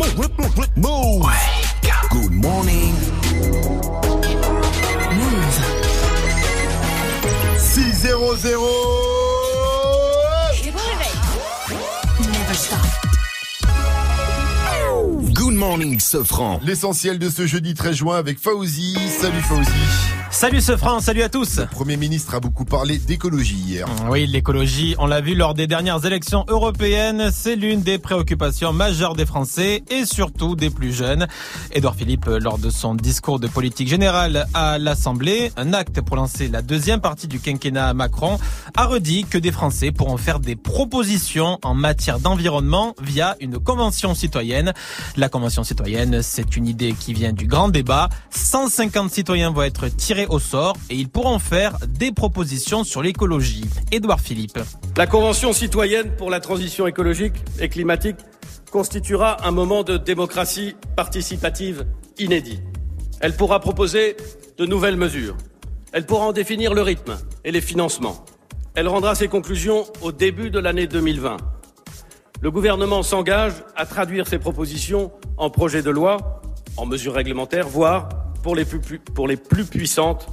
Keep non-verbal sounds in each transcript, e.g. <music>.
Move. Good morning. Move. 6-0-0 Never stop. Good morning, Sofran. L'essentiel de ce jeudi 13 juin avec Fauzi. Salut Fauzi. Salut ce franc, salut à tous. Le Premier ministre a beaucoup parlé d'écologie hier. Oui, l'écologie, on l'a vu lors des dernières élections européennes, c'est l'une des préoccupations majeures des Français et surtout des plus jeunes. Édouard Philippe, lors de son discours de politique générale à l'Assemblée, un acte pour lancer la deuxième partie du quinquennat Macron, a redit que des Français pourront faire des propositions en matière d'environnement via une convention citoyenne. La convention citoyenne, c'est une idée qui vient du grand débat. 150 citoyens vont être tirés au sort et ils pourront faire des propositions sur l'écologie. Édouard Philippe. La Convention citoyenne pour la transition écologique et climatique constituera un moment de démocratie participative inédit. Elle pourra proposer de nouvelles mesures. Elle pourra en définir le rythme et les financements. Elle rendra ses conclusions au début de l'année 2020. Le gouvernement s'engage à traduire ces propositions en projet de loi, en mesures réglementaires, voire, pour les plus, puissantes,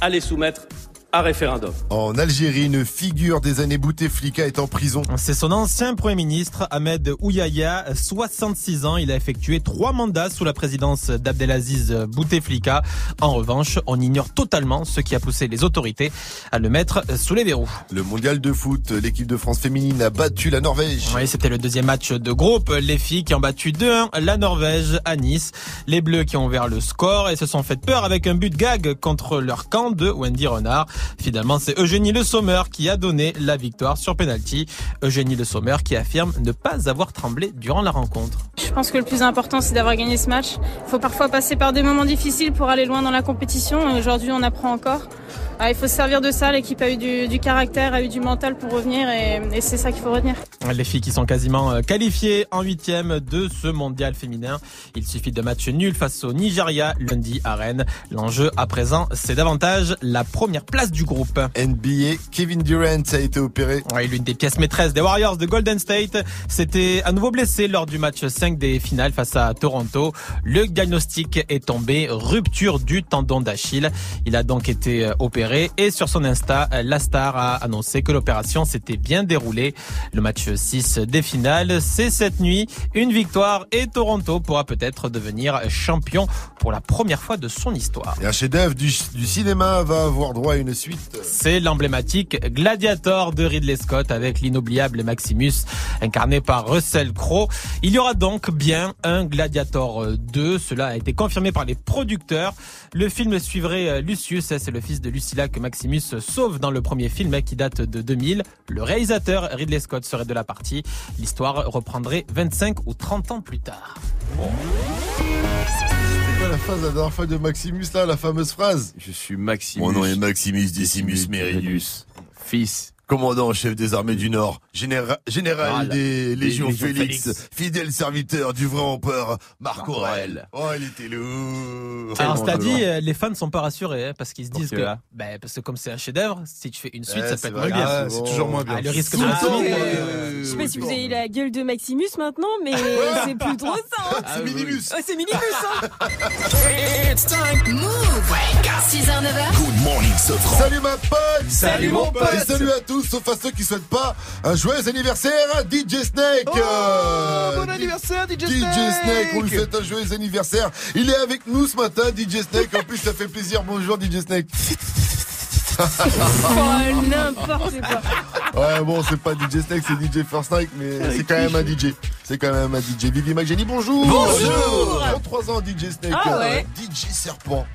à les soumettre à référendum. En Algérie, une figure des années Bouteflika est en prison. C'est son ancien premier ministre Ahmed Ouyaya, 66 ans. Il a effectué trois mandats sous la présidence d'Abdelaziz Bouteflika. En revanche, on ignore totalement ce qui a poussé les autorités à le mettre sous les verrous. Le mondial de foot, l'équipe de France féminine a battu la Norvège. Oui, c'était le deuxième match de groupe. Les filles qui ont battu 2-1 la Norvège à Nice. Les Bleus qui ont ouvert le score et se sont fait peur avec un but gag contre leur camp de Wendy Renard. Finalement, c'est Eugénie Le Sommer qui a donné la victoire sur penalty. Eugénie Le Sommer qui affirme ne pas avoir tremblé durant la rencontre. Je pense que le plus important, c'est d'avoir gagné ce match. Il faut parfois passer par des moments difficiles pour aller loin dans la compétition. Aujourd'hui, on apprend encore. Ah, il faut se servir de ça. L'équipe a eu du, du, caractère, a eu du mental pour revenir et, et c'est ça qu'il faut retenir. Les filles qui sont quasiment euh, qualifiées en huitième de ce mondial féminin. Il suffit de match nul face au Nigeria lundi à Rennes. L'enjeu à présent, c'est davantage la première place du groupe. NBA, Kevin Durant a été opéré. Oui, l'une des pièces maîtresses des Warriors de Golden State s'était à nouveau blessé lors du match 5 des finales face à Toronto. Le diagnostic est tombé, rupture du tendon d'Achille. Il a donc été opéré et sur son Insta, la star a annoncé que l'opération s'était bien déroulée. Le match 6 des finales, c'est cette nuit. Une victoire et Toronto pourra peut-être devenir champion pour la première fois de son histoire. Et un chef-d'œuvre du, du, cinéma va avoir droit à une C'est l'emblématique Gladiator de Ridley Scott avec l'inoubliable Maximus incarné par Russell Crowe. Il y aura donc bien un Gladiator 2. Cela a été confirmé par les producteurs. Le film suivrait Lucius, c'est le fils de Lucilla que Maximus sauve dans le premier film qui date de 2000. Le réalisateur Ridley Scott serait de la partie. L'histoire reprendrait 25 ou 30 ans plus tard. La phrase la dernière fois de Maximus là, la fameuse phrase Je suis Maximus. Mon nom est Maximus Decimus Meridius. Fils commandant en chef des armées du Nord, général, général Ah, des Légions Légions Félix, Félix. fidèle serviteur du vrai empereur Marc. Aurèle. Oh, il était lourd. Alors, cela dit, euh, les fans ne sont pas rassurés hein, parce qu'ils se disent que, ben, parce que comme c'est un chef-d'œuvre, si tu fais une suite, Ouais, ça c'est peut être moins bien. Ah, c'est toujours moins bien. Ah, le risque de Si, la si, suite, si, euh, Je sais pas si vous avez la gueule de Maximus maintenant, mais <laughs> c'est plus trop ça. hein. C'est Minimus. Oh, c'est Minimus, hein. Move. 6h, 9h. Good morning. Salut ma pote Salut, mon pote. Et salut à tous, sauf à ceux qui souhaitent pas un joyeux anniversaire à DJ Snake Oh, Euh, bon anniversaire, DJ DJ Snake, on lui Snake. souhaite un joyeux anniversaire. Il est avec nous ce matin, DJ Snake. En plus, ça fait plaisir. Bonjour, DJ Snake. Oh, n'importe quoi. Ouais, bon, c'est pas DJ Snake, c'est DJ First Night, mais c'est quand même un DJ. C'est quand même un DJ. Vivi McJenny, bonjour Bonjour. 33 ans, DJ Snake. Ah euh, ouais. DJ Serpent.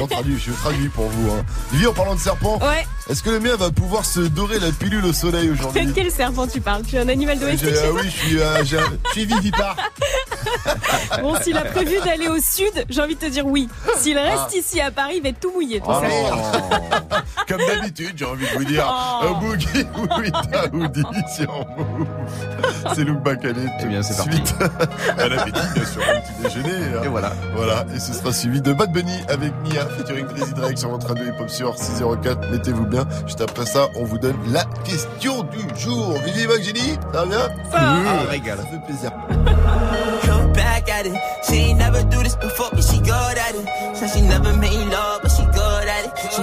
On traduit, je traduis pour vous. Hein. Vivi, en parlant de serpent, Ouais. est-ce que le mien va pouvoir se dorer la pilule au soleil aujourd'hui? De quel serpent tu parles? Tu es un animal domestique J'ai- euh, oui, je suis, euh, je suis vivipare. <laughs> Bon, s'il a prévu d'aller au sud, j'ai envie de te dire oui. S'il reste ici à Paris, il va être tout mouillé. ça. Oh. <laughs> <laughs> Comme d'habitude, j'ai envie de vous dire, Oh. un boogie <laughs> oui, Daoudi sur Move. C'est Luc Bacalet. Eh bien, c'est parti. <laughs> À l'appétit, bien sûr, au petit déjeuner. hein. Et voilà. Voilà, et ce sera suivi de Bad Bunny avec Mia, featuring Crazy Drake sur votre radio hip-hop sur 604. Mettez-vous bien. Juste après ça, on vous donne la question du jour. Vivi McGinny, ça va bien? Ça va. Ah, régal. Ça fait plaisir. Come back at it. She ain't never do this before, but she good at it. Said she never made love, but she good at it. She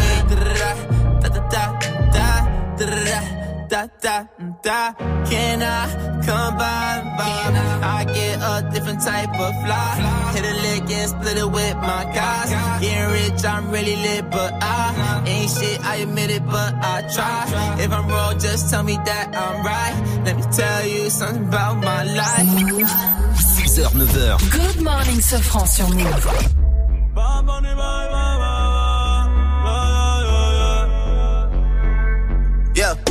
da da da. Da can I come by by I get a different type of fly. Hit a lick and split it with my guys. Getting rich I'm really lit but I ain't shit I admit it but I try. If I'm wrong just tell me that I'm right. Let me tell you something about my life. 6h, 9h. Good morning, Sofran sur Move. Yeah.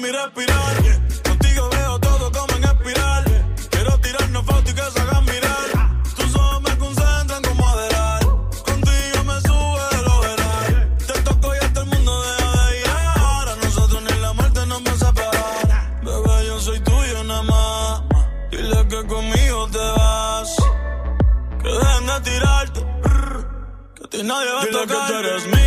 mi respirar. Contigo veo todo como en espiral. Quiero tirarnos fotos y que se hagan mirar. Tus ojos me concentran como adelar. Contigo me sube el overall. Te toco y hasta el mundo deja de ir. Ahora nosotros ni la muerte nos va a separar. Bebé, yo soy tuyo nada más. Dile que conmigo te vas. Que dejen de tirarte. Que a ti nadie va a tocar. que tú eres mía,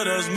eres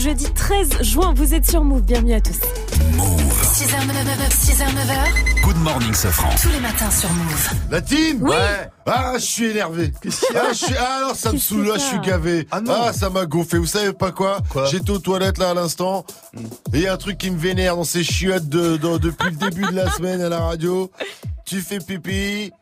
jeudi 13 juin. Vous êtes sur Move. Bienvenue à tous. 6h, 6h, 9h. Good morning, Sofran. Tous les matins sur Move. La team Oui. Ouais. Ah, je suis énervé. Ah, je suis... ah non, ça me saoule, là, je suis gavé. Ah non. Ah, ça m'a gonflé. Vous savez pas quoi, Quoi J'étais aux toilettes là à l'instant. Hmm. Et il y a un truc qui me vénère dans ces chiottes de, de- depuis le début de la semaine à la radio. Tu fais pipi,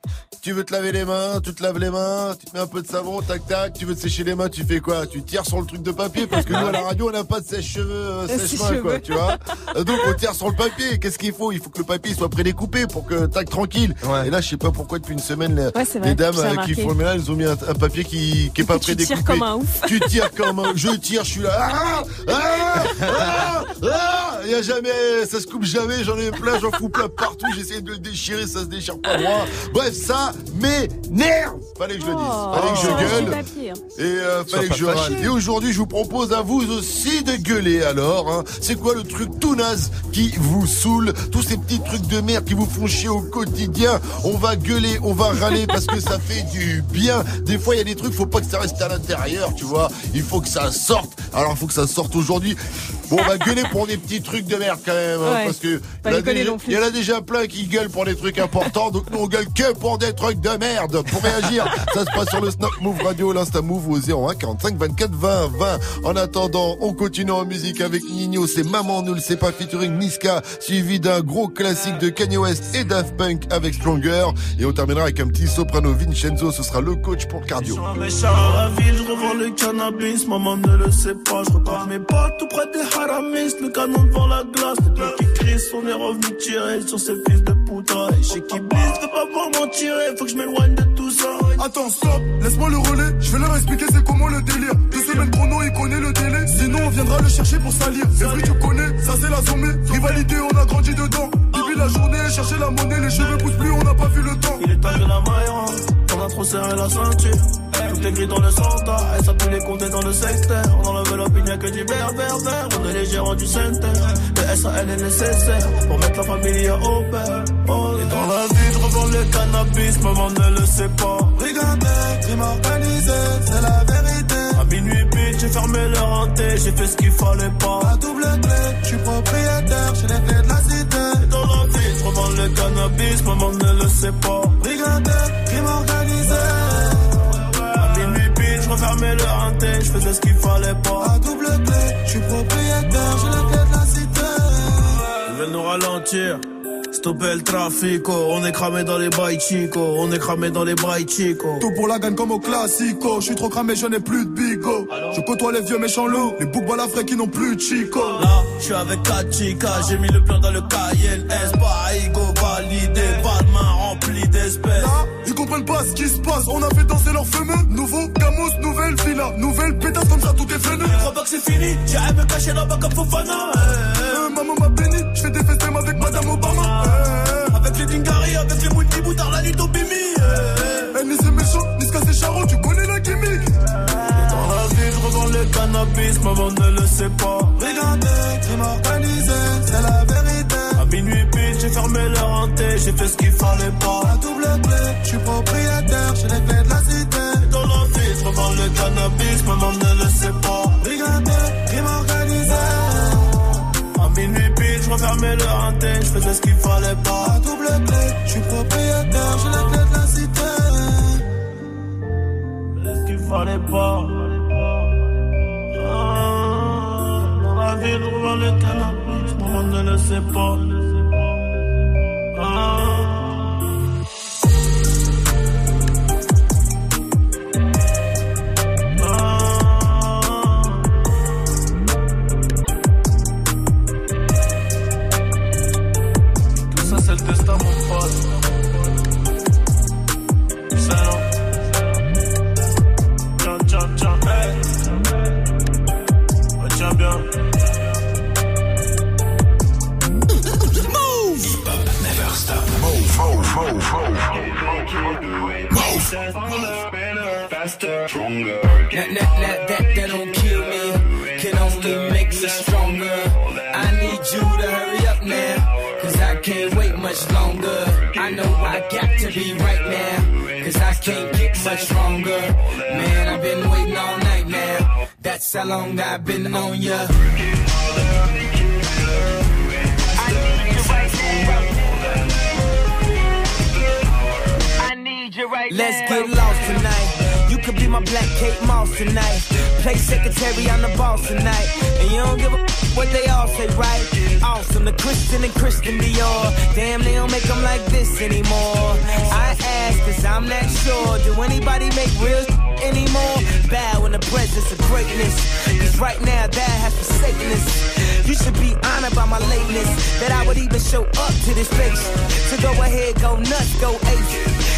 tu veux te laver les mains, tu te laves les mains, tu te mets un peu de savon, tac tac, tu veux te sécher les mains, tu fais quoi? Tu tires sur le truc de papier parce que nous à la radio on n'a pas de sèche-cheveux, euh, Euh, sèche-main quoi, tu vois Euh, Donc on tire sur le papier. Qu'est-ce qu'il faut? Il faut que le papier soit prédécoupé pour que tac tranquille. Ouais. Et là je sais pas pourquoi depuis une semaine les, Ouais, dames euh, qui font le ménage, ils ont mis un, un papier qui qui est pas Tu prédécoupé. tires comme un ouf. Tu tires comme un. Je tire, je suis là. Ah Ah Ah Ah y a jamais. Ça se coupe jamais. J'en ai plein. J'en fous plein partout. J'essaie de le déchirer. Ça se déchire pas droit. Bref, ça m'énerve. Fallait que je le dise. Oh, Fallait que je du gueule. papier. Et euh, fallait que je râle. Et aujourd'hui, je vous propose à vous aussi de gueuler alors. Hein. C'est quoi le truc tout naze qui vous saoule? Tous ces petits trucs de merde qui vous font chier au quotidien. On va gueuler, on va râler parce que ça fait du bien. Des fois, il y a des trucs, faut pas que ça reste à l'intérieur, tu vois. Il faut que ça sorte. Alors, il faut que ça sorte aujourd'hui. Bon, on va gueuler pour des petits trucs de merde quand même, hein, Ouais. parce que il y en a déjà- non plus. il y en a déjà plein qui gueulent pour des trucs importants, donc nous on gueule que pour des trucs de merde. Pour réagir, <laughs> ça se passe sur le Snap Move Radio, l'Insta Move au 01 45 24 20 20. En attendant, on continue en musique avec Nino, c'est Maman nous le sait pas featuring Niska, suivi d'un gros classique de Kanye West et Daft Punk avec Stronger. Et on terminera avec un petit soprano Vincenzo, ce sera le coach pour le cardio. Je le cannabis, maman ne le sait pas, je repars mes potes tout près des haramis, le canon devant la glace, deux qui crient, on est revenu tirer sur ces fils de putain, et chez qui blisse, fais pas voir m'en tirer, faut que je m'éloigne de tout ça. Attends, stop, laisse-moi le relais. Je vais leur expliquer c'est comment le délire. Deux semaines chrono, il connaît le délai. Sinon, on viendra le chercher pour salir. C'est vrai, tu connais, ça c'est la sommée. Rivalité, on a grandi dedans. La journée, chercher la monnaie, les cheveux poussent plus, on n'a pas vu le temps. Il est de la maillera, on a trop serré la ceinture. Tout est gris dans le centre, et ça peut les compter dans le secteur. On enlève l'opinion que du vert, vert, vert. On est les gérants du center. Le SAL est nécessaire pour mettre la famille au père. Oh, et dans la vie, je revends le cannabis, maman ne le sait pas. Regardez, crime organisé, c'est la vérité. À minuit pile, j'ai fermé le renté, j'ai fait ce qu'il fallait pas. À double clé, je suis propriétaire, j'ai les clés de la cité. Le cannabis, maman ne le sait pas. Regardez, crime organisé. À minuit pile, je refermais le renté, je faisais ce qu'il fallait pas. À double clé, je suis propriétaire, j'ai les clés de la cité. Ils veulent nous ralentir. Stopper le trafic, on est cramé dans les bails chico, on est cramé dans les bails chico. Tout pour la gagne comme au classico. Je suis trop cramé, je n'ai plus de bigo. Je côtoie les vieux méchants loups, les boucs balafrés qui n'ont plus de chico. Là, je suis avec Kachika, j'ai mis le plan dans le Cayenne S, pas ego validé, pas de main remplie d'espèces. Là, ils comprennent pas ce qui se passe. On a fait danser leur fameux. Nouveau Gamos, nouvelle villa. Nouvelle pétasse comme ça, tout est freiné. Je crois pas que c'est fini, j'irai me cacher là-bas comme Fofana. Euh, maman m'a béni, je fais des festins avec Madame Obama. Euh, Avec les Dingari, avec les multiboutards, la nuit au bimi. eh, eh. Elle ni c'est méchant, ni c'est charron, tu connais la gimmick. Dans la vie, je revends le cannabis, maman ne le sait pas. Regardez, crime organisé, c'est la vérité. À minuit pile, j'ai fermé le renté, j'ai fait ce qu'il fallait pas. À double clé, je suis propriétaire, j'ai les clés de la cité. Dans la vie, je revends le cannabis, maman ne le refermais le renté, je faisais ce qu'il fallait pas. À double clé, je suis propriétaire, j'ai les clés de la cité. ce qu'il fallait pas. Ah, dans la je revends le cannabis, maman ne le sait pas. Ah. That, that, that, that, that don't kill me, can only make me stronger. I need you to hurry up now, cause I can't wait much longer. I know I got to be right now, cause I can't get much stronger. Man, I've been waiting all night now. That's how long I've been on ya. Let's get lost tonight. You could be my black Kate Moss tonight. Play secretary, I'm the boss tonight. And you don't give a what they all say, right? Awesome, the Christian and Christian Dior. Damn, they don't make them like this anymore. I ask, cause I'm not sure. Do anybody make real anymore? Bow in the presence of greatness. Cause right now, that has forsaken us. You should be honored by my lateness. That I would even show up to this place. So go ahead, go nuts, go ace.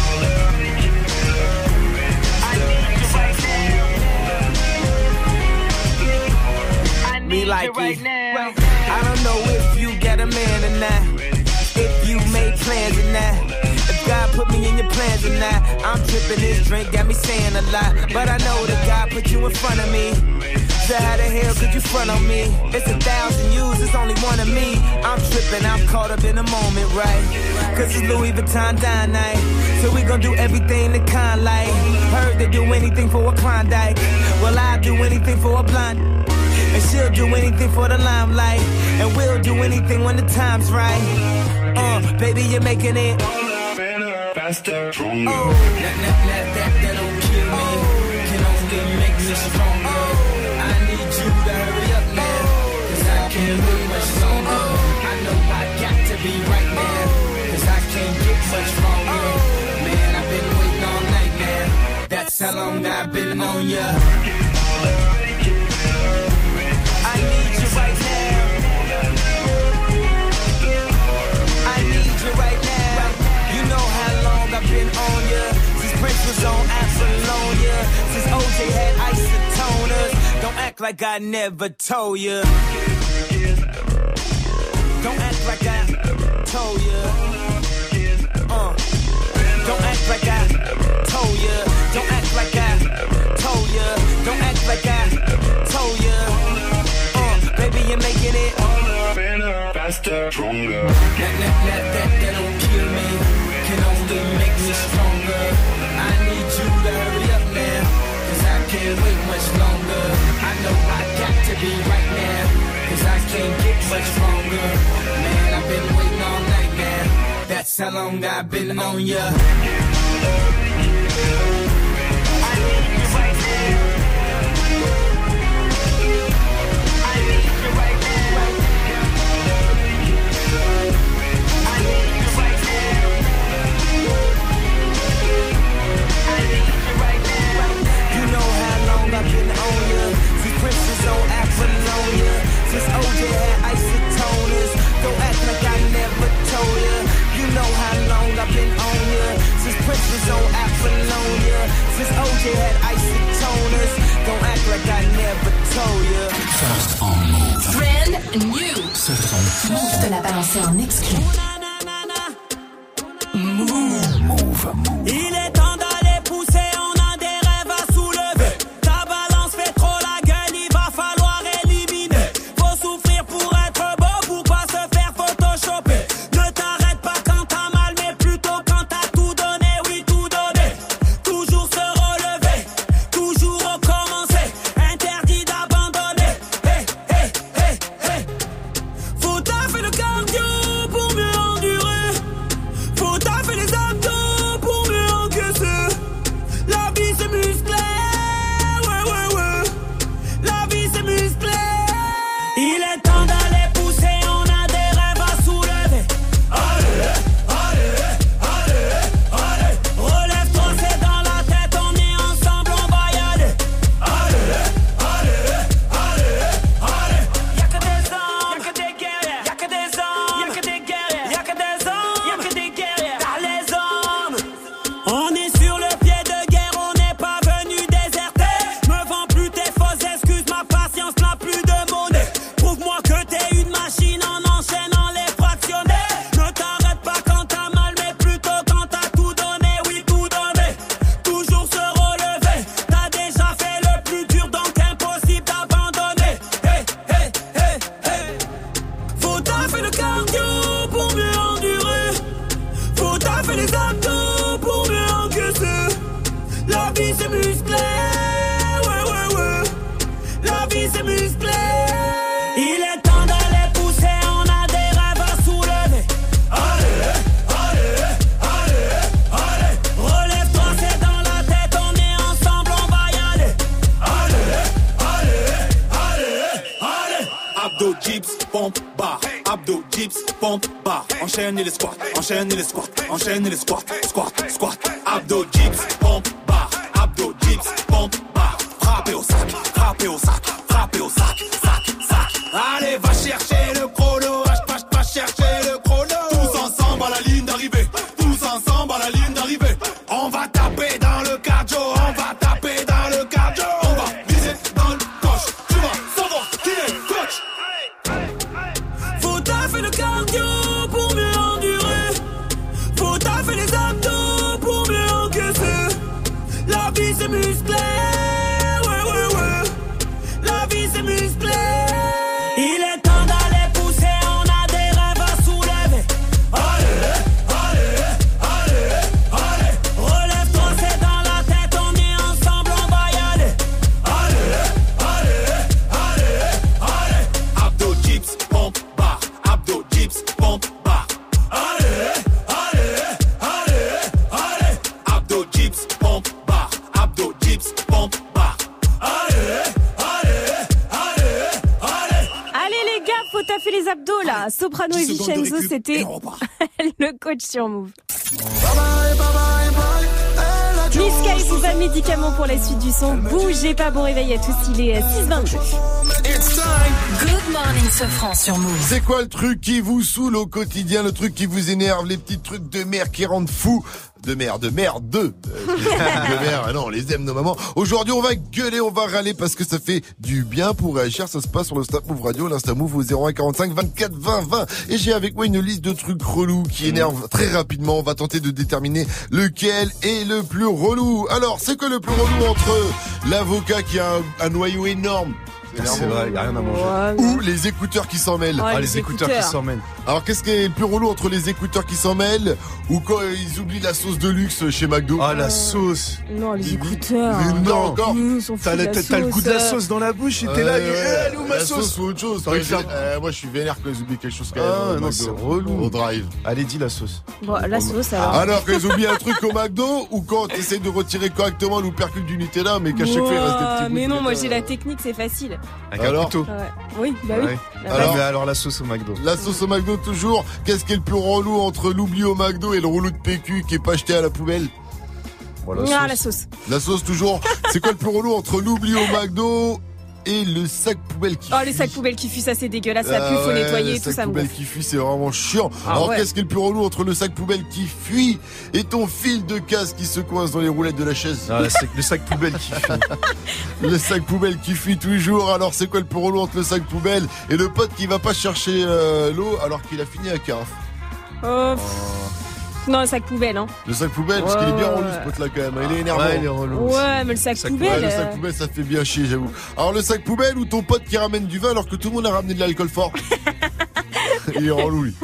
Me like it. I don't know if you got a man or not. If you made plans or not. If God put me in your plans or not. I'm tripping this drink, got me saying a lot. But I know that God put you in front of me. So how the hell could you front on me? It's a thousand yous, it's only one of me. I'm tripping, I'm caught up in the moment, right? Cause it's Louis Vuitton dine night. So we gon' do everything the kind like. Heard they do anything for a Klondike. Well, I'll do anything for a blind. And she'll do anything for the limelight. And we'll do anything when the time's right. Uh, baby, you're making it. Faster, stronger. Oh, that, that, that, that, that don't kill me. Can only make me stronger. I need you to hurry up now. Cause I can't wait much longer. I know I got to be right now. Cause I can't get much longer. Man, I've been waiting all night now. That's how long I've been on ya. OJ had isotoners. Don't act like I never told ya. Don't act like I told ya. Uh. Don't act like I told ya. Don't act like I told ya. Don't act like I told ya. Uh, baby, you're making it. Faster, stronger. That, that, that, that, that don't kill me. Can only make me stronger. Can't wait much longer. I know I got to be right now. Cause I can't get much longer. Man, I've been waiting all night now. That's how long I've been on ya. Since OJ had isotoners. Don't act like I never told ya. You know how long I've been on ya. Since Prince was on Apollonia. Since OJ had isotoners. Don't act like I never told ya. First on Move. Brand new. Ce son. Move te l'a balancé en exclu. Move. Il est Gars, faut taffer les abdos là. Soprano et 10 secondes de Vincenzo, c'était <laughs> le coach sur Move. Miss vous a médicament pour la suite du son. Bougez pas, bon réveil à tous, il est 6h22. Good morning, Sofran sur Move. C'est quoi le truc qui vous saoule au quotidien, le truc qui vous énerve, les petits trucs de merde qui rendent fou de merde, de merde, de, euh, de <laughs> merde, ah non, on les aime nos mamans. Aujourd'hui, on va gueuler, on va râler parce que ça fait du bien pour réagir. Ça se passe sur le Snap Move Radio, l'Insta Move au 0145 24 20 20. Et j'ai avec moi une liste de trucs relous qui énervent très rapidement. On va tenter de déterminer lequel est le plus relou. Alors, c'est quoi le plus relou entre l'avocat qui a un, un noyau énorme? C'est vrai, y a rien à manger. ou les écouteurs qui s'en mêlent? Ouais, Ah, les les écouteurs écouteurs. qui s'en mènent. Alors qu'est-ce qui est le plus relou entre les écouteurs qui s'en mêlent ou quand ils oublient la sauce de luxe chez McDo? Ah, la sauce. Non, les écouteurs. Mais non, encore. T'as le, t'as- goût de la sauce. sauce dans la bouche et t'es là, elle est où ma la sauce ou autre chose? Faire- euh, moi je suis vénère quand ils oublient quelque chose quand Ah, même. au non, McDo. c'est relou. Au drive. Allez, dis la sauce. Bon, la sauce alors. Alors quand ils <laughs> oublient un truc au McDo ou quand tu essayes de retirer correctement l'oupercule du Nutella mais qu'à chaque fois il reste des Ouah, petits bouts Mais de non, moi Nutella. j'ai la technique, c'est facile. Avec Alors un couteau. Ouais. Oui, bah oui. Ouais. Alors- mais alors la sauce au McDo. La sauce au McDo toujours. Qu'est-ce qui est le plus relou entre l'oubli au McDo et le rouleau de PQ qui est pas jeté à la poubelle? Voilà, Ah, la sauce. La sauce toujours. <laughs> C'est quoi le plus relou entre l'oubli au McDo et le sac poubelle qui Oh, fuit sacs poubelles qui fuient, ça c'est dégueulasse, ça Ah pue, faut ouais, nettoyer, le tout sac ça me poubelle gonfle. qui fuit, c'est vraiment chiant. Ah Alors ouais. qu'est-ce qui est le plus relou entre le sac poubelle qui fuit et ton fil de casse qui se coince dans les roulettes de la chaise? Ah, le sac poubelle qui fuit. <laughs> Le sac poubelle qui fuit toujours. Alors c'est quoi le plus relou entre le sac poubelle et le pote qui va pas chercher euh, l'eau alors qu'il a fini à carafe Oh. Non, le sac poubelle, hein. Le sac poubelle, parce qu'il est bien relou ce pote là quand même. Il est énervant. Ouais, il est relou. Ouais, mais le sac, Sac poubelle. Ouais, le sac euh, poubelle, ça fait bien chier, j'avoue. Alors, le sac poubelle ou ton pote qui ramène du vin alors que tout le monde a ramené de l'alcool fort? <laughs> Il est relou, lui.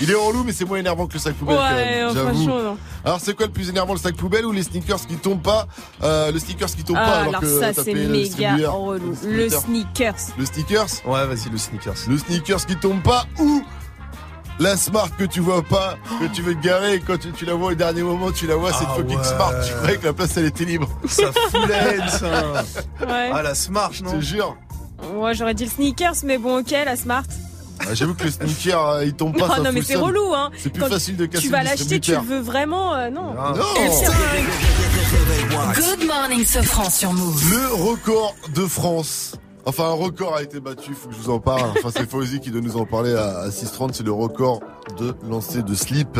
Il est relou, mais c'est moins énervant que le sac poubelle, quand Ouais, même. euh, franchement. Alors, c'est quoi le plus énervant, le sac poubelle ou les sneakers qui tombent pas euh, Le sneakers qui tombent pas Ah, alors, alors que ça c'est méga relou. Le Le sneakers. Le sneakers? Ouais, vas-y, le sneakers. Le sneakers qui tombe pas ou la smart que tu vois pas, que tu veux te garer et quand tu, tu la vois au dernier moment, tu la vois, c'est Ah une fucking ouais. smart. Tu croyais que la place elle était libre. Ça fout la haine, ça. <laughs> Ouais. Ah, la smart, Je non te jure. Ouais, j'aurais dit le sneakers, mais bon, ok, la smart. Ah, J'avoue que le sneaker, euh, il tombe pas. <laughs> non, ça non, mais c'est relou, hein. C'est plus Quand facile de casser Tu vas l'acheter, tu veux vraiment, euh, non. Ah. Non Good morning, Sofran sur Move. Le record de France. Enfin, un record a été battu, faut que je vous en parle. Enfin, c'est Fauzi qui doit nous en parler à, à 6h30. C'est le record de lancer de slip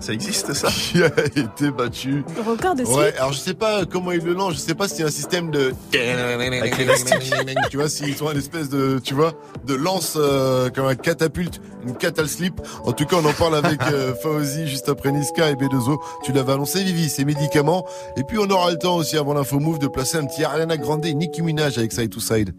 Ça existe, ça <laughs> qui a été battu. Le record de. Ouais, alors je sais pas comment ils le lancent, je sais pas si c'est un système de. Avec l'élastique. <laughs> Tu vois, s'ils ont une espèce de, tu vois, de lance euh, comme un catapulte, une catal slip. En tout cas, on en parle avec euh, <laughs> Fauzi juste après Niska et B2O. Tu l'avais annoncé, Vivi, ses médicaments. Et puis on aura le temps aussi avant l'info move de placer un petit Ariana Grande et Nicki Minaj avec Side to Side.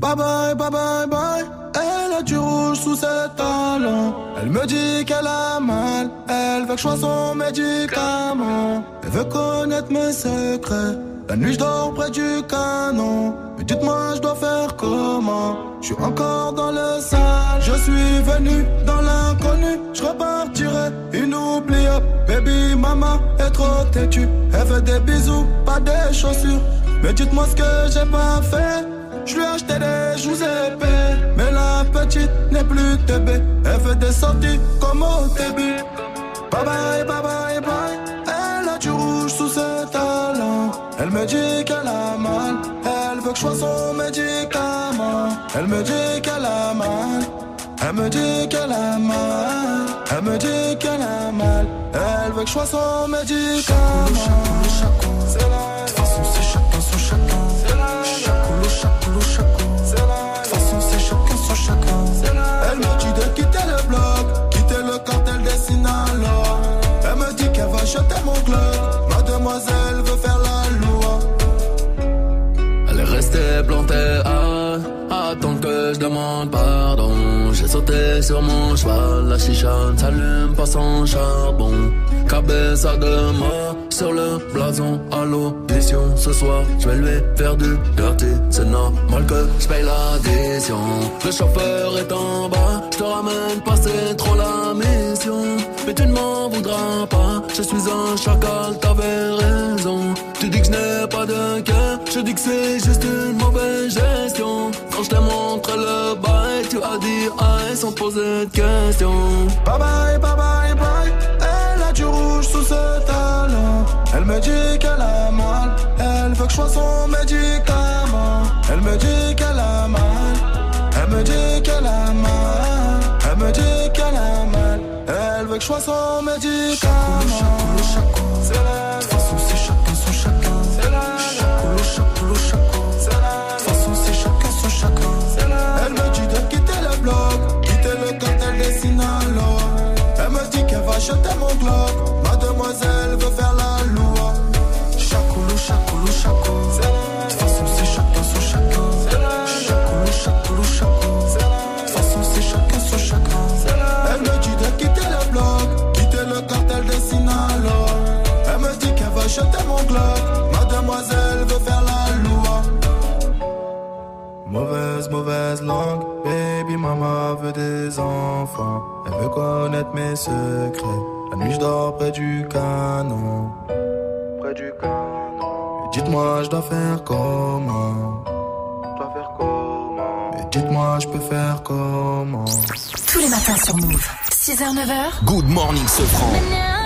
Bye bye, bye bye, bye. Elle a du rouge sous ses talons. Elle me dit qu'elle a mal. Elle veut que je sois son médicament. Elle veut connaître mes secrets. La nuit, je dors près du canon. Mais dites-moi, je dois faire comment? Je suis encore dans le sale. Je suis venu dans l'inconnu. Je repartirai inoubliable. Baby, maman est trop têtue. Elle veut des bisous, pas des chaussures. Mais dites-moi ce que j'ai pas fait. Je lui ai acheté des épais, mais là petite n'est plus TB. Elle fait des sorties comme au début. Bye bye, bye bye, bye. Elle a du rouge sous ses talons. Elle me dit qu'elle a mal. Elle veut que je sois son médicament. Elle me dit qu'elle a mal. Elle me dit qu'elle a mal. Elle me dit qu'elle a mal. Elle veut que je sois son médicament. La. C'est la jeter mon club. Mademoiselle veut faire la loi. Elle est restée plantée à attendre que je demande pardon. J'ai sauté sur mon cheval, la chicha ne s'allume pas sans charbon. Cabeza de mort sur le blason à l'audition. Ce soir, je vais lui faire du dirty. C'est normal que je paye l'addition. Le chauffeur est en bas, je te ramène pas, trop la mission. Mais tu ne m'en voudras pas, je suis un chacal, t'avais raison. Tu dis que je n'ai pas de cœur, je dis que c'est juste une mauvaise gestion. Quand je t'ai montré le bail, tu as dit aïe sans poser de questions. Bye, bye bye, bye. Elle veut que je sois son médicament. C'est la De toute façon, c'est chacun son chacun. C'est la Chacoulou, chacoulou, chacun. C'est la De toute façon, c'est chacun son chacun. C'est la Elle me dit de quitter le bloc, quitter le cartel des Sinaloa. Elle me dit qu'elle va jeter mon glock. Mademoiselle veut faire la 6h, 9h. Good morning, Sofran.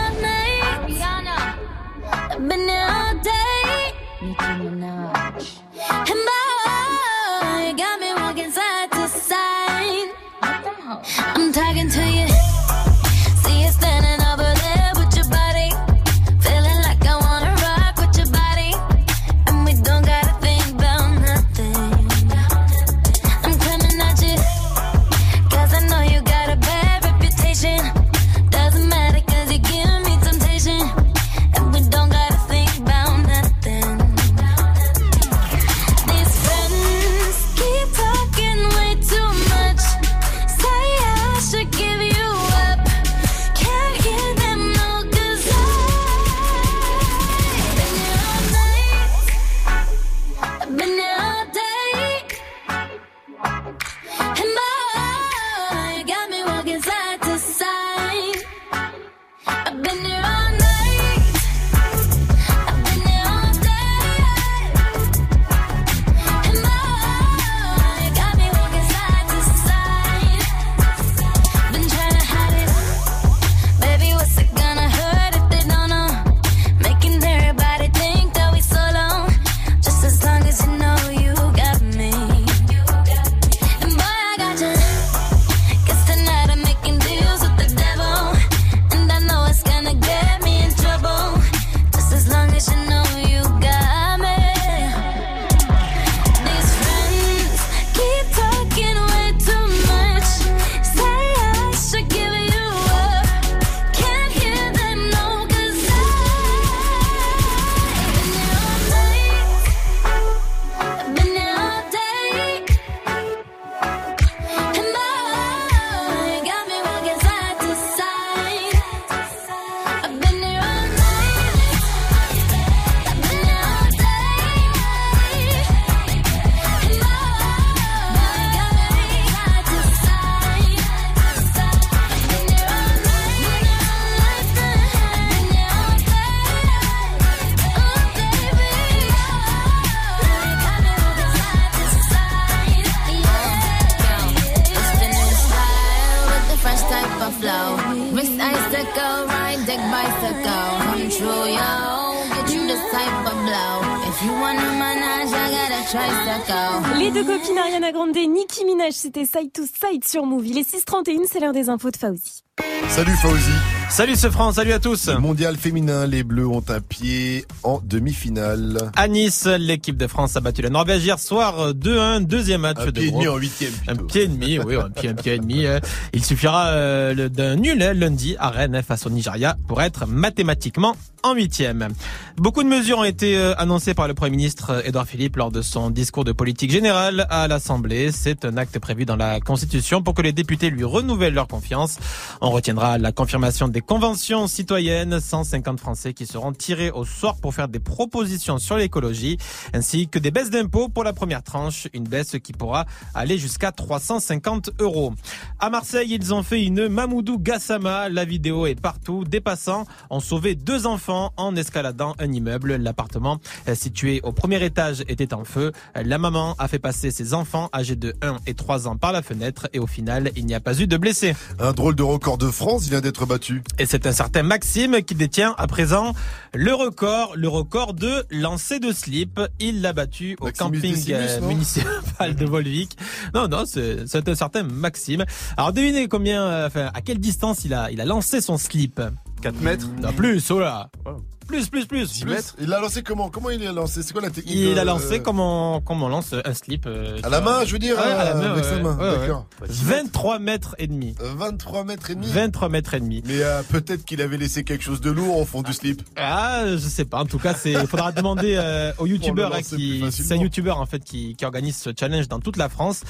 C'était Side to Side sur Move. Il est 6h31, c'est l'heure des infos de Fauzi. Salut Fauzi. Salut ce France, salut à tous. Mondial féminin, les Bleus ont un pied en demi-finale. À Nice, l'équipe de France a battu la Norvège hier soir 2-1, deuxième match Un de pied et demi en huitième. Un pied et demi, oui, un pied, un pied et demi. euh. Il suffira euh, d'un nul lundi à Rennes face au Nigeria pour être mathématiquement en huitième. Beaucoup de mesures ont été euh, annoncées par le Premier ministre euh, Édouard Philippe lors de son discours de politique générale à l'Assemblée. C'est un acte prévu dans la Constitution pour que les députés lui renouvellent leur confiance. On retiendra la confirmation des conventions citoyennes, 150 Français qui seront tirés au sort pour faire des propositions sur l'écologie, ainsi que des baisses d'impôts pour la première tranche, une baisse qui pourra aller jusqu'à 350 euros. À Marseille, ils ont fait une Mamoudou Gassama. La vidéo est partout. Des passants ont sauvé deux enfants en escaladant un immeuble. L'appartement euh, situé au premier étage était en feu. La maman a fait passer ses enfants âgés de 1 et 3 ans par la fenêtre et au final, il n'y a pas eu de blessés. Un drôle de record de France vient d'être battu. Et c'est un certain Maxime qui détient à présent le record, le record de lancer de slip. Il l'a battu au Maximus camping Decimus, euh, municipal de Volvic. Non, non, c'est un certain Maxime. Alors devinez combien, euh, enfin, à quelle distance il a, il a lancé son slip? 4 mètres Non, plus, oh là. Plus, plus, plus. 10 plus. mètres Il l'a lancé comment? Comment il l'a lancé? C'est quoi la technique Il de- a lancé comme on, comme on lance un slip. euh, À la main, je veux dire, Ouais, à la euh, main, avec sa main, ouais, ouais. d'accord. 23 mètres et demi. Euh, 23 mètres et demi 23 mètres et demi. Mais euh, peut-être qu'il avait laissé quelque chose de lourd au fond du slip. Ah, je sais pas. En tout cas, c'est, il faudra <laughs> demander euh, Pour le hein, qui, c'est un youtubeur en fait qui, qui organise ce challenge dans toute la France.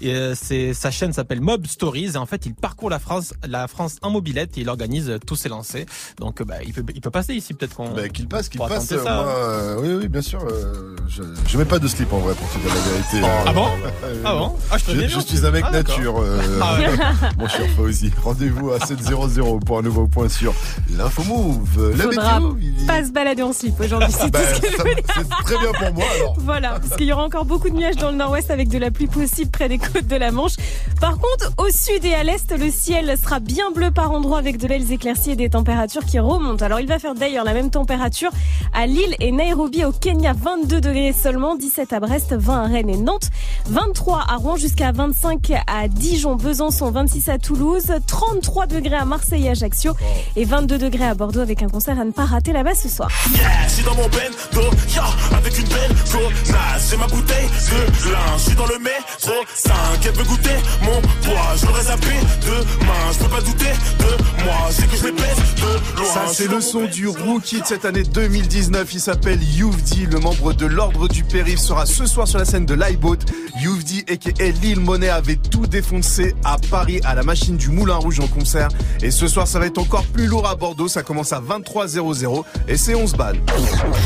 Et euh, c'est sa chaîne s'appelle Mob Stories et en fait il parcourt la France, la France en mobilette et il organise euh, tous ses lancers. Donc euh, bah, il peut, il peut passer ici peut-être qu'on. Bah, qu'il passe, qu'il passe. euh, moi, euh, oui, oui, bien sûr. euh, je, je mets pas de slip en vrai pour te dire la vérité. Ah bon Euh, Ah bon <laughs> Ah je te je, je suis mec Ah, nature, euh, <laughs> Ah ouais. <laughs> mon cher Fauzi. Rendez-vous à 7.00 pour un nouveau point sur l'info move. La Faudra météo, il- pas se balader en slip aujourd'hui, c'est Bah, tout ce que je ça- veux dire. c'est très bien pour moi alors. Voilà, parce qu'il y aura encore beaucoup de nuages dans le nord-ouest avec de la pluie possible près des de la Manche. Par contre, au sud et à l'est, le ciel sera bien bleu par endroits avec de belles éclaircies et des températures qui remontent. Alors, il va faire d'ailleurs la même température à Lille et Nairobi au Kenya, 22 degrés seulement, 17 à Brest, 20 à Rennes et Nantes, 23 à Rouen jusqu'à 25 à Dijon, Besançon, 26 à Toulouse, 33 degrés à Marseille et Ajaccio et 22 degrés à Bordeaux avec un concert à ne pas rater là-bas ce soir. Yeah, je suis dans mon bendo, ya, avec une belle connasse. J'ai ma bouteille de lin, je suis dans le métro 5, elle veut goûter mon poids. Je l'aurais zappé demain, je peux pas douter de moi. C'est que je les baisse de loin. Ça, c'est le son du rookie de cette année 2019. Il s'appelle Youvdi. Le membre de l'Ordre du Périph sera ce soir sur la scène de l'iBoat. Youvdi et Lille Monet avait tout défoncé à Paris à la machine du Moulin Rouge en concert. Et ce soir, ça va être encore plus lourd à Bordeaux. Ça commence à 23h00 et c'est 11 balles.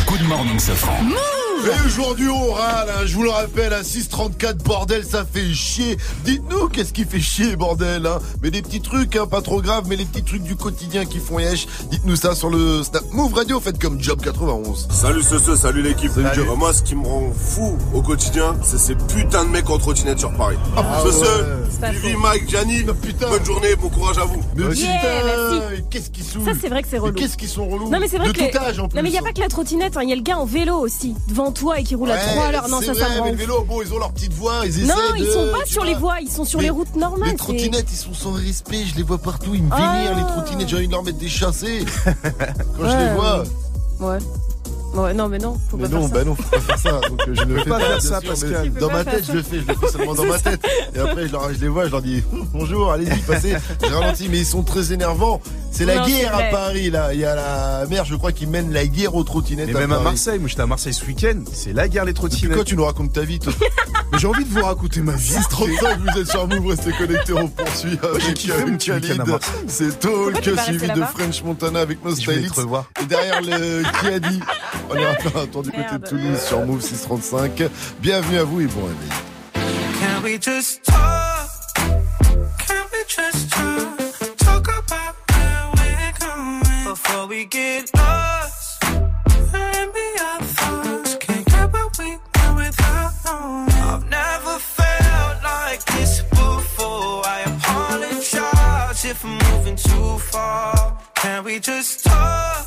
Good morning, Safran. Et aujourd'hui on râle, hein, je vous le rappelle, à 634 bordel, ça fait chier. Dites-nous qu'est-ce qui fait chier bordel, hein. Mais des petits trucs, hein, pas trop graves, mais les petits trucs du quotidien qui font yesh. Dites-nous ça sur le Snap Move Radio, faites comme Job 91. Salut ce, ce salut l'équipe. Salut, Moi ce qui me rend fou au quotidien, c'est ces putains de mecs en trottinette sur Paris. Ah ce, ouais. ce, Vivi. Mike, Gianni, bonne journée, bon courage à vous. Mais Yeah, putain, merci. qu'est-ce qu'ils sont Ça, c'est vrai que c'est relou. Qu'est-ce qu'ils sont relous Non mais c'est vrai De que tout les- âge en plus. Non mais il y a hein. pas que la trottinette, hein. il y a le gars en vélo aussi devant toi et qui roule à Ouais, 3 à l'heure. Non ça ça vrai, me rend mais le ouf. vélo, bon, ils ont leur petite voie, ils Non, de, ils sont pas sur les vois. voies, ils sont sur Mais les routes normales. Les trottinettes, ils sont sans respect, je les vois partout, ils me Ah. vénèrent les trottinettes, j'ai envie de leur mettre des chassés. <laughs> Quand je Ouais, les vois. Ouais. Ouais, non mais non, faut Mais pas non, faire ça. bah non, faut pas faire ça. Donc euh, je ne fais pas pas, faire ça, sûr, Tu peux Dans ma tête, je le fais, je le fais seulement dans ma tête. Et après, je, leur, je les vois, je leur dis <laughs> bonjour, allez-y, passez. J'ai ralenti, mais ils sont très énervants. C'est la Non, guerre à. Paris, là. Il y a la mer, je crois, qui mène la guerre aux trottinettes. Et même à. Marseille, moi j'étais à Marseille ce week-end, c'est la guerre les Depuis trottinettes. quand tu nous racontes ta vie, toi Mais j'ai envie de vous raconter ma vie. 635, vous êtes sur Move, restez connectés, on poursuit j'ai avec kiffé mon petit Khalid. à. C'est Talk, suivi de French Montana avec nos revoir. Et derrière le qui a dit On ira faire un tour du côté de. Toulouse sur Move 635. Bienvenue à vous et bon réveil. Can we just talk? Can we just talk? Talk about where we're going? Before we get lost. And be our thoughts. Can't get what we want without knowing. I've never felt like this before. I apologize if I'm moving too far. Can we just talk?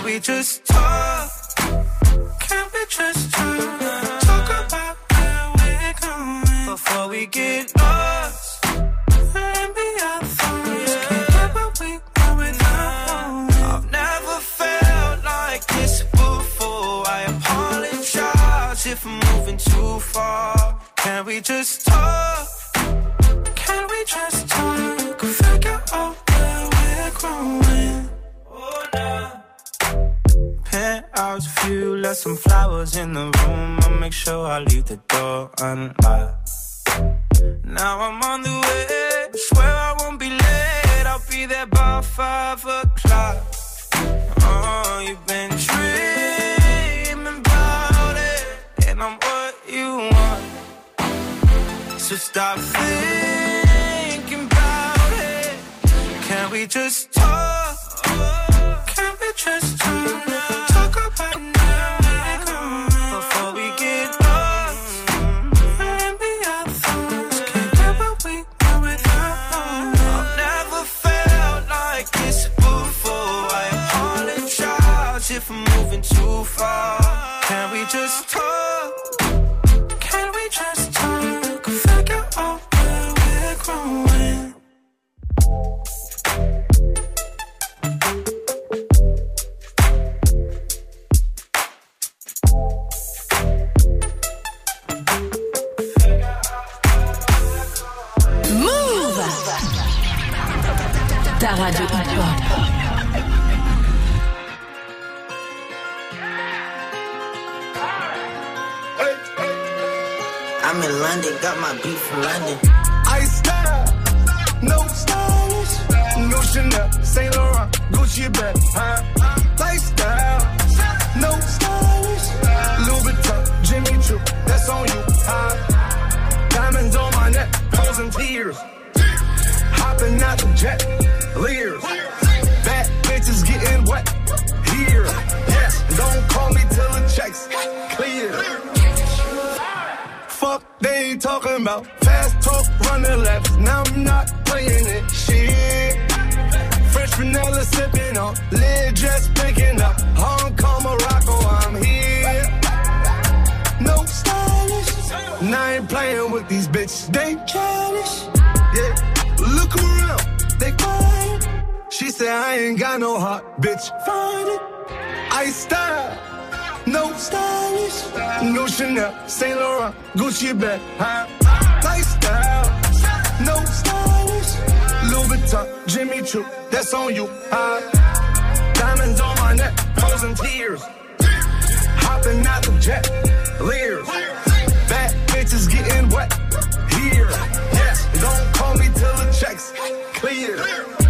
Can we just talk? Can we just talk? Talk about where we're going before we get lost. And be our thoughts. Can't get what we want without. I've never felt like this before. I apologize if I'm moving too far. Can we just talk? Penthouse view, left some flowers in the room. I'll make sure I leave the door unlocked. Now I'm on the way. Swear I won't be late. I'll be there by five o'clock. Oh, you've been dreaming about it, and I'm what you want. So stop thinking about it. Can we just talk? Can we just talk? Talk Ta radio hip-hop. I'm in London, got my beef from London. I style, no stylish, no Chanel, Saint Laurent, Gucci bag, huh? Lifestyle, no stylish, Louis Vuitton, Jimmy Choo, that's on you, huh? Diamonds on my neck, frozen tears, hopping out the jet, leers, bad bitches getting wet, here, yes, don't call me till the checks clear. Fuck, they talking about fast talk, running laps. Now I'm not playing it. Shit. Fresh vanilla sipping on, lid just picking up. Hong Kong, Morocco, I'm here. No stylish. Now I ain't playing with these bitches. They childish. I ain't got no heart, bitch. Find it. I style. No stylish, no Chanel, Saint Laurent, Gucci bag, huh? Lifestyle, no stylish, Louis Vuitton, Jimmy Choo, that's on you, huh? Diamonds on my neck, frozen tears, hopping out the jet, leers, bad bitches getting wet, here, don't call me till the checks clear.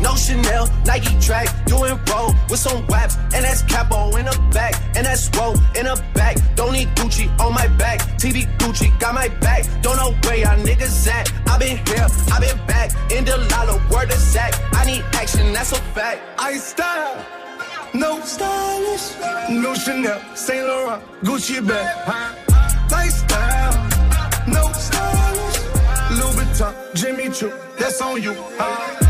No Chanel, Nike track, doing roll with some waps, and that's capo in the back, and that's roll in the back. Don't need Gucci on my back, TV Gucci got my back. Don't know where y'all niggas at. I been here, I been back, in the lala, word of Zach. I need action, that's a fact. I style, no stylish, no Chanel, Saint Laurent, Gucci bag? Lifestyle, no stylish, Louis Vuitton, Jimmy Choo, that's on you, huh?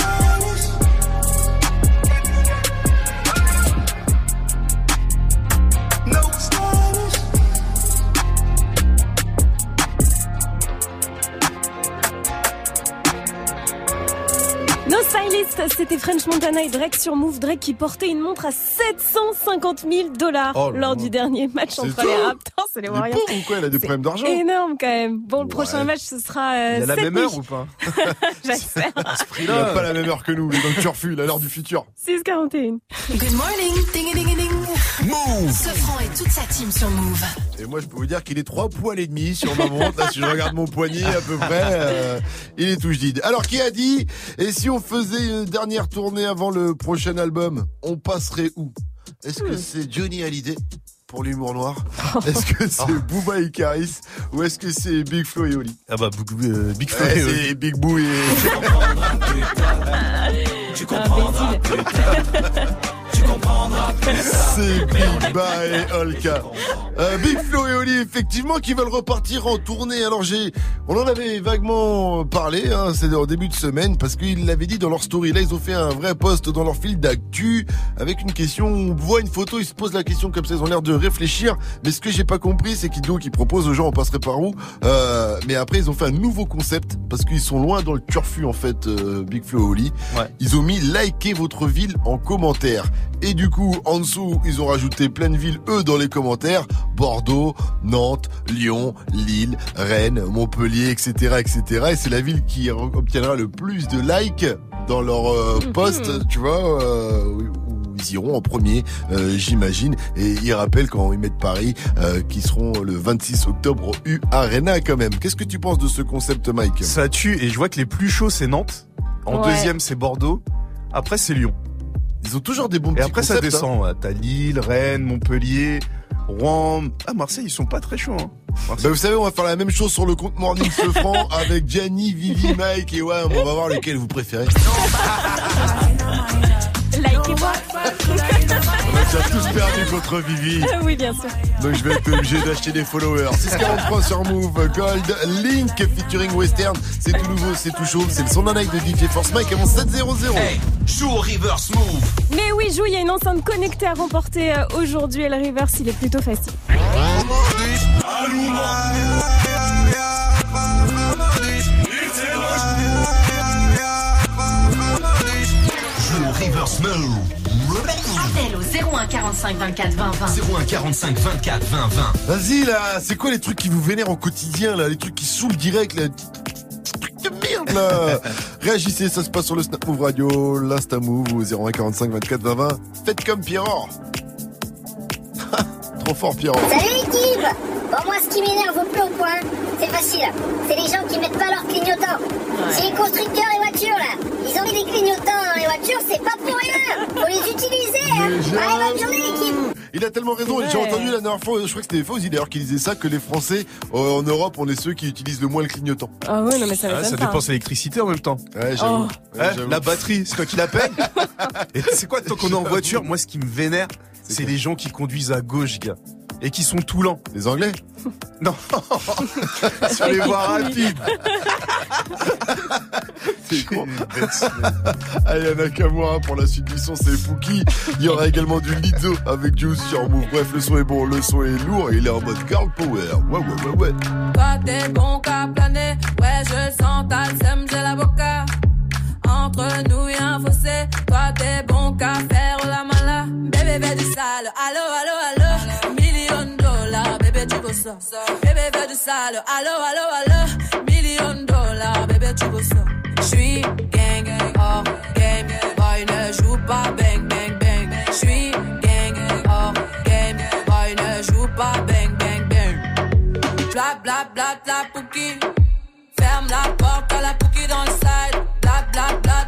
Triste, c'était French Montana et Drake sur Move. Drake qui portait une montre à 750 000 dollars Oh lors du dernier match entre tout les Raptors et les Warriors. pauvre ou quoi Il a des problèmes d'argent Énorme quand même. Bon, le prochain match, ce sera. euh, Il a la même heure ou pas <laughs> <laughs> J'espère. Il a pas la même heure que nous, il est dans le turfu, il a l'heure du futur. 6h41. Good morning, ding ding ding. Move Sofran et toute sa team sur Move. Et moi, je peux vous dire qu'il est trois poils et demi sur ma montre. Là, si je regarde mon poignet à peu près, euh, il est tout jadide. Alors, qui a dit Et si on faisait une dernière tournée avant le prochain album, on passerait où? Est-ce que c'est Johnny Hallyday pour l'humour noir? <laughs> Est-ce que c'est Booba et Caris? Ou est-ce que c'est Big Flo et Oli? Ah bah, euh, Big Flo Ouais, et Oli. c'est Big Boo et... <laughs> Tu comprendras plus <laughs> tard. Tu comprendras plus tard. C'est Big Ba et Olka. Euh, Big Flo et Oli, effectivement, qui veulent repartir en tournée. Alors j'ai, on en avait vaguement parlé, hein, c'est en début de semaine, parce qu'ils l'avaient dit dans leur story. Là, ils ont fait un vrai post dans leur fil d'actu avec une question. On voit une photo, ils se posent la question comme ça, ils ont l'air de réfléchir. Mais ce que j'ai pas compris, c'est qu'ils donc ils proposent aux gens, on passerait par où? Euh, Mais après, ils ont fait un nouveau concept parce qu'ils sont loin dans le turfu en fait, euh, Big Flo et Oli. Ils ont mis likez votre ville en commentaire. Et du coup, en dessous, ils ont rajouté plein de villes, eux, dans les commentaires. Bordeaux, Nantes, Lyon, Lille, Rennes, Montpellier, etc., etc. Et c'est la ville qui obtiendra le plus de likes dans leur euh, post, tu vois, euh, où où ils iront en premier, euh, j'imagine. Et ils rappellent quand ils mettent Paris, euh, qui seront le 26 octobre au U Arena quand même. Qu'est-ce que tu penses de ce concept, Mike? Ça tue et je vois que les plus chauds c'est Nantes. En Ouais. deuxième c'est Bordeaux. Après c'est Lyon. Ils ont toujours des bons Et petits après ça concepts, descend. ouais. T'as Lille, Rennes, Montpellier, Rouen. Ah Marseille ils sont pas très chauds. Hein. Bah vous savez, on va faire la même chose sur le compte Morning Ce franc <laughs> avec Gianni, Vivi, Mike et ouais, on va voir lequel vous préférez. <laughs> Likez-moi. On a déjà tous perdu contre Vivi. <laughs> oui, bien sûr. Donc je vais être obligé d'acheter des followers. 643 sur Move, Gold, Link featuring Western. C'est tout nouveau, c'est tout chaud. C'est le son d'un de DJ Force Mike avant 700. Hey, joue au reverse move. Mais oui, Jou, il y a une enceinte connectée à remporter euh, aujourd'hui et le reverse, il est plutôt facile. Joue Appel au 01 45 24 20 20. 01 45 24 20 20. Vas-y là, c'est quoi les trucs qui vous vénèrent au quotidien là Les trucs qui saoulent direct là Trucs de merde là <laughs> Réagissez, ça se passe sur le Snap Move Radio, l'Insta Move au 01 45 24 20 20. Faites comme Pierrot. <laughs> Trop fort Pierrot. Salut l'équipe Bon moi ce qui m'énerve au plus haut point, c'est facile. C'est les gens qui mettent pas leurs clignotants. C'est les constructeurs et voitures là. Ils ont mis des clignotants dans les voitures, c'est pas pour rien. Faut les utiliser hein. Allez bonne journée l'équipe Il a tellement raison. J'ai entendu la dernière fois, je crois que c'était Fauzi d'ailleurs qui disait ça, que les Français euh, en Europe, on est ceux qui utilisent le moins le clignotant. Ah ouais, non, mais ça Ah, ça dépense l'électricité en même temps. Ouais, j'avoue. Oh. Ouais, Hein, j'avoue. la batterie, c'est toi qui la paye <laughs> Et c'est quoi, tant qu'on est en voiture, moi ce qui me vénère, c'est les gens qui conduisent à gauche, gars. Et qui sont tout lents. Les Anglais <laughs> Non Sur les voies rapides C'est con. Allez, Nakamura pour la suite du son, c'est Fouki. Il y aura également du Lizzo avec Juice sur Move. Bref, le son est bon, le son est lourd et il est en mode girl power. Ouais, ouais, ouais, ouais. Toi t'es bon qu'à planer, ouais je sens ta sème, j'ai l'avocat. Entre nous y a un fossé, toi t'es bon qu'à faire. Bébé du sale, allo allo allo, million dollars, bébé tu veux ça. Bébé bébé du sale, allo allo allo, million dollars, bébé tu veux ça. J'suis gang hors game, boy ne joue pas bang bang bang. J'suis gang hors game, boy ne joue pas bang bang bang. Bla bla bla bla pouki. Ferme la porte à la pouki dans le side. Bla bla bla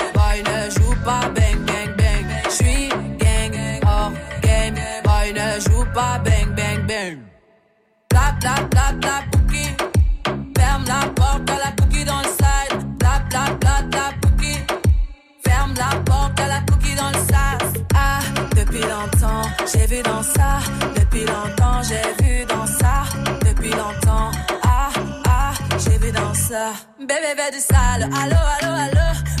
Pas bang bang bang. J'suis gang hors game. Boy ne joue pas bang bang bang. Tap tap tap tap cookie. Ferme la porte à la cookie dans le side. Tap tap tap tap cookie. Ferme la porte à la cookie dans le sas. Ah, depuis longtemps, j'ai vu dans ça. Depuis longtemps, j'ai vu dans ça. Depuis longtemps, ah, ah, j'ai vu dans ça. Bébé veut du sale, allo, allo, allo.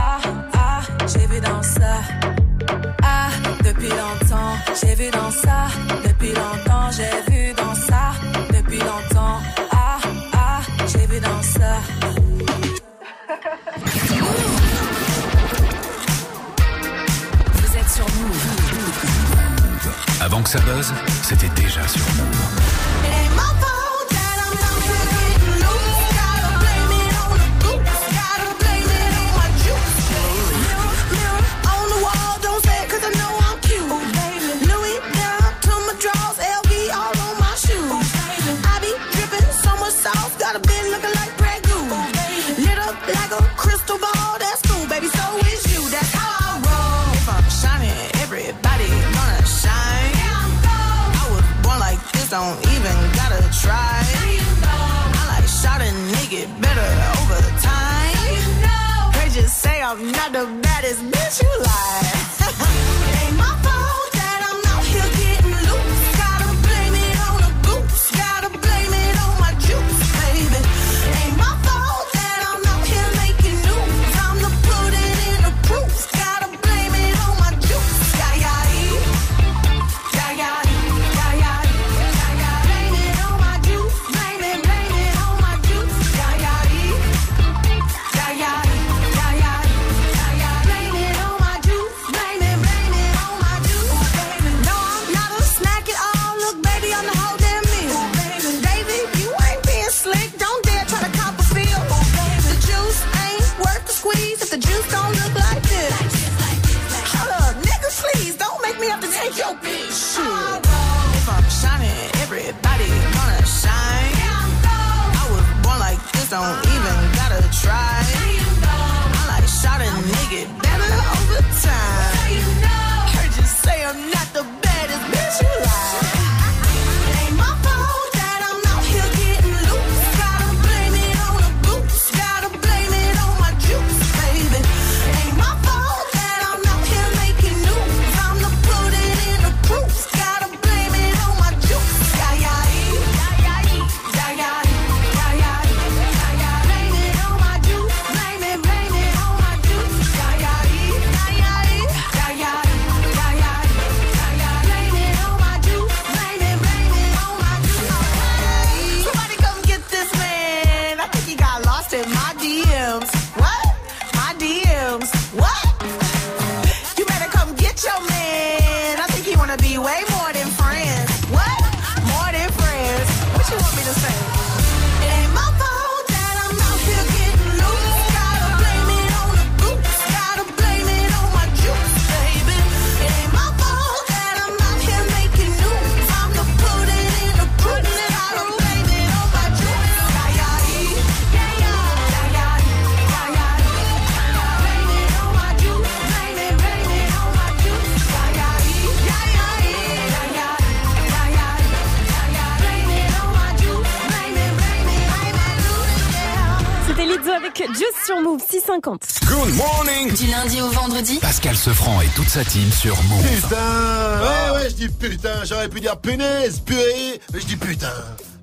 depuis longtemps, j'ai vu dans ça. Depuis longtemps, j'ai vu dans ça. Depuis longtemps, ah, ah, j'ai vu dans ça. Vous êtes sur Move. Avant que ça buzz, c'était déjà sur Move. Don't even gotta try. I like shot a nigga better over time. They just say I'm not the baddest bitch you like. Don't even gotta try. Good morning Du lundi au vendredi. Pascal Sefranc et toute sa team sur Move. Putain Ouais, ouais, je dis putain. J'aurais pu dire punaise, purée. Mais je dis putain.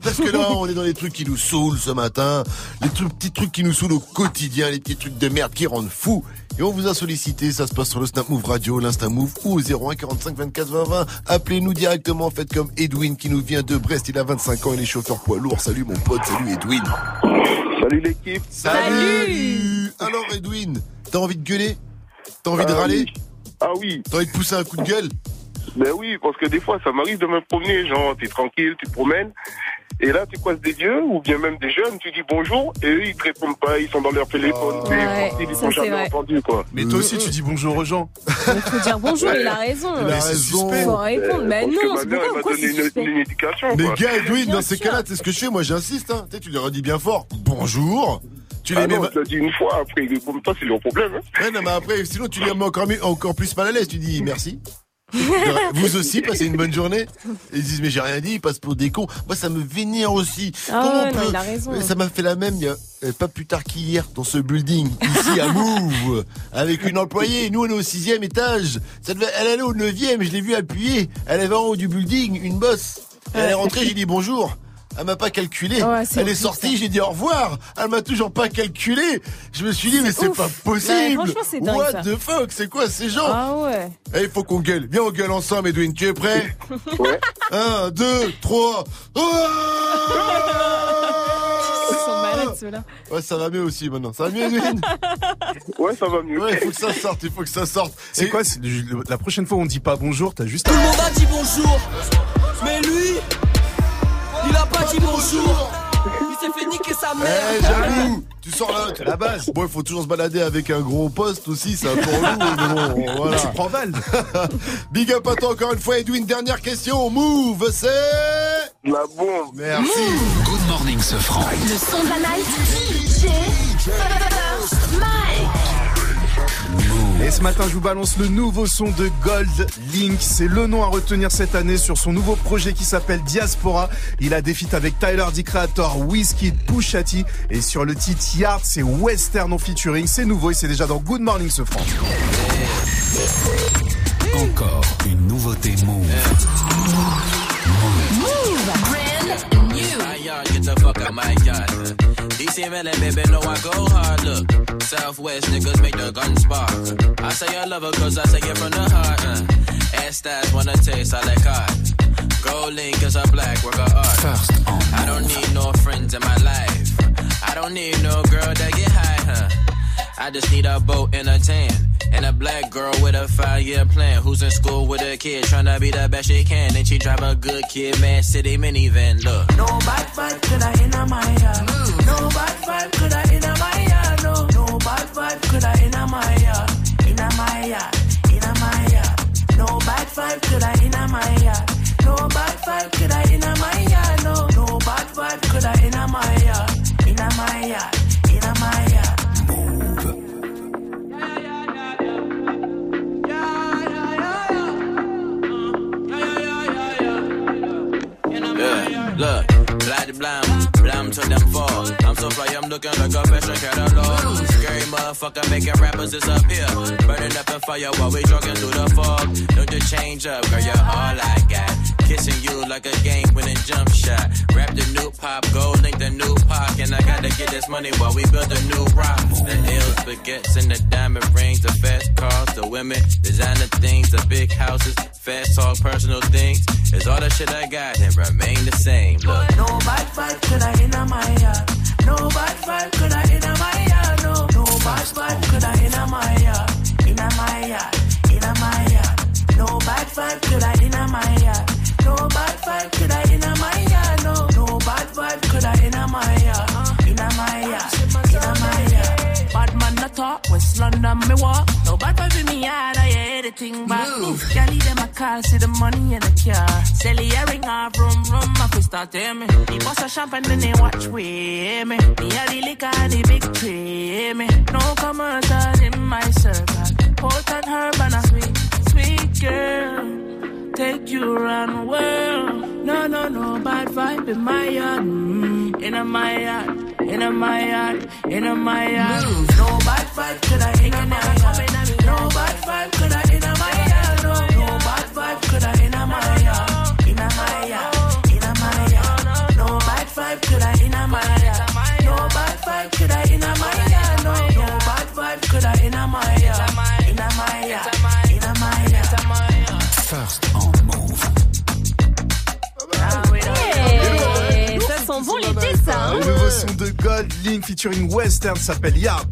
Parce que là, <laughs> on est dans les trucs qui nous saoulent ce matin, les trucs, petits trucs qui nous saoulent au quotidien, les petits trucs de merde qui rendent fou. Et on vous a sollicité, ça se passe sur le Snap Move Radio, l'Insta Move ou au 01 45 24 20 20. Appelez-nous directement, faites comme Edwin qui nous vient de Brest, il a 25 ans, il est chauffeur poids lourd. Salut mon pote, salut Edwin. Salut l'équipe. Salut Alors Edwin, t'as envie de gueuler? T'as envie de Ah râler? oui. Ah oui. T'as envie de pousser un coup de gueule? Ben oui, parce que des fois, ça m'arrive de me promener, genre, t'es tranquille, tu te promènes, et là, tu croises des vieux, ou bien même des jeunes, tu dis bonjour, et eux, ils te répondent pas, ils sont dans leur téléphone, Ouais, et ils c'est jamais vrai. entendu, quoi. Mais toi aussi, tu dis bonjour aux gens. Il faut dire bonjour, il a raison. Il a Mais c'est raison. suspect. Faut répondre. Mais non, ma c'est pourquoi, m'a pourquoi donné une, une éducation, Mais quoi. gars, Edwin, dans ces cas-là, tu sais ce que je fais Moi, j'insiste. Hein. Tu sais, tu leur dis bien fort. Bonjour. Tu les Ah mets. non, je l'ai dit une fois, après, comme toi, c'est leur problème, hein. Ouais, non, mais après, sinon, tu les mets encore, mieux- encore plus mal à l'aise. Tu dis merci. Vous aussi, passez une bonne journée. Ils disent, mais j'ai rien dit, ils passent pour des cons. Moi, ça me vénère aussi. Ah Comment ouais, on non, peut- il a raison. Mais Ça m'a fait la même, euh, pas plus tard qu'hier, dans ce building, ici à Move, avec une employée. Nous, on est au sixième étage. Ça devait, elle allait au neuvième, je l'ai vu appuyer. Elle avait en haut du building une bosse. Elle est rentrée, j'ai dit bonjour. Elle m'a pas calculé. Ouais, elle est sortie, j'ai dit au revoir. Elle m'a toujours pas calculé. Je me suis dit, mais c'est pas Ouais, possible. franchement, c'est dingue, What ça. the fuck, c'est quoi ces gens? Ah ouais. Eh, il faut qu'on gueule. Viens, on gueule ensemble, Edwin. Tu es prêt? <laughs> Ouais. Un, deux, trois. <laughs> Ils sont malades, ceux-là. Ouais, ça va mieux aussi maintenant. Ça va mieux, Edwin? <laughs> Ouais, ça va mieux. Ouais, il faut que ça sorte, il faut que ça sorte. C'est Et- quoi La prochaine fois, on dit pas bonjour, t'as juste. Tout le monde a dit bonjour, mais lui, il a pas dit bonjour. Il s'est fait niquer sa Eh, mère. jaloux Tu sors là, c'est la base. Bon, il faut toujours se balader avec un gros poste aussi, c'est un peu relou, mais bon, <laughs> voilà. Tu prends Val. <laughs> Big up à toi encore une fois, Edwin. Dernière question. Move, c'est... La bombe. Merci. Good morning, ce franc. Le son de la night. DJ. Et ce matin, je vous balance le nouveau son de Gold Link. C'est le nom à retenir cette année sur son nouveau projet qui s'appelle Diaspora. Il a des feats avec Tyler, The Creator, Whiskey, Pusha T. Et sur le titre Yard, c'est Western en featuring. C'est nouveau et c'est déjà dans Good Morning ce franc. Encore une nouveauté Move. Brand new. DC Melon, baby, know I go hard. Look, Southwest niggas make the gun spark. I say I love her cause I say it from the heart. Uh. Ass stats wanna taste, I like hard. Gold link is a black work of art. First on I don't need no friends in my life. I don't need no girl that get high, huh? I just need a boat and a tan. And a black girl with a five year plan. Who's in school with a kid, tryna be the best she can. And she drive a good kid, man, city minivan. Look. No bad vibe could I in my yard. No bad vibe could I in my yard. No, no bad vibe could I in my yard. In my yard, in my yard. No bad vibe could I in my yard. No bad vibe could I in my yard. No, no bad vibe could I in my yard. In my yard, look, blind, blind, blind to them fall. I'm so fly, I'm looking like a fashion catalog. Scary motherfucker making rappers disappear. Burning up the fire while we jogging through the fog. Don't you change up, girl, you're all I got. Kissing you like a game winning jump shot. Rap the new pop, gold link the new pop. And I gotta get this money while we build a new rock. The L's, baguettes, and the diamond rings, the fast cars, the women, designer things, the big houses, fast talk, personal things. It's all the shit I got and remain the same. Look. No bad vibe could I in my yard. No bad vibe could I in my yard. No, no bad vibe could I in my yard. In my yard, in my yard. No bad vibe could I in my yard. No bad vibe could I in my yard. No, no bad vibe could I in my yard. In my yard, in my yard. Bad man not talk, West London me walk. No bad vibe in me yard, I hear back. Can't leave them a call, see the money in the car. Sell off, rum rum, I fi start hear me. The a champagne, then they watch with me. Me a the liquor, the big tree, me. No commercial in my circle. Hot and herb and a sweet, sweet girl. Take you around the world. No, no, no bad vibe in my yard. Mm, in a my yard, in a my yard, in a my yard. No bad vibe could I in my yard. No bad vibe could I son de Gold Link featuring Western s'appelle Yard.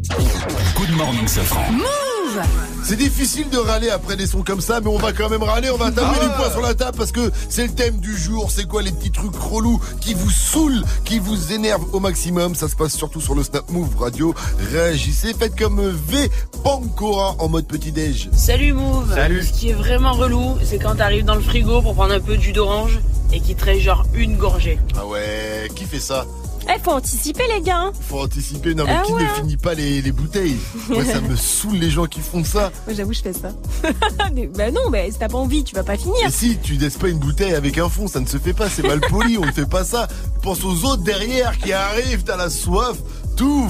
Good morning, ce franc. Move Move. C'est difficile de râler après des sons comme ça, mais on va quand même râler, on va taper Ah. du poing sur la table parce que c'est le thème du jour. C'est quoi les petits trucs relous qui vous saoulent, qui vous énervent au maximum? Ça se passe surtout sur le Snap Move Radio. Réagissez, faites comme V Pancora en mode petit-déj. Salut Move Salut. Ce qui est vraiment relou, c'est quand t'arrives dans le frigo pour prendre un peu de jus d'orange et qu'il te reste genre une gorgée. Ah ouais, qui fait ça? Eh, faut anticiper les gars. hein. Faut anticiper, non mais Ah qui ouais. ne finit pas les, les bouteilles <laughs> Moi ça me saoule les gens qui font ça. Moi, j'avoue, je fais ça. <laughs> Mais- bah non, mais si t'as pas envie, tu vas pas finir. Et si tu laisses pas une bouteille avec un fond, ça ne se fait pas, c'est mal poli, on ne fait pas ça. Pense aux autres derrière qui arrivent, t'as la soif, tout.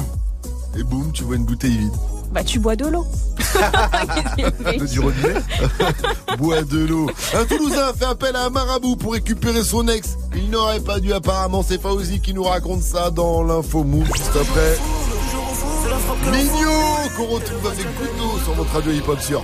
Et boum, tu vois une bouteille vide. Bah, tu bois de l'eau. <laughs> du robinet <laughs> Bois de l'eau. Un Toulousain fait appel à un marabout pour récupérer son ex. Il n'aurait pas dû apparemment, c'est Fauzi qui nous raconte ça dans l'info move juste après. Mignon qu'on retrouve avec Couteau sur votre radio hip-hop sur.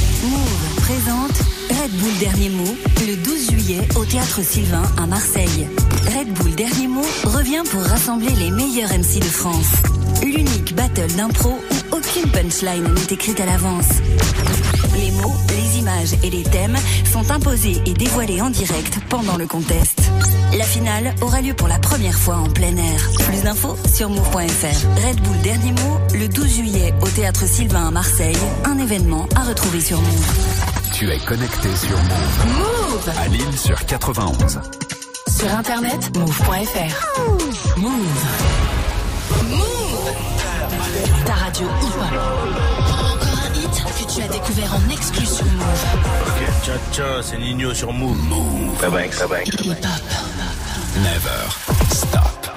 Move présente Red Bull Dernier Mot le 12 juillet au Théâtre Sylvain à Marseille. Red Bull Dernier Mot revient pour rassembler les meilleurs MC de France. L'unique battle d'impro où aucune punchline n'est écrite à l'avance. Images et les thèmes sont imposés et dévoilés en direct pendant le contest. La finale aura lieu pour la première fois en plein air. Plus d'infos sur move.fr. Red Bull Dernier Mot le 12 juillet au Théâtre Sylvain à Marseille. Un événement à retrouver sur Move. Tu es connecté sur Move. Move À Lille sur 91. Sur internet, move.fr. Move. Move. Ta radio hip-hop. Tu as découvert en exclu sur Move. Tcha tcha, c'est Nino sur Move. Move. Bye bye, bye bye. Never.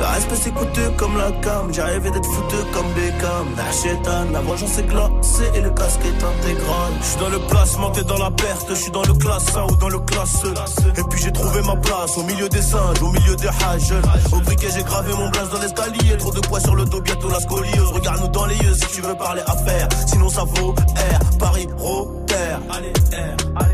Le respect c'est coûteux comme la cam, j'arrivais d'être foutu comme Beckham. La chétane, la vengeance est glacée et le casque est intégral. Je suis dans le placement, t'es dans la perte, je suis dans le classe 1 ou dans le classe E. Et puis j'ai trouvé ma place au milieu des singes, au milieu des hages. Au briquet j'ai gravé mon blaze dans l'escalier, trop de poids sur le dos, bientôt la scoliose. Regarde-nous dans les yeux si tu veux parler affaires, sinon ça vaut R, Paris, Rotter. Allez, R, allez.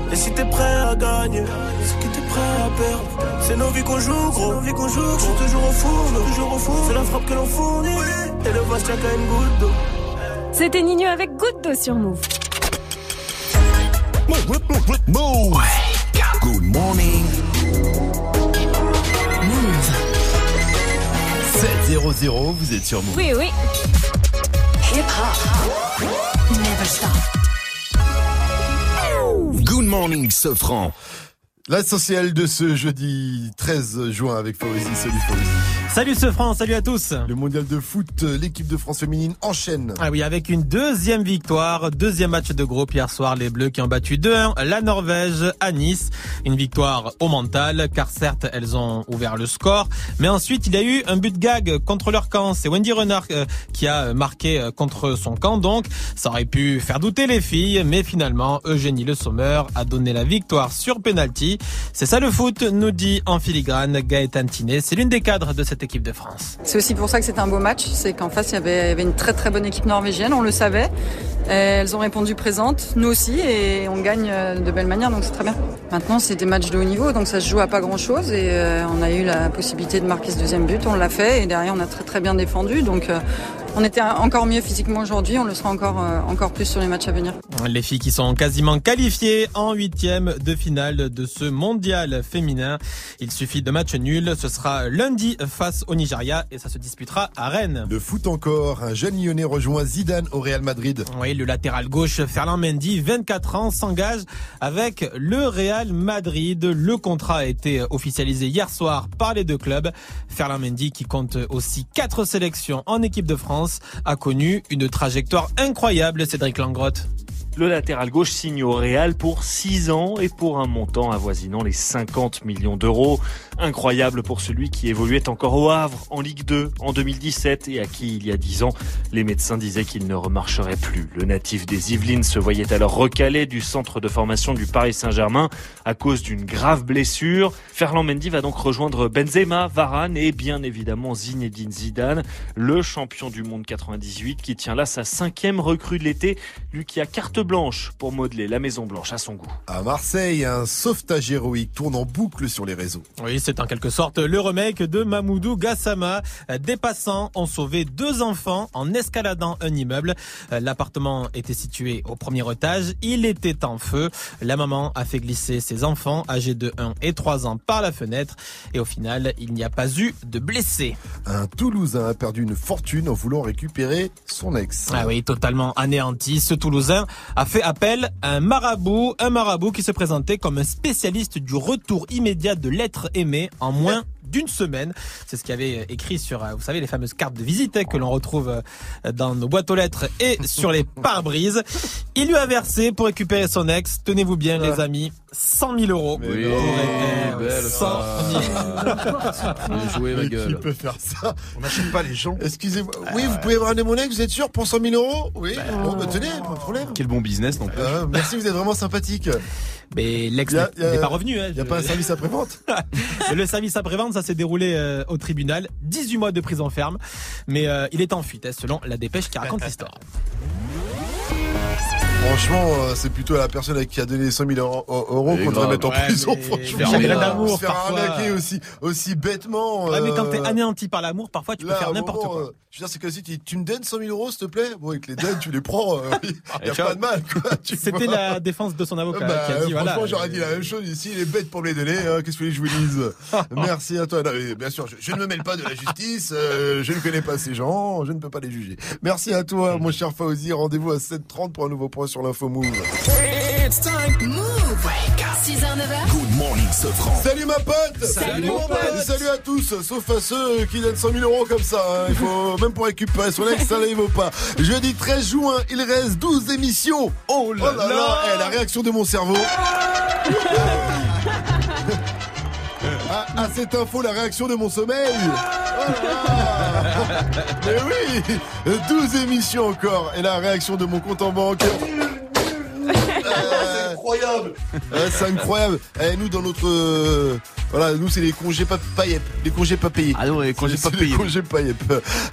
Et si t'es prêt à gagner, c'est que t'es prêt à perdre. C'est nos vies qu'on joue, gros. Nos vies qu'on joue, je suis toujours au four, toujours au four. C'est la frappe que l'on fournit. Et le tient qu'à une goutte d'eau. C'était Nino avec goutte d'eau sur Move. Move. Good morning. Move. 7-0-0, vous êtes sur Move. Oui, oui. Hip hop. Never stop. Good morning, Sofran. L'essentiel de ce jeudi 13 juin avec Fauzi. Salut Fauzi. Salut ce France, salut à tous. Le mondial de foot, euh, l'équipe de France féminine enchaîne. Ah oui, avec une deuxième victoire, deuxième match de groupe hier soir, les Bleus qui ont battu 2-1 la Norvège à Nice. Une victoire au mental, car certes, elles ont ouvert le score, mais ensuite il y a eu un but gag contre leur camp. C'est Wendy Renard euh, qui a marqué euh, contre son camp, donc ça aurait pu faire douter les filles, mais finalement, Eugénie Le Sommer a donné la victoire sur penalty. C'est ça le foot, nous dit en filigrane Gaëtan Tinet. C'est l'une des cadres de cette équipe de France. C'est aussi pour ça que c'était un beau match, c'est qu'en face il y, avait, une très très bonne équipe norvégienne, on le savait. Elles ont répondu présentes, nous aussi, et on gagne euh, de belle manière, donc c'est très bien. Maintenant, c'est des matchs de haut niveau, donc ça se joue à pas grand-chose, et euh, on a eu la possibilité de marquer ce deuxième but, on l'a fait, et derrière on a très très bien défendu, donc euh, on était encore mieux physiquement aujourd'hui, on le sera encore, encore plus sur les matchs à venir. Les filles qui sont quasiment qualifiées en huitième de finale de ce mondial féminin. Il suffit de match nul, ce sera lundi face au Nigeria et ça se disputera à Rennes. Le foot encore, un jeune lyonnais rejoint Zidane au Real Madrid. Oui, le latéral gauche Ferland Mendy, 24 ans, s'engage avec le Real Madrid. Le contrat a été officialisé hier soir par les deux clubs. Ferland Mendy, qui compte aussi quatre sélections en équipe de France, a connu une trajectoire incroyable, Cédric Langrotte. Le latéral gauche signe au Real pour 6 ans et pour un montant avoisinant les 50 millions d'euros. Incroyable pour celui qui évoluait encore au Havre en Ligue 2 en 2017 et à qui il y a 10 ans les médecins disaient qu'il ne remarcherait plus. Le natif des Yvelines se voyait alors recalé du centre de formation du Paris Saint-Germain à cause d'une grave blessure. Ferland Mendy va donc rejoindre Benzema, Varane et bien évidemment Zinedine Zidane, le champion du monde 98 qui tient là sa cinquième recrue de l'été, lui qui a carte blanche pour modeler la Maison Blanche à son goût. À Marseille, un sauvetage héroïque tourne en boucle sur les réseaux. Oui, c'est en quelque sorte le remake de Mamoudou Gassama. Des passants ont sauvé deux enfants en escaladant un immeuble. L'appartement était situé au premier étage. Il était en feu. La maman a fait glisser ses enfants âgés de 1 et 3 ans par la fenêtre. Et au final, il n'y a pas eu de blessés. Un Toulousain a perdu une fortune en voulant récupérer son ex. Ah oui, totalement anéanti. Ce Toulousain a fait appel à un marabout, un marabout qui se présentait comme un spécialiste du retour immédiat de l'être aimé en moins d'une semaine. C'est ce qu'il avait écrit sur, vous savez, les fameuses cartes de visite hein, que l'on retrouve dans nos boîtes aux lettres et <laughs> sur les pare-brises. Il lui a versé pour récupérer son ex, tenez-vous bien les amis, 100 000 euros. Eh, belle 100 000. joué, ma gueule. Qui peut faire ça? On n'achète pas les gens. Excusez-moi. Oui, vous pouvez me ramener mon ex, vous êtes sûr, pour 100 000 euros? Oui. Bon, bah, tenez, pas de problème. Quel bon business non plus. Euh, merci, vous êtes vraiment sympathique. Mais l'ex a- n'est a- pas revenu. hein, y a je- pas un service après-vente? <laughs> Le service après-vente, ça s'est déroulé euh, au tribunal. 18 mois de prison ferme. Mais euh, il est en fuite, hein, selon la dépêche qui raconte <laughs> l'histoire. Franchement, euh, c'est plutôt la personne à qui a donné 100 000 euros, euros qu'on devrait mettre en Ouais, prison. mais- franchement. mais d'amour, faire parfois. arnaquer aussi, aussi bêtement. Ouais, mais quand euh, t'es anéanti par l'amour, parfois tu peux Là, faire n'importe quoi. euh, je veux dire, c'est comme si tu, tu me donnes 100 000 euros, s'il te plaît. Bon, avec les donnes, tu les prends. euh, Il <laughs> y a pas de mal, C'était la défense de son avocat Bah, qui a dit voilà. franchement, j'aurais dit la même chose ici. Il est bête pour me les donner. hein, Qu'est-ce que les je vous dise <laughs> Merci à toi. Non, mais bien sûr, je, je ne me mêle pas de la justice. euh, je ne connais pas ces gens. Je ne peux pas les juger. Merci à toi, mon cher Fauzi. Rendez-vous à 7h30 pour un nouveau point sur l'info Move. It's time. Move. 6h, 9h. Good morning, Sofran. Salut ma pote Salut, mon pote. Salut à tous, sauf à ceux qui donnent 100 000 euros comme ça. hein. Il faut <laughs> même pour récupérer son ex, ça ne vaut pas. Jeudi 13 juin, il reste 12 émissions. Oh là là, Eh, La réaction de mon cerveau. <laughs> À, à cette info, la réaction de mon sommeil. Oh. <laughs> Mais oui 12 émissions encore. Et la réaction de mon compte en banque. C'est incroyable C'est incroyable Eh, Nous, dans notre... euh, voilà, nous, c'est les congés pas payés. Les congés pas payés. Ah non, les congés C'est- pas <laughs> les payés. congés pas payés.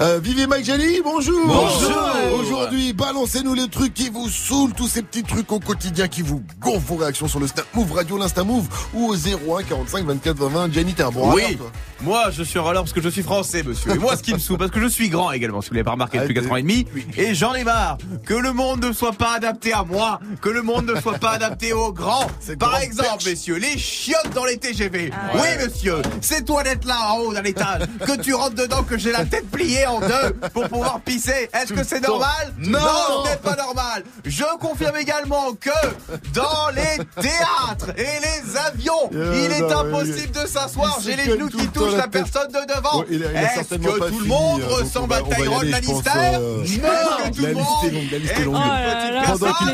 Euh, Vivez Mike Jali, bonjour Bonjour. Aujourd'hui, balancez-nous les trucs qui vous saoulent, tous ces petits trucs au quotidien qui vous gonflent vos réactions sur le Snap Move Radio, l'Insta Move ou au 01 45 24 20 20. Gianni, t'es un bon Oui, râleur, toi. moi je suis un râleur parce que je suis français, monsieur. Et moi, ce qui me saoule, parce que je suis grand également, si vous l'avez pas remarqué depuis Ah, 4 ans et demi, et j'en ai marre que le monde ne soit pas adapté à moi, que le monde ne soit pas adapté aider aux grands. Par exemple, messieurs, les chiottes dans les TGV. Oui, monsieur, c'est toi d'être là en haut d'un étage, que tu rentres dedans, que j'ai la tête pliée en deux pour pouvoir pisser. Est-ce que c'est normal? Non, non ce n'est pas normal. Je confirme également que dans les théâtres et les avions, il est impossible de s'asseoir. J'ai les genoux qui touchent la personne de devant. Est-ce que tout le monde ressemble à Tyrone Lannister? Non, que tout le monde. Pendant qu'il.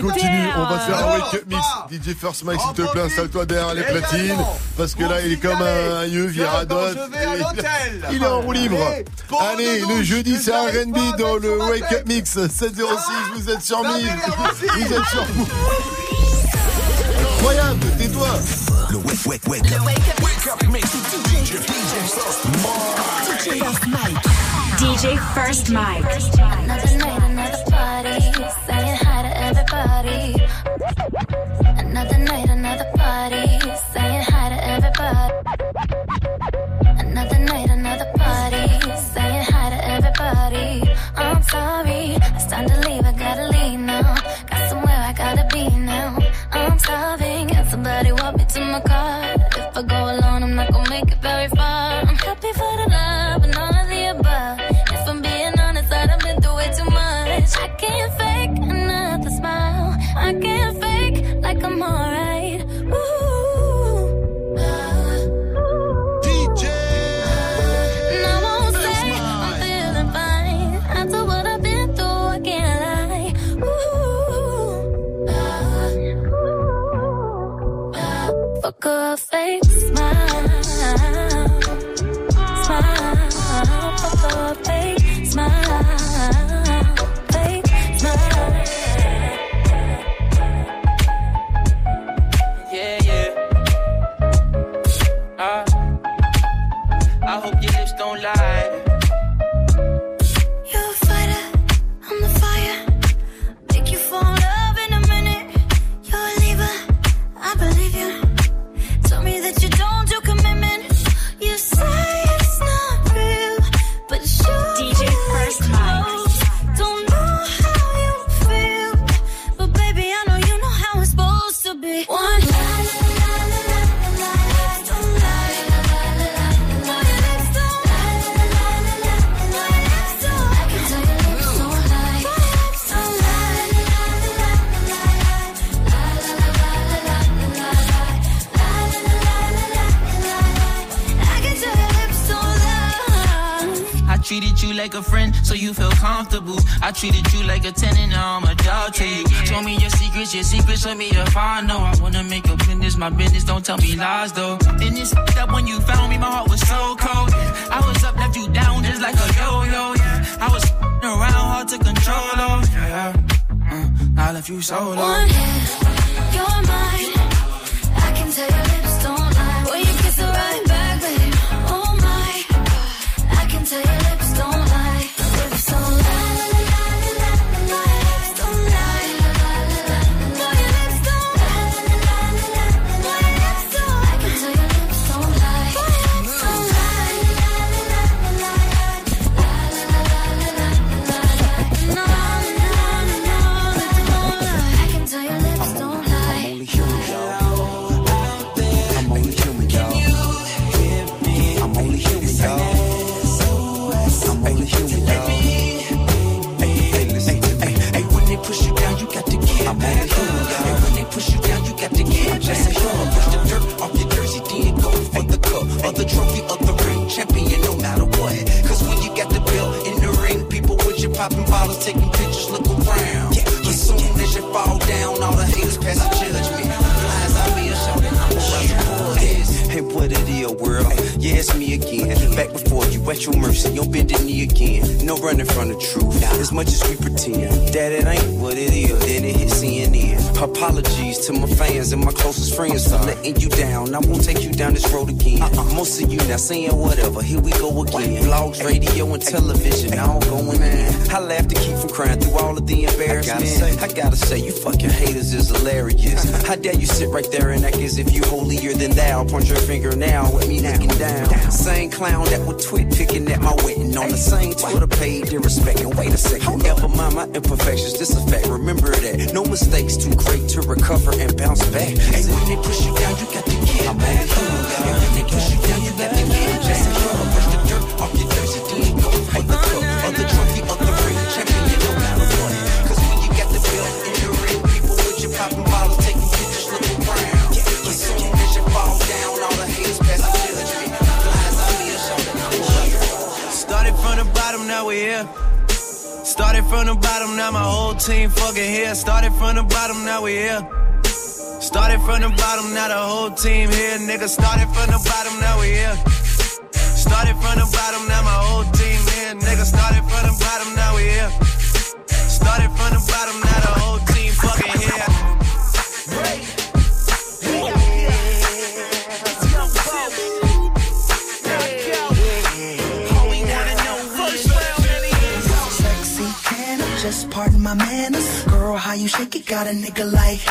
DJ First Mike, s'il te plaît, installe-toi derrière les platines. Parce que là, il est comme un yeux viradote. Il est en roue libre. Allez, le jeudi, c'est un RB dans le Wake Up Mix 706. Vous êtes sur mille. Vous êtes sur vous Incroyable, tais-toi. Le Wake Wake Wake Up. Wake Up Mix. DJ First Mike. DJ First Mike. Another night, another party. Saying hi to everybody. Another night, another party, saying hi to everybody. Another night, another party, saying hi to everybody. Oh, I'm sorry, it's time to leave, I gotta leave now. Got somewhere I gotta be now. Oh, I'm starving, somebody walk me to my car? If I go alone, I'm not gonna make it very far. Poker fake smile. Smile. Poker fake smile. to me if I know I wanna make a business my business. Don't tell me lies though. And it's that when you found me, my heart was so cold. I was up, left you down just like a yo-yo. Yeah. I was around, hard to control. Oh yeah, uh, I left you so low. A nigga like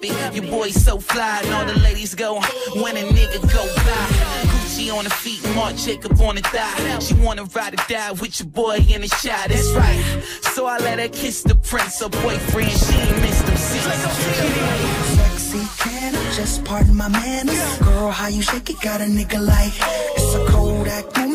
gotta. Your boy so fly, and all the ladies go when a nigga go by. Gucci on the feet, Marc Jacob on the thigh. She wanna ride or die with your boy in the shot. That's right. So I let her kiss the prince, her boyfriend. She ain't missed them Sexy, can I just pardon my manners? Girl, how you shake it? Got a nigga like it's a Kodak moment.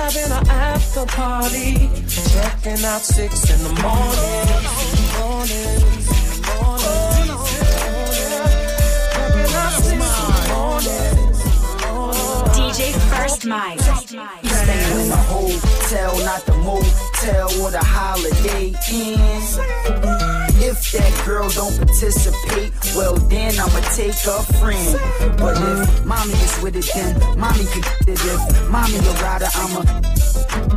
Having an after party. Checking out six in the morning. Morning, morning, Checking out six in the morning. DJ First Mike. Staying in the hotel, not the motel or the holiday inn. If that girl don't participate, well then I'ma take a friend. But if mommy is with it, then mommy can get it. If mommy a rider, I'm a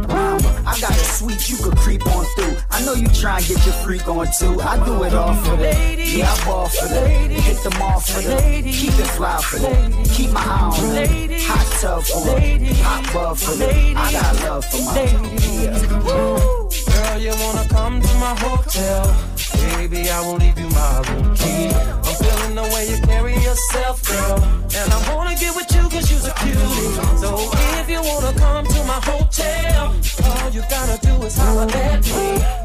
mama. I got a sweet you could creep on through. I know you try and get your freak on too. I do it all for that. Yeah, I ball for that. Hit them off for that. Keep it fly for that. Keep my eye on that. Hot tub for that. Hot bub for that. I got love for my Girl, you wanna come to my hotel? Baby, I will leave you my room key. I'm feeling the way you carry yourself, girl. And I wanna get with you cause you're a cutie. So if you wanna come to my hotel, all you gotta do is holler at me.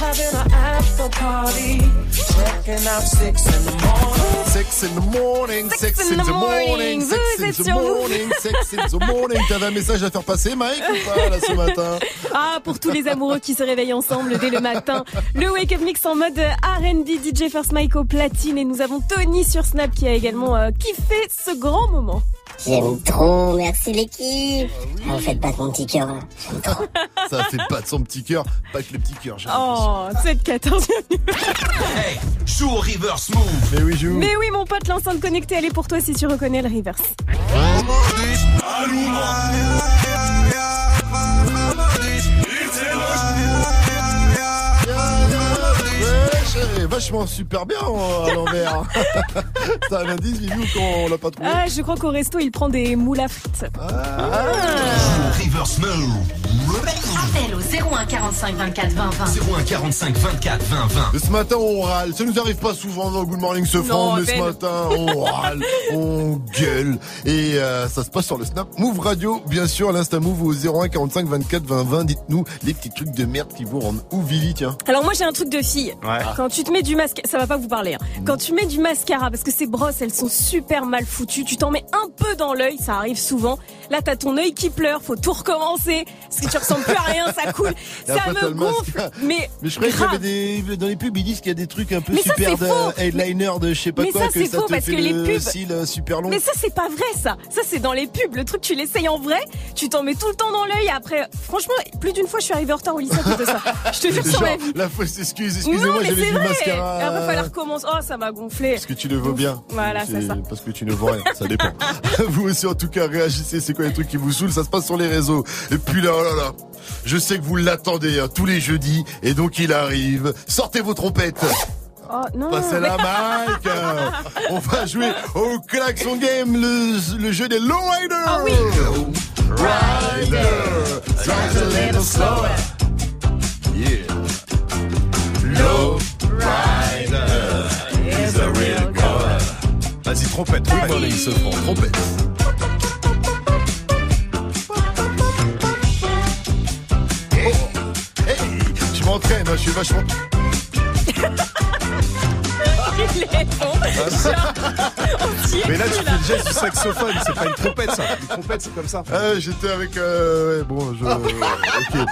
Having an after party. Checking out six in the morning. Six in the morning, six in the morning, six in the morning, six in the morning. T'avais un message à faire passer, Mike, ou pas, là, ce matin Ah, pour tous les amoureux qui se réveillent ensemble dès le matin. Le Wake Up Mix en mode R&B DJ First Mike au platine. Et nous avons Tony sur Snap qui a également euh, kiffé ce grand moment. J'aime trop, merci l'équipe. Ah, vous faites pas de mon petit cœur là. J'aime trop. Ça fait pas de son petit cœur, pas que le petit cœur. j'ai Oh, 7-14, bienvenue. Hey, joue au reverse move. Mais oui, joue. Mais oui, mon pote, l'enceinte connectée, elle est pour toi si tu reconnais le reverse. Vachement super bien euh, à l'envers. <laughs> C'est un indice, Vivi, ou qu'on l'a pas trouvé Ah, je crois qu'au resto, il prend des moules à frites. Ah. Move. Appel au 01 45 24 20 20. 01 45 24 20 20. Ce matin, on râle. Ça nous arrive pas souvent dans Good Morning ce franc, mais à ce matin, on <laughs> râle, on gueule. Et euh, ça se passe sur le Snap Move Radio, bien sûr, l'Insta Move au 01 45 24 20 20. Dites-nous les petits trucs de merde qui vous rendent ou Vivi, tiens. Alors moi j'ai un truc de fille. Ouais. Quand tu te mets du mascara, ça va pas vous parler. hein. Quand tu mets du mascara, parce que ces brosses elles sont super mal foutues, tu t'en mets un peu dans l'œil, ça arrive souvent. Là t'as ton œil qui pleure, faut tout recommencer parce que tu ressembles plus à rien, ça coule, <laughs> ça me le gonfle. Mais Mais je croyais grave. des, dans les pubs, ils disent qu'il y a des trucs un peu Mais ça, super c'est de faux. headliner de je sais pas Mais quoi, ça, que c'est ça faux parce que les le pubs- cils euh, super long. Mais ça c'est pas vrai ça. Ça c'est dans les pubs. Le truc tu l'essayes en vrai, tu t'en mets tout le temps dans l'œil. Après, franchement, plus d'une fois je suis arrivée en retard au lycée à cause de ça. <laughs> Je te jure sur ma vie. la fausse excuse, excusez-moi, mais j'avais du vrai. mascara. Et après fallait recommencer. Oh ça m'a gonflé. Parce que tu le vaux bien. Voilà, c'est ça. Parce que tu ne vaux rien, ça dépend. <laughs> vous aussi, en tout cas, réagissez. C'est quoi les trucs qui vous saoulent? Ça se passe sur les réseaux. Et puis là, oh là là. Je sais que vous l'attendez hein, tous les jeudis. Et donc, il arrive. Sortez vos trompettes. Oh non. Passez la <laughs> mic. euh, On va jouer au Klaxon Game, le, le jeu des lowriders. Ah oui. Rider. Drive a little slower. Yeah. Low rider is a real goer. Vas-y, trompette, trompette. Morning, ce franc, trompette. Hey, hey, je m'entraîne, hein, je suis vachement. <laughs> <laughs> Mais là, tu fais le geste du saxophone, c'est pas une trompette ça. Une trompette, c'est comme ça. Ah, J'étais avec. Euh, ouais, bon, je. <laughs> ok.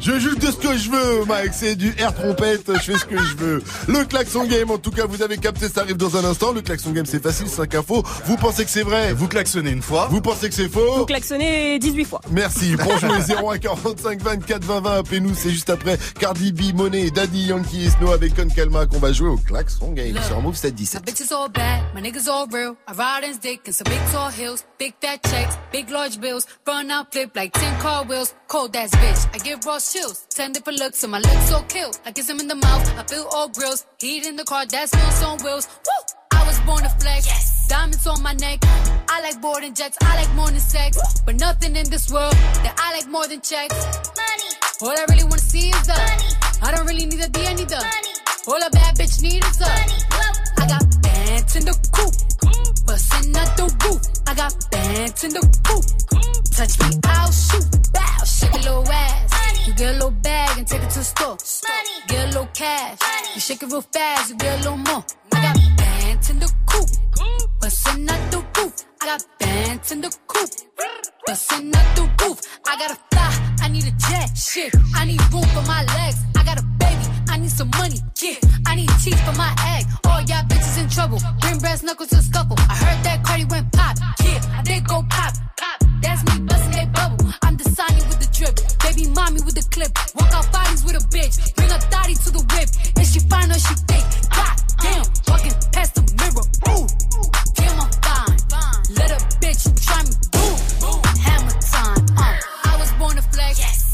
Je joue de ce que je veux, Mike. C'est du air trompette. Je fais ce que je veux. Le klaxon game, en tout cas, vous avez capté, ça arrive dans un instant. Le klaxon game, c'est facile, 5 infos. Vous pensez que c'est vrai? Vous klaxonnez une fois. Vous pensez que c'est faux? Vous klaxonnez 18 fois. Merci. Pour jouer 01 45 24 20 20, appelez-nous. C'est juste après Cardi B, Monet, Daddy Yankee et Snow avec Con Calma qu'on va jouer au klaxon game sur Move 717. My bitches all bad, my niggas all real. I ride in dick in some big tall hills, big fat checks, big large bills. Run out, flip like 10 car wheels. Cold ass bitch, I give raw chills. 10 different looks, and my lips so kill. I kiss him in the mouth, I feel all grills. Heat in the car, that's wheels on wheels. Woo! I was born to flex. Diamonds on my neck. I like boarding jets, I like more than sex. But nothing in this world that I like more than checks. Money. All I really wanna see is the money. I don't really need a D, I need the money. All a bad bitch need is money. I got bands in the coop. Bustin' out the roof. I got bands in the coop. Touch me, I'll shoot. Bow, shake a little ass. You get a little bag and take it to the store. Get a little cash. You shake it real fast, you get a little more. I got bands in the coop. Bustin' out the roof. I got bands in the coop. Bustin' out the roof. I got a fly, I need a jet. Shit, I need room for my legs. I got a baby, I need some money. Yeah, I need teeth for my egg. All y'all bitches in trouble. Bring brass knuckles to scuffle. I heard that Cardi went pop. Yeah, they go pop. Pop. That's me busting that bubble. I'm the with the drip. Baby mommy with the clip. Walk out bodies with a bitch. Bring a thotty to the whip. And she fine or she fake. God damn, walking past the mirror. Ooh, damn, I'm fine. Let a bitch try me.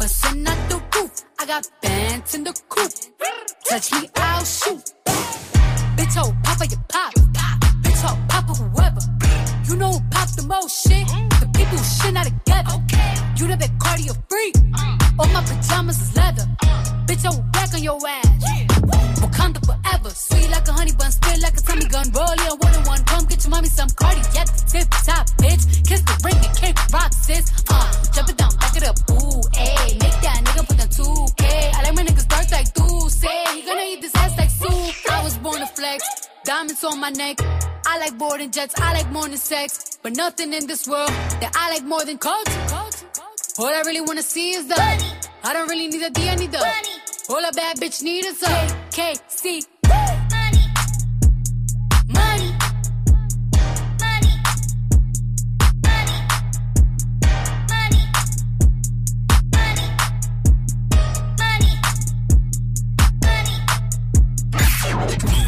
Bustin' out the roof. I got bands in the coop. Touch me, I'll shoot. Bitch, oh, papa, you pop. Bitch, oh, papa, whoever. You know who pop the most shit? The people who shit not together. You know that cardio free. All my pajamas is leather. Bitch, I will back on your ass. Wakanda forever. Sweet like a honey bun, spit like a Tommy gun. Roll on one and one. Come get your mommy some cardi at the tip top, bitch. Kiss the ring and kick rock, sis. Uh, jump it down, back it up. Ooh, ayy. Make that nigga put the 2K. I like my niggas dark like say. He gonna eat this ass like soup. I was born to flex. Diamonds on my neck. I like boarding jets. I like more than sex. But nothing in this world that I like more than culture. culture. All I really wanna see is the money. I don't really need a D, I need the money. All a bad bitch need is a K, K C. Money. Money. Money. Money. Money. Money. Money. Money.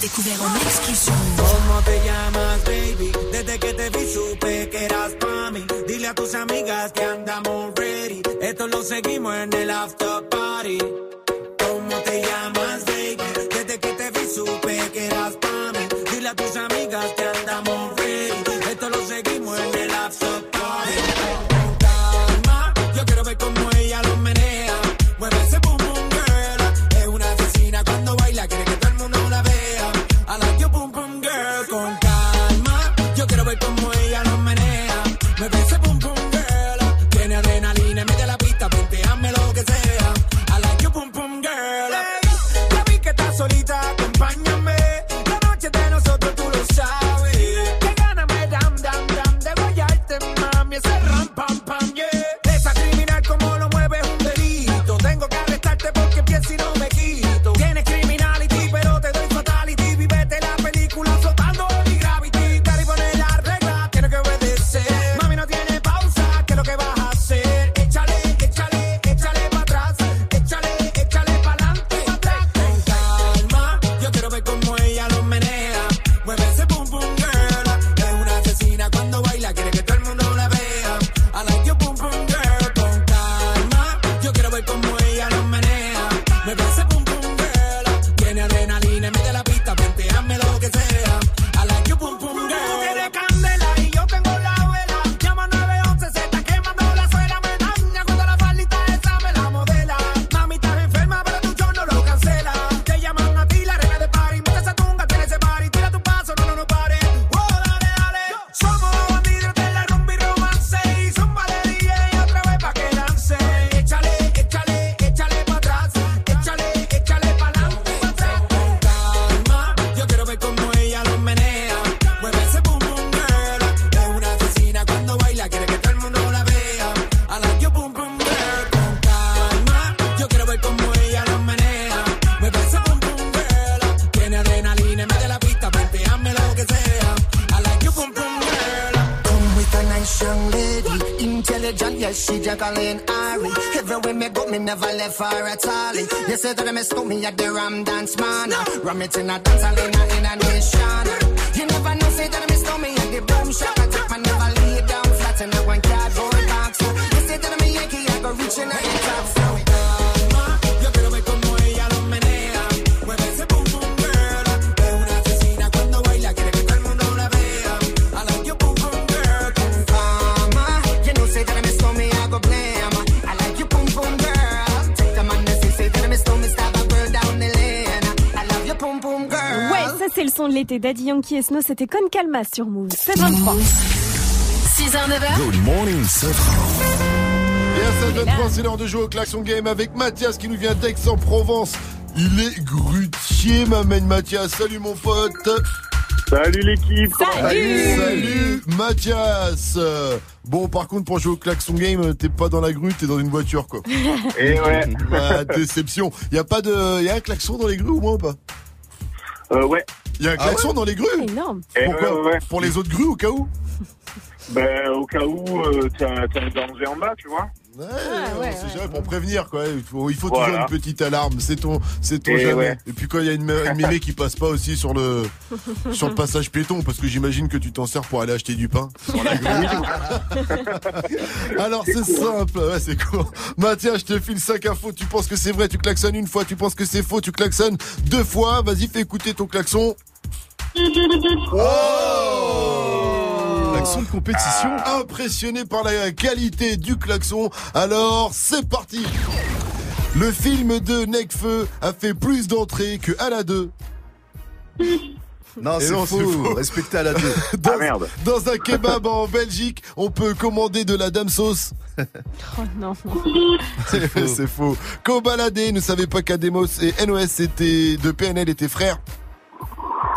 Découvert en exclusion. ¿Cómo te llamas, baby? Desde que te vi supe que eras pa' mí. Dile a tus amigas que andamos ready. Esto lo seguimos en el after party. ¿Cómo te llamas, baby? Desde que te vi supe que eras pa' mí. Dile a tus amigas Jacqueline Ari. Everywhere me go, me never left her at all. You say that I miss me at the Ram Dance Man. Ram it in a dance hall in a, in a nation. You never know, say that I miss me at the Boom Shop. I take my never lay down flat in a one cardboard box. You say that I'm a Yankee, I go reaching out son de l'été. Daddy Yankee et Snow, c'était Con Calma sur Move. 723. 6h, 9h. Good morning, Et à 7h23, c'est l'heure de jouer au Klaxon Game avec Mathias qui nous vient d'Aix-en-Provence. Il est grutier, m'amène Mathias. Salut mon pote. Salut l'équipe. Salut. Salut Mathias. Bon, par contre, pour jouer au Klaxon Game, t'es pas dans la grue, t'es dans une voiture, quoi. Et ouais. Ah, déception. Y a pas de, y a un klaxon dans les grues au moins ou pas? Euh, ouais. Y a un Ah klaxon ouais dans les grues Énorme. Eh Pourquoi ouais, ouais. Pour les autres grues au cas où <laughs> Ben, au cas où euh, t'as un danger en bas, tu vois. Ouais, on sait jamais, pour prévenir quoi. Il faut, il faut Voilà. toujours une petite alarme. C'est ton, c'est ton Et jamais. ouais. Et puis quand il y a une, une mémé qui passe pas aussi sur le, <laughs> sur le passage piéton, parce que j'imagine que tu t'en sers pour aller acheter du pain sur la grue. <laughs> Alors c'est simple, ouais c'est cool. Mathias, je te file 5 infos. Tu penses que c'est vrai, tu klaxonnes une fois. Tu penses que c'est faux, tu klaxonnes deux fois. Vas-y, fais écouter ton klaxon. Oh Klaxon de compétition. Impressionné par la qualité du klaxon. Alors, c'est parti. Le film de Necfeu a fait plus d'entrées que à 2. Non, Et c'est faux. faux. Respectez à la deux. <laughs> Dans, Ah, merde. dans un kebab en Belgique, on peut commander de la dame sauce. Oh non. C'est faux. c'est faux. Cobaladé ne savait pas qu'Ademos et NOS étaient, de PNL étaient frères.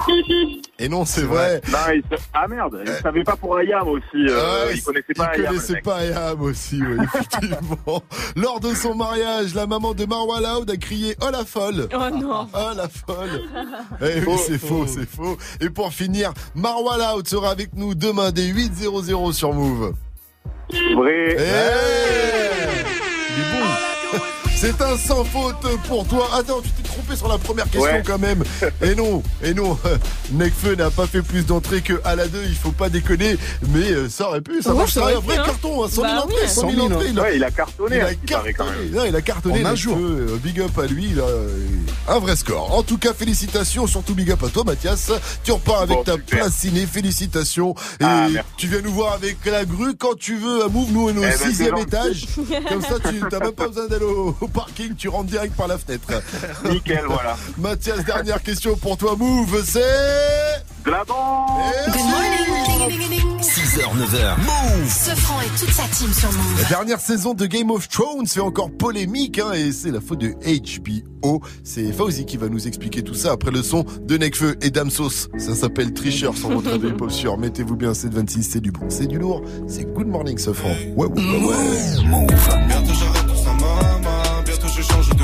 <laughs> Et non, c'est vrai. Non, il sa- Ah merde, il savait pas pour Ayam aussi. euh, Ouais, il connaissait pas il Ayam. connaissait pas Ayam aussi, oui, <laughs> effectivement. Lors de son mariage, la maman de Marwa Loud a crié Oh la folle Oh non Oh <laughs> la folle Eh oui, c'est faux, c'est faux. Et pour finir, Marwa Loud sera avec nous demain dès 8.00 sur Move. Vrai. Eh Il est bon C'est un sans faute pour toi. Attends, tu t'es trompé sur la première question Ouais. quand même. <laughs> Et non, et non, <laughs> Necfeu n'a pas fait plus d'entrées que à la 2, il faut pas déconner, mais euh, ça aurait pu, ça Ouais, marche, ça un aurait vrai pu, hein. carton, hein, 100 000 Bah entrées, oui. 100 000 100 000, entrées. ouais, il a cartonné, il a hein, il quand cartonné, même. non, il a cartonné, En un jour. euh, big up à lui, il a, un vrai score. En tout cas, félicitations, surtout big up à toi Mathias, tu repars avec Bon, ta super. place ciné, félicitations, et Ah, merci. tu viens nous voir avec la grue quand tu veux à Move, nous on est Eh au ben, sixième étage, comme ça tu n'as même pas besoin d'aller au, au parking, tu rentres direct par la fenêtre. <laughs> Nickel, voilà. Mathias, dernière question pour toi, Move, c'est... De la Good morning. 6h, 9h. Move Ce franc et toute sa team sur La Move. dernière saison de Game of Thrones fait encore polémique hein, et c'est la faute de HBO. C'est Fauzi qui va nous expliquer tout ça après le son de Necfeu et Damsos. Ça s'appelle Tricheur sur votre réveil pop sûr. Mettez-vous bien, c'est de 26, c'est du bon, c'est du lourd. C'est Good Morning ce franc. Ouais, ouais, ouais, ouais.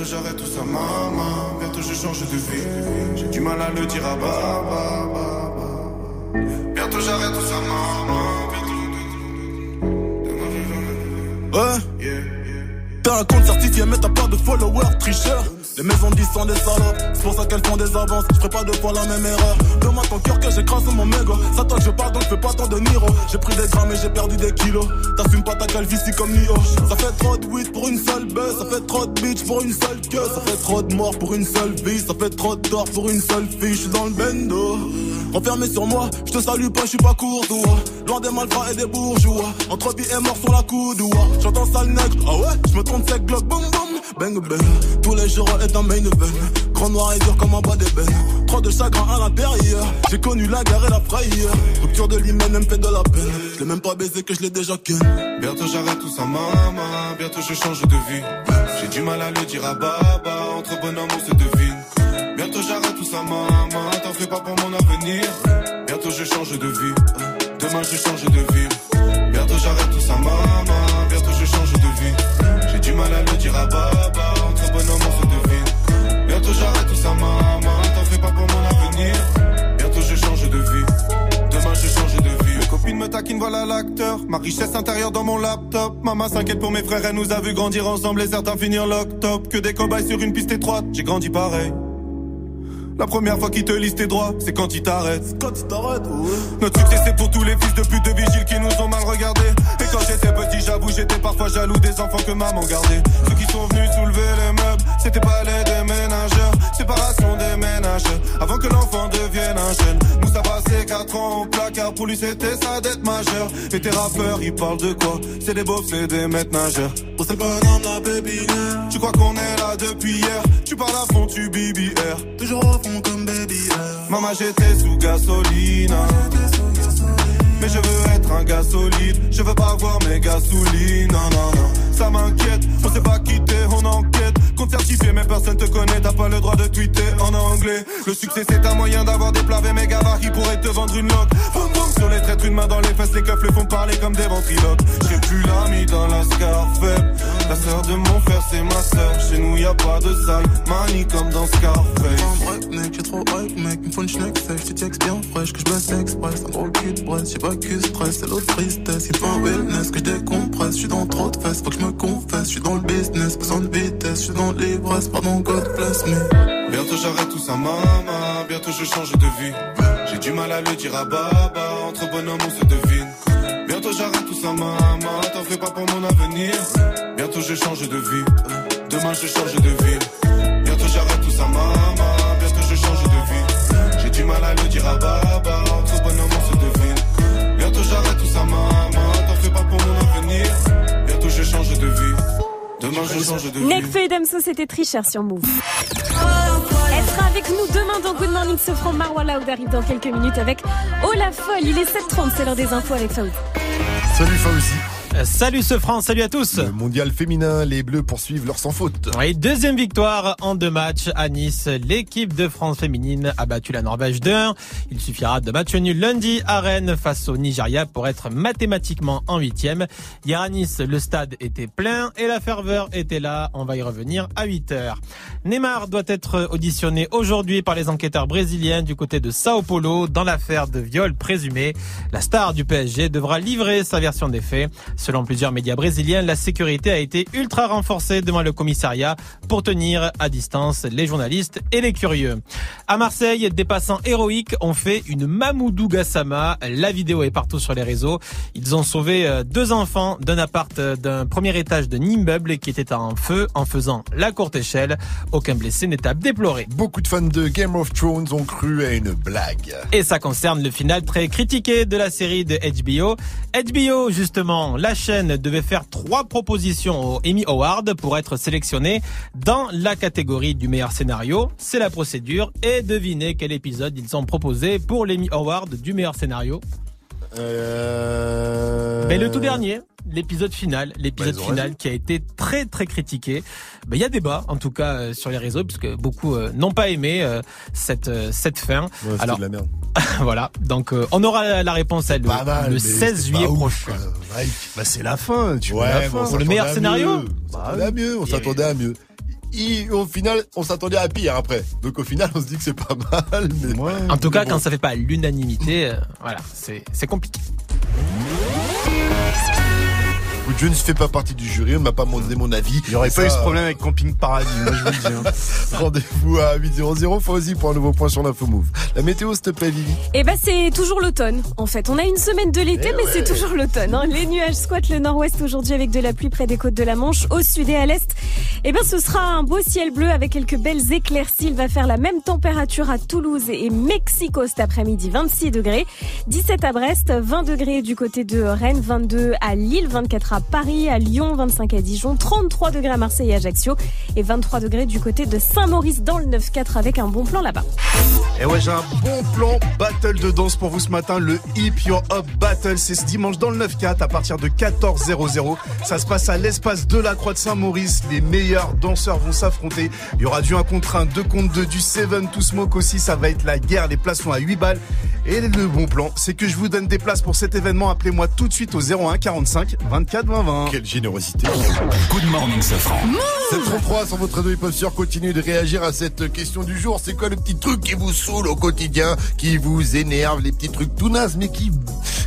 Bientôt j'arrête tout ça, maman. Bientôt je change de vie. J'ai du mal à le dire à papa. Bientôt j'arrête tout ça, maman. Ouais. T'as un compte certifié, mais t'as pas de followers, tricheur. Les maisons disent sont des salopes, c'est pour ça qu'elles font des avances. Je ferai pas deux fois la même erreur. Demande ton cœur que j'écrase mon mégot. Ça toi je parle donc je fais pas tant de Niro. J'ai pris des grammes et j'ai perdu des kilos. T'assumes pas ta calvitie comme Nio. Ça fait trop de weed pour une seule buzz. Ça fait trop de bitch pour une seule queue. Ça fait trop de morts pour une seule vie. Ça fait trop de tort pour une seule fille. Je suis dans le bendo. Enfermé sur moi, je te salue pas, je suis pas courtois. Loin des malfrats et des bourgeois. Entre vie et mort sur la coudoua. J'entends sale nègre, ah ouais, je me boum boum. Bang bang, tous les jours est un main event. Grand noir et dur comme un bois d'ébène. Trop de chagrin à l'intérieur. J'ai connu la guerre et la frayeur. Rupture de l'hymen, me fait de la peine. Je l'ai même pas baisé que je l'ai déjà ken. Bientôt j'arrête tout ça, maman. Bientôt je change de vie. J'ai du mal à le dire à baba. Entre bonhommes, on se devine. Bientôt j'arrête tout ça, maman. T'en fais pas pour mon avenir. Bientôt je change de vie. Demain je change de vie. Bientôt j'arrête tout ça, maman. Bientôt je change de vie. Du mal à le dire à baba. Entre bonhommes, on se devine. Bientôt j'arrête tout ça, maman. T'en fais pas pour mon avenir. Bientôt je change de vie. Demain je change de vie. Mes copines me taquinent, voilà l'acteur. Ma richesse intérieure dans mon laptop. Maman s'inquiète pour mes frères, elle nous a vu grandir ensemble et certains finir lock top. Que des cobayes sur une piste étroite, j'ai grandi pareil. La première fois qu'ils te lisent tes droits, c'est quand ils t'arrêtent. Quand ils t'arrêtent, ouais. Notre succès c'est pour tous les fils de pute de vigiles qui nous ont mal regardés. Et quand j'étais petit, j'avoue, j'étais parfois jaloux des enfants que maman gardait. Ceux qui sont venus soulever les meubles, c'était pas les déménageurs. Séparation des ménages, avant que l'enfant devienne un jeune. Moussa passé 4 ans au placard, pour lui c'était sa dette majeure. Et tes rappeurs, ils parlent de quoi? C'est des beaufs, c'est des maîtres nageurs. Pour c'est le bonhomme, la baby Tu crois qu'on est là depuis hier? Tu parles à fond, tu BBR. Toujours au fond comme baby. Maman, j'étais sous gasoline. Mais je veux être un gars solide. Je veux pas voir mes gasolines. Non, non. Ça m'inquiète. On s'est pas quitté, on enquête. Compte mais personne te connaît. T'as pas le droit de tweeter en anglais. Le succès, c'est un moyen d'avoir des plats mes gabarits pourraient te vendre une loque. Sur les traîtres, une main dans les fesses. Les keufs les font parler comme des ventriloques. J'ai plus l'ami dans la Scarface. La sœur de mon frère, c'est ma sœur. Chez nous, y a pas de salle. Mani comme dans Scarface. Un break, mec, j'ai trop hype, mec. Me faut une schneck sèche, tu textes bien fraîche, que je bosse express. Un gros cul de j'ai pas que stress, c'est l'autre tristesse. Il faut un wellness, que je décompresse. Je suis dans trop de fesses, faut que je me confesse. Je suis dans le business, besoin de vitesse. Je suis dans l'ivresse, pardon, God bless me. Bientôt j'arrête tout ça, maman. Bientôt je change de vie. J'ai du mal à le dire à baba. Entre bonhommes, on se devine. Bientôt j'arrête tout ça, maman. T'en fais pas pour mon avenir. Bientôt je change de vie. Demain je change de vie. Bientôt j'arrête tout ça, maman. Bientôt je change de vie. J'ai du mal à le dire à baba. Nekfeu et Damso, c'était tricheur sur Move. Elle sera avec nous demain dans Good Morning Sofran. Marwa Laoud arrive dans quelques minutes avec Oh la folle. Il est 7h30, c'est l'heure des infos avec Faoud. Salut Fauzi. Euh, Salut ce France, salut à tous. Le mondial féminin, les Bleus poursuivent leur sans faute. Oui, deuxième victoire en deux matchs à Nice. L'équipe de France féminine a battu la Norvège 2-1. Il suffira de match nul lundi à Rennes face au Nigeria pour être mathématiquement en huitième. Hier à Nice, le stade était plein et la ferveur était là. On va y revenir à 8 heures. Neymar doit être auditionné aujourd'hui par les enquêteurs brésiliens du côté de Sao Paulo dans l'affaire de viol présumé. La star du PSG devra livrer sa version des faits. Selon plusieurs médias brésiliens, la sécurité a été ultra renforcée devant le commissariat pour tenir à distance les journalistes et les curieux. À Marseille, des passants héroïques ont fait une Mamoudou Gassama. La vidéo est partout sur les réseaux. Ils ont sauvé euh, deux enfants d'un appart euh, d'un premier étage d'un immeuble qui était en feu en faisant la courte échelle. Aucun blessé n'est à déplorer. Beaucoup de fans de Game of Thrones ont cru à une blague. Et ça concerne le final très critiqué de la série de HBO. HBO, justement, la chaîne devait faire trois propositions au Emmy Award pour être sélectionné dans la catégorie du meilleur scénario. C'est la procédure. Et devinez quel épisode ils ont proposé pour l'Emmy Award du meilleur scénario. Euh... Mais le tout dernier, l'épisode final, l'épisode Bah, final qui a été très très critiqué. Ben, Il y a débat en tout cas euh, sur les réseaux puisque beaucoup euh, n'ont pas aimé euh, cette euh, cette fin. Ouais, Alors de la merde. <laughs> voilà, donc euh, on aura la, réponse elle, le, mal, le mais 16 c'était juillet prochain. bah c'est la fin, tu vois Ouais, la mais fin. on Pour le meilleur à scénario mieux. On s'attendait à mieux. Et au final, on s'attendait à pire après. Donc au final, on se dit que c'est pas mal. Mais En tout cas, quand ça fait pas l'unanimité, euh, voilà, c'est c'est compliqué. Je ne fais pas partie du jury, on m'a pas demandé mon avis. Il n'y aurait pas eu ce problème avec Camping Paradis, moi je vous le dis. hein. <laughs> Rendez-vous à 800 Fauzi pour un nouveau point sur l'info move. La météo, s'il te plaît, Vivi. Eh ben c'est toujours l'automne en fait. On a une semaine de l'été Eh mais ouais. c'est toujours l'automne. hein. Les nuages squattent le nord-ouest aujourd'hui avec de la pluie près des côtes de la Manche. Au sud et à l'est, eh ben ce sera un beau ciel bleu avec quelques belles éclaircies. Il va faire la même température à Toulouse et Mexico cet après-midi, 26 degrés. 17 à Brest, 20 degrés du côté de Rennes, 22 à Lille, 24 à Paris, à Lyon, 25 à Dijon, 33 degrés à Marseille et Ajaccio et 23 degrés du côté de Saint-Maurice dans le 9-4 avec un bon plan là-bas. Et ouais, j'ai un bon plan battle de danse pour vous ce matin. Le Hip Your Up Battle, c'est ce dimanche dans le 9-4 à partir de 14h00. Ça se passe à l'espace de la Croix de Saint-Maurice. Les meilleurs danseurs vont s'affronter. Il y aura du 1 contre 1, 2 contre 2, du 7 to Smoke aussi. Ça va être la guerre. Les places sont à 8 balles. Et le bon plan, c'est que je vous donne des places pour cet événement. Appelez-moi tout de suite au 01 45 24 20 20. Quelle générosité. Good morning, Safran. 733 sur votre radio hip sûr continue de réagir à cette question du jour. C'est quoi le petit truc qui vous saoule au quotidien, qui vous énerve, les petits trucs tout nazes, mais qui,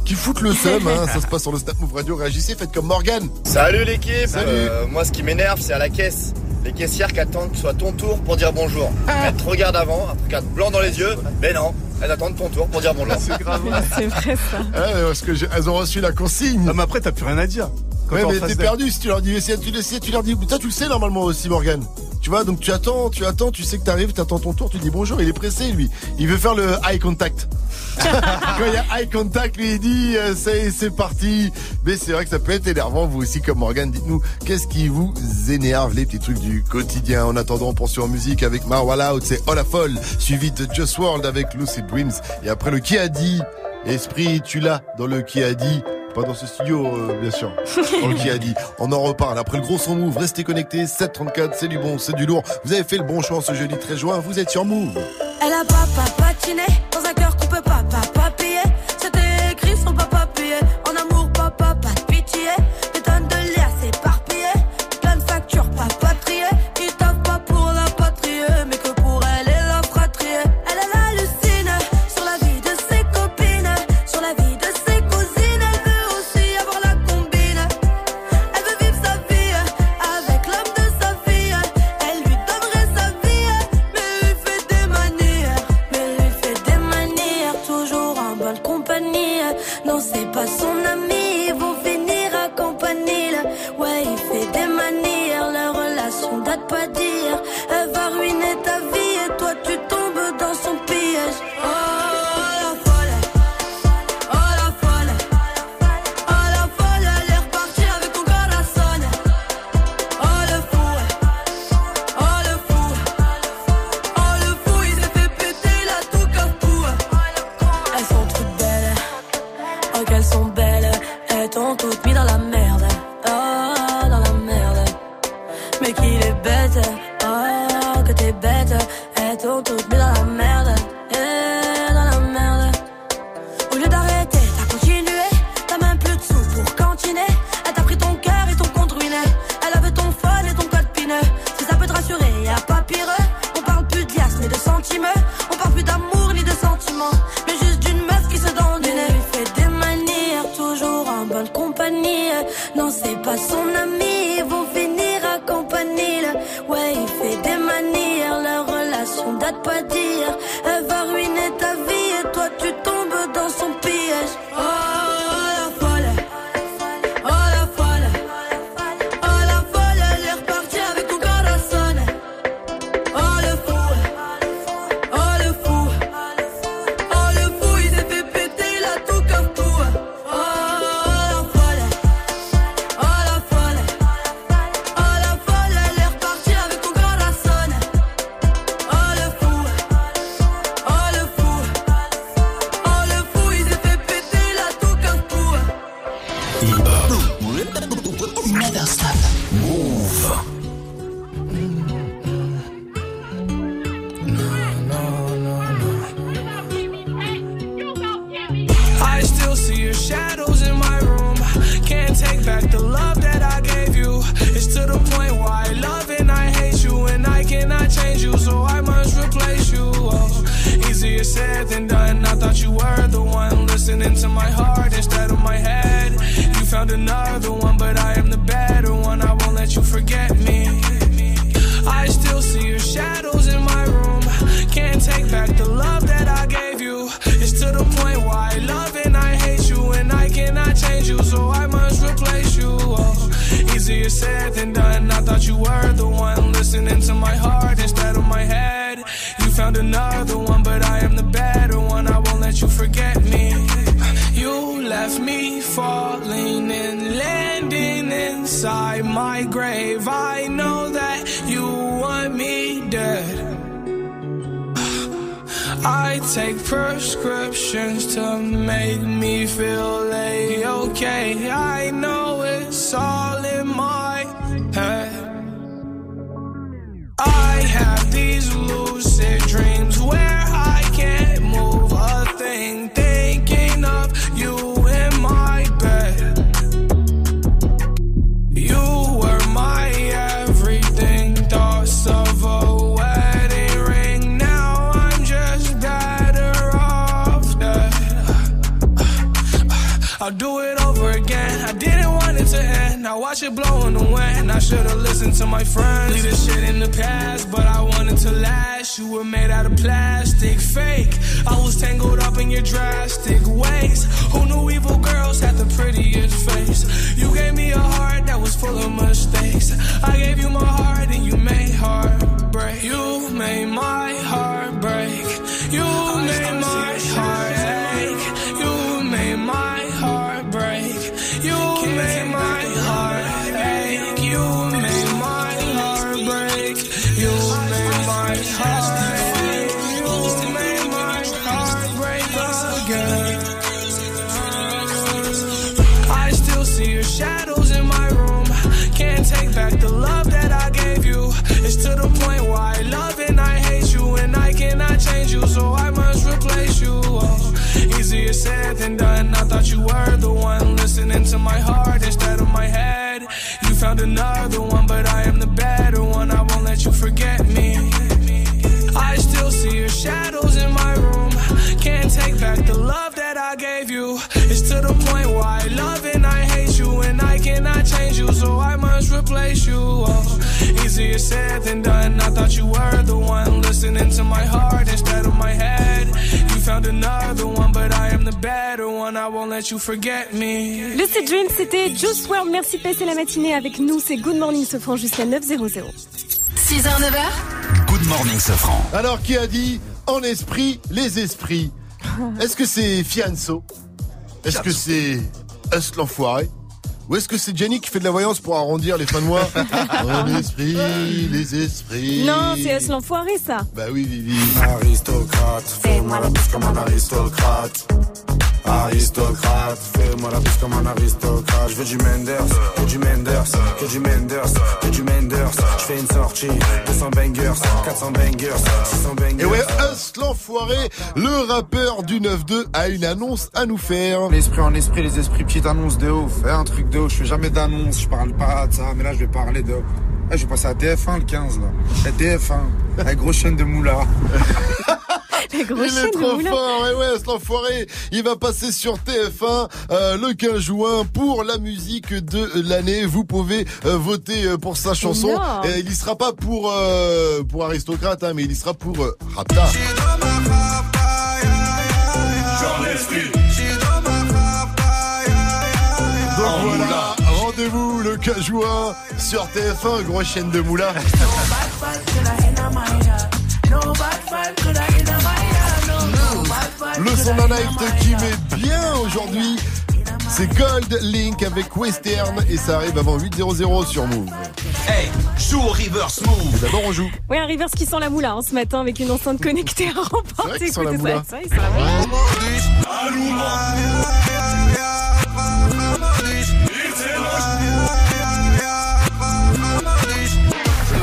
qui foutent le seum, hein? Ça se passe sur le Snap Move Radio. Réagissez, faites comme Morgan. Salut l'équipe Salut. Euh, Moi ce qui m'énerve c'est à la caisse. Les caissières qui attendent que ce soit ton tour pour dire bonjour. Elles te regardent avant, un regard blanc dans les yeux, mais non, elles attendent ton tour pour dire bonjour. C'est grave. C'est vrai ça. Ah, parce que elles ont reçu la consigne. Non, mais après, t'as plus rien à dire. Ouais, mais t'es perdu si tu leur dis, si tu, tu leur dis, toi tu le sais normalement aussi Morgan. Tu vois, donc tu attends, tu attends, tu sais que t'arrives, t'attends ton tour, tu dis bonjour, il est pressé lui. Il veut faire le eye contact. <laughs> Quand il y a eye contact, lui il dit euh, c'est c'est parti. Mais c'est vrai que ça peut être énervant, vous aussi comme Morgan, dites-nous qu'est-ce qui vous énerve les petits trucs du quotidien? En attendant, on poursuit en musique avec Marwala Out, c'est Oh la folle, suivi de Just World avec Lucid Dreams. Et après le qui a dit, Esprit, tu l'as dans le qui a dit? Pas dans ce studio, euh, bien sûr. Le qui a dit. On en reparle. Après le gros son move, restez connectés. 734, c'est du bon, c'est du lourd. Vous avez fait le bon choix ce jeudi 13 juin. Vous êtes sur Move. Elle a papa patiné dans un cœur qu'on peut pas passe son Lucid Dream, c'était Juice WRLD. Merci passer la matinée avec nous. C'est Good Morning Sofran jusqu'à 9.00. 6h, 9h. Good Morning Sofran. Alors, qui a dit en esprit les esprits? <laughs> Est-ce que c'est Fianso? Est-ce que c'est Us l'enfoiré? Ou est-ce que c'est Jenny qui fait de la voyance pour arrondir les fins de mois? <laughs> En esprit, les esprits. Non, c'est Us l'enfoiré, ça. Bah oui, Vivi. Aristocrate, fais-moi la comme un aristocrate. Aristocrate, fais-moi la bise comme un aristocrate. Je veux du Menders, que du Menders, que du Menders, que du Menders. Je fais une sortie, 200 bangers, 400 bangers, 600 bangers. Et ouais, Us l'enfoiré, le rappeur du 9-2 a une annonce à nous faire. L'esprit en esprit, les esprits, petite annonce de ouf. Fais un truc de ouf, je fais jamais d'annonce, je parle pas de ça, mais là je vais parler de. Eh, je vais passer à TF1 le 15 là. La TF1, la grosse chaîne de Moula. <laughs> Il est trop fort, et ouais, cet enfoiré, il va passer sur TF1 euh, le 15 juin pour la musique de l'année. Vous pouvez euh, voter euh, pour sa chanson. Et il y sera pas pour euh, pour aristocrate, hein, mais il y sera pour euh, Rapta. Donc voilà, rendez-vous le 15 juin sur TF1, grosse chaîne de Moula. Le son d'un night qui met bien aujourd'hui, c'est Gold Link avec Western et ça arrive avant 8.00 sur Move. Hey, joue au reverse move. D'abord on joue. Ouais, un Rivers qui sent la moula hein, ce matin avec une enceinte connectée à remporter. Écoutez ça, moula. ça, il sent la moula.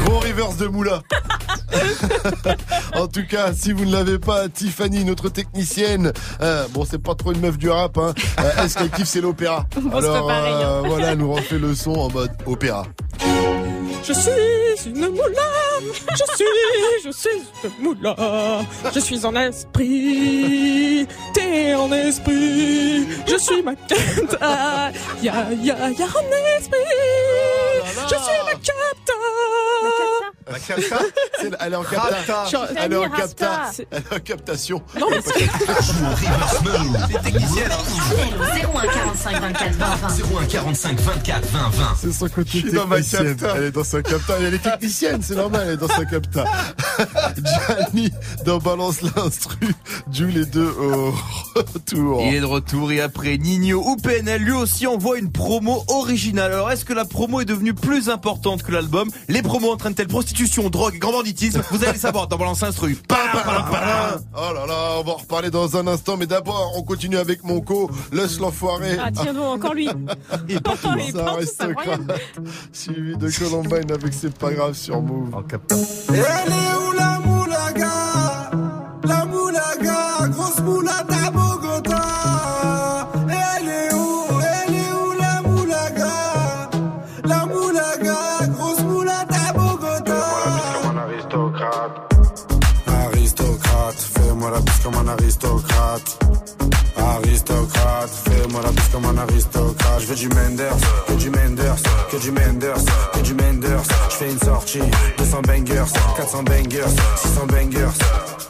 Gros reverse de Moula. <laughs> <laughs> en tout cas, si vous ne l'avez pas, Tiffany, notre technicienne, euh, bon, c'est pas trop une meuf du rap, hein, euh, elle, ce qu'elle kiffe, c'est l'opéra? <laughs> Alors, hein. euh, voilà, elle nous refait le son en mode opéra. Je suis une moula, je suis, je suis une moula, je suis en esprit, t'es en esprit, je suis ma capta, ya ya ya en esprit, je suis ma capta. La capta C'est- Elle est en capta. Elle est en capta. Elle est en captation. Non, mais c'est- C'est technicienne. Appel au 01 45 24 20 20. 01 45 24 20 20. C'est son côté suis dans ma capta. Elle est dans sa capta. Elle est technicienne, c'est normal, elle est dans sa capta. <laughs> Gianni dans Balance l'instru. Jules les deux au retour. Il est de retour et après Nino ou PNL lui aussi envoie une promo originale. Alors est-ce que la promo est devenue plus importante que l'album? Les promos entraînent-elles prostitution, drogue et grand banditisme Vous allez le savoir dans Balance Instru. Oh là là, on va en reparler dans un instant, mais d'abord, on continue avec mon co, laisse l'enfoiré. Ah, tiens donc, encore lui. <laughs> Il incroyable. grave. Suivi de Avec C'est pas grave sur Move. En capta. Elle est où la moulaga? La moulaga, grosse moulata Bogota. Elle est où Elle est où la moulaga? La moulaga, grosse moulata Bogota. Comme un aristocrate. Aristocrate, fais-moi la bise comme un aristocrate. Aristocrate, comme un aristocrate. Je veux du Menders, que du Menders, que du Menders, que du Menders. Je fais une sortie, 200 bangers, 400 bangers, 600 bangers.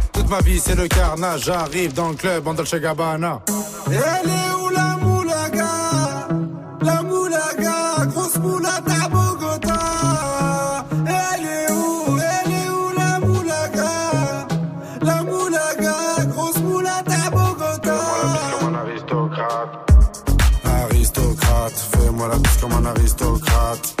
Toute ma vie c'est le carnage. J'arrive dans le club en Dolce Gabbana. Elle est où la moulaga? La moulaga, grosse moulata Bogota. Elle est où, elle est où la moulaga? La moulaga, grosse moulata Bogota. Comme un aristocrate. Aristocrate, fais-moi la comme un aristocrate.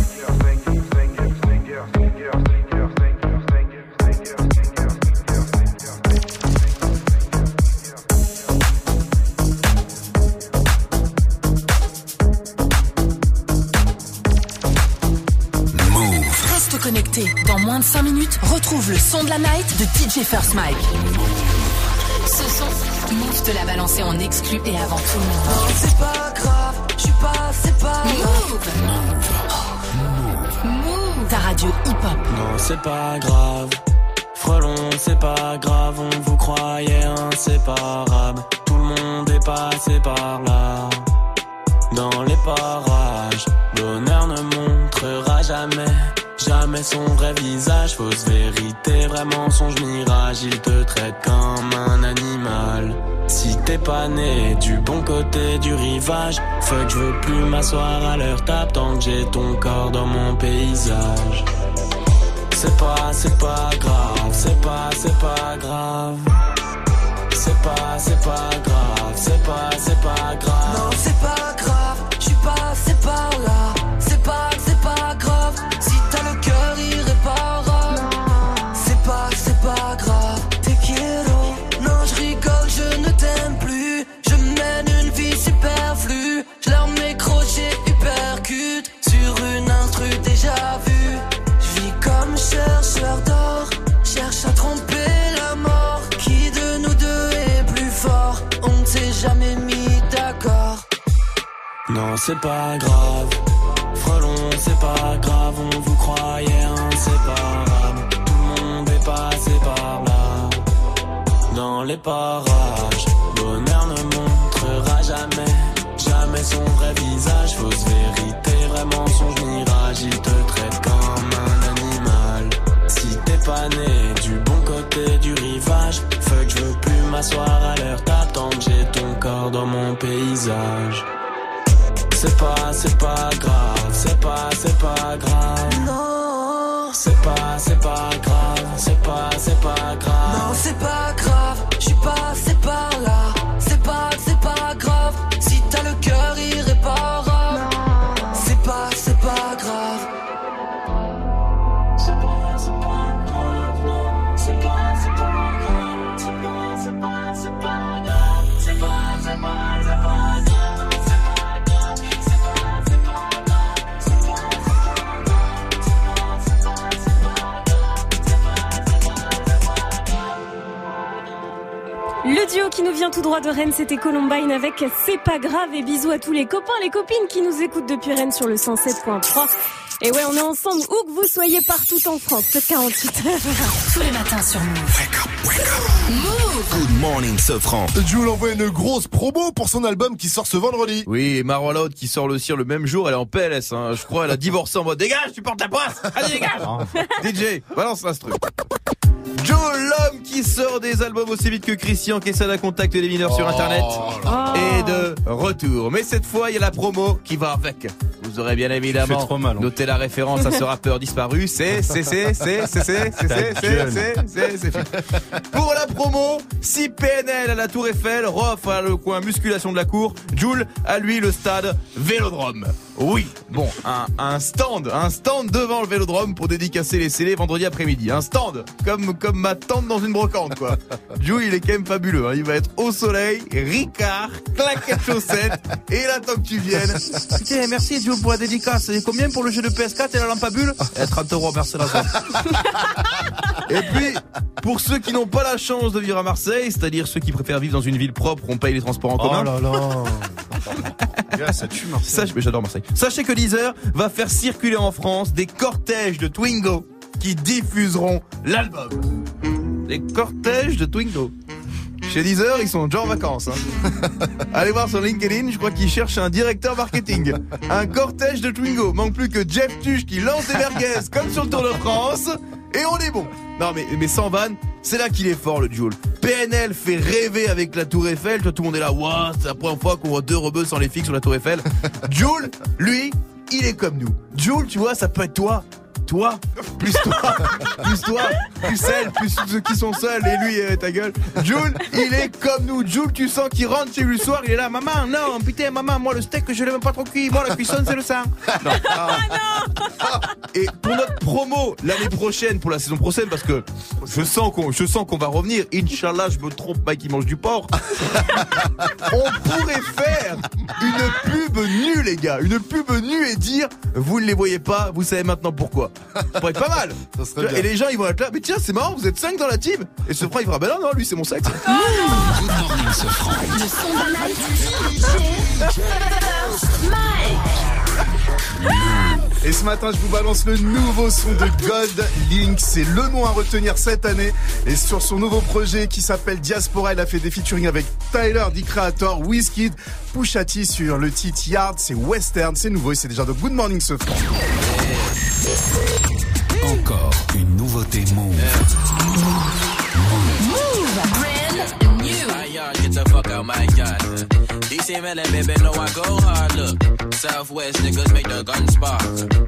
Moins de 5 minutes, retrouve le son de la night de DJ First Mike. Ce son, Move te l'a balancé en exclu et avant tout le monde. Non, c'est pas grave, je suis pas, c'est pas Move. Ta radio hip-hop. Non, c'est pas grave. Frelon, c'est pas grave, on vous croyait inséparables. Tout le monde est passé par là. Dans les parages, l'honneur ne montrera jamais, jamais son vrai visage. Fausse vérité, vrai mensonge, mirage. Il te traite comme un animal. Si t'es pas né du bon côté du rivage, fuck, je veux plus m'asseoir à leur table tant que j'ai ton corps dans mon paysage. C'est pas, c'est pas grave, c'est pas, c'est pas grave. C'est pas, c'est pas grave, c'est pas, c'est pas grave. Non, c'est pas grave, je suis passé par là. Jamais mis d'accord. Non, c'est pas grave. Frelon, c'est pas grave, on vous croyait inséparables. Tout le monde est passé par là. Dans les parages, bonheur ne montrera jamais, jamais son vrai visage. Fausse vérité, vrai mensonge, mirage. Il te traite comme un animal. Si t'es pas né du bon côté du rivage, m'asseoir à tant que j'ai ton corps dans mon paysage. C'est pas, c'est pas grave, c'est pas, c'est pas grave. Non, C'est pas, c'est pas grave, c'est pas, c'est pas grave. non, c'est pas grave, je suis passé par là. C'est pas, c'est pas grave, qui nous vient tout droit de Rennes, c'était Columbine avec C'est pas grave et bisous à tous les copains, les copines qui nous écoutent depuis Rennes sur le 107.3. Et ouais, on est ensemble où que vous soyez partout en France, c'est 48 heures. Tous les matins sur Move. Good morning, Sofran. Jules envoie une grosse promo pour son album qui sort ce vendredi. Oui, et Marwa Loud qui sort le cire le même jour, elle est en PLS, hein. je crois, elle a divorcé en mode dégage, tu portes la poisse Allez, dégage <laughs> DJ, balance l'instru. Joe, l'homme qui sort des albums aussi vite que Christian Quesada contacte les mineurs sur internet est de retour. Mais cette fois, il y a la promo qui va avec. Vous aurez bien évidemment trop mal, hein. noté la référence à ce rappeur disparu. C'est, c'est, c'est, c'est, c'est, c'est, c'est, c'est, c'est, c'est, c'est, c'est fini. Pour la promo, si PNL à la Tour Eiffel, Rof à le coin musculation de la cour, Jules à lui le stade Vélodrome. Oui, bon, un, un stand, un stand devant le Vélodrome pour dédicacer les scellés vendredi après-midi. Un stand, comme, comme ma tante dans une brocante, quoi. <laughs> Jules, il est quand même fabuleux, hein. Il va être au soleil, ricard, claquettes chaussettes, <laughs> et il attend que tu viennes. <laughs> Putain, merci Jules pour la dédicace. Et combien pour le jeu de PS4 et la lampe à bulles Eh, 30 euros, merci la. Et puis, pour ceux qui n'ont pas la chance de vivre à Marseille, c'est-à-dire ceux qui préfèrent vivre dans une ville propre on paye les transports en Oh commun. là là. Ça tue Marseille. Sachez, Marseille. Sachez que Deezer va faire circuler en France des cortèges de Twingo qui diffuseront l'album. Des cortèges de Twingo. Chez Deezer, ils sont déjà en vacances. hein. <laughs> Allez voir sur LinkedIn, je crois qu'ils cherchent un directeur marketing. Un cortège de Twingo. Manque plus que Jeff Tuch qui lance des merguez comme sur le Tour de France. Et on est bon. Non mais, mais sans vanne, c'est là qu'il est fort le Joule. PNL fait rêver avec la Tour Eiffel. Tu vois, tout le monde est là. Waouh, c'est la première fois qu'on voit deux rebeux sans les fixes sur la Tour Eiffel. <laughs> Joule, lui, il est comme nous. Joule, tu vois, ça peut être toi. Toi, plus toi, <laughs> plus toi, plus elle, plus ceux qui sont seuls et lui, euh, ta gueule. Jules, il est comme nous. Jules, tu sens qu'il rentre chez lui le soir, il est là. Maman, non, putain, maman, moi le steak, je l'aime pas trop cuit. Moi, la cuisson, c'est le sang. <laughs> Non. Ah. Et pour notre promo l'année prochaine, pour la saison prochaine, parce que je sens qu'on, je sens qu'on va revenir. Inch'Allah, je me trompe, Mike, il mange du porc. <laughs> On pourrait faire une pub nue, les gars. Une pub nue et dire, vous ne les voyez pas, vous savez maintenant pourquoi. Ça pourrait être pas mal. Ça serait Tu vois, bien. Et les gens, ils vont être là. Mais tiens, c'est marrant, vous êtes 5 dans la team. Et ce fera, il fera, bah non, non, lui, c'est mon sexe. Good morning, ce franc. Le son de la night. DJ Mike. Et ce matin, je vous balance le nouveau son de Gold Link. C'est le nom à retenir cette année. Et sur son nouveau projet qui s'appelle Diaspora, il a fait des featuring avec Tyler, The Creator, Wizkid, Pusha T sur le titre Yard. C'est western, c'est nouveau et c'est déjà de Good Morning ce franc. Encore une nouveauté Move. Brand new. My yard, get the fuck out my yard. DC Melon, baby, know I go hard. Look, Southwest niggas make the gun spark.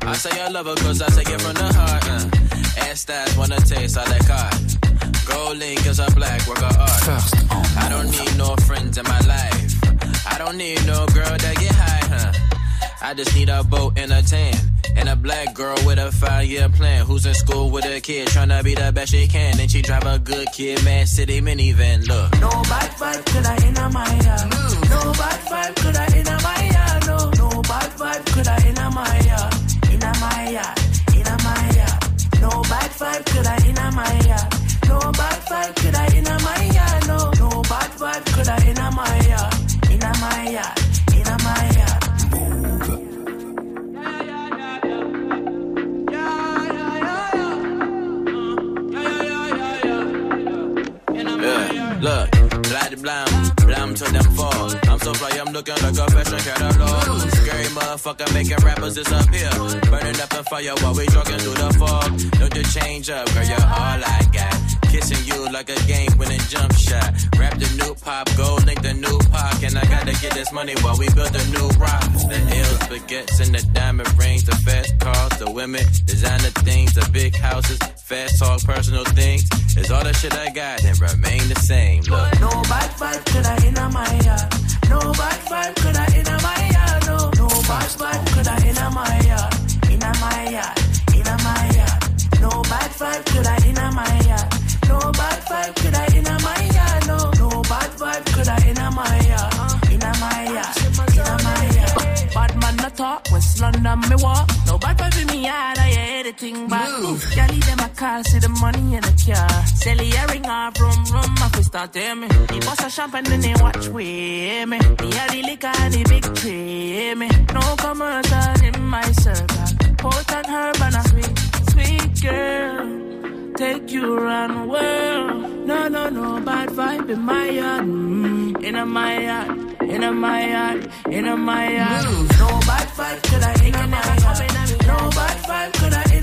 I say I love her cause I take it from the heart. Uh. Ass stats wanna taste all that card. Gold link is a black work of art. First I don't need no friends in my life. I don't need no girl that get high, huh? I just need a boat and a tan. And a black girl with a five year plan. Who's in school with a kid, tryna be the best she can. And she drive a good kid, Mad City minivan. Look. No bad vibe could I in my yard. No bad vibe could I in a my yard. No, no bad vibe could I in a my yard. In my yard. In my yard. No bad vibe could I in a my yard. No bad vibe could I in a my yard. No, no bad vibe could I in a my yard. In my yard. Blam, blam to them fall. I'm so fly, I'm looking like a fashion catalog. Scary motherfucker making rappers disappear. Burning up the fire while we jogging through the fog. Don't you change up, girl, you're all I got. Kissing you like a game winning jump shot. Rap the new pop, gold link the new pop. And I gotta get this money while we build a new rock. The L's, baguettes, and the diamond rings. The fast cars, the women, designer things, the big houses. Fast talk, personal things. Is all the shit I got and remain the same. Look. No bad vibe start tell me. He bust a champagne then they watch with me. Me a the liquor and the big tree me. No commercial in my circle. Potent herb and a sweet, sweet girl. Take you around the world. No, no, no bad vibe in my yard. Mm, in a my yard. In a my yard. In a my yard. No bad vibe could I in a my yard. No bad vibe could I in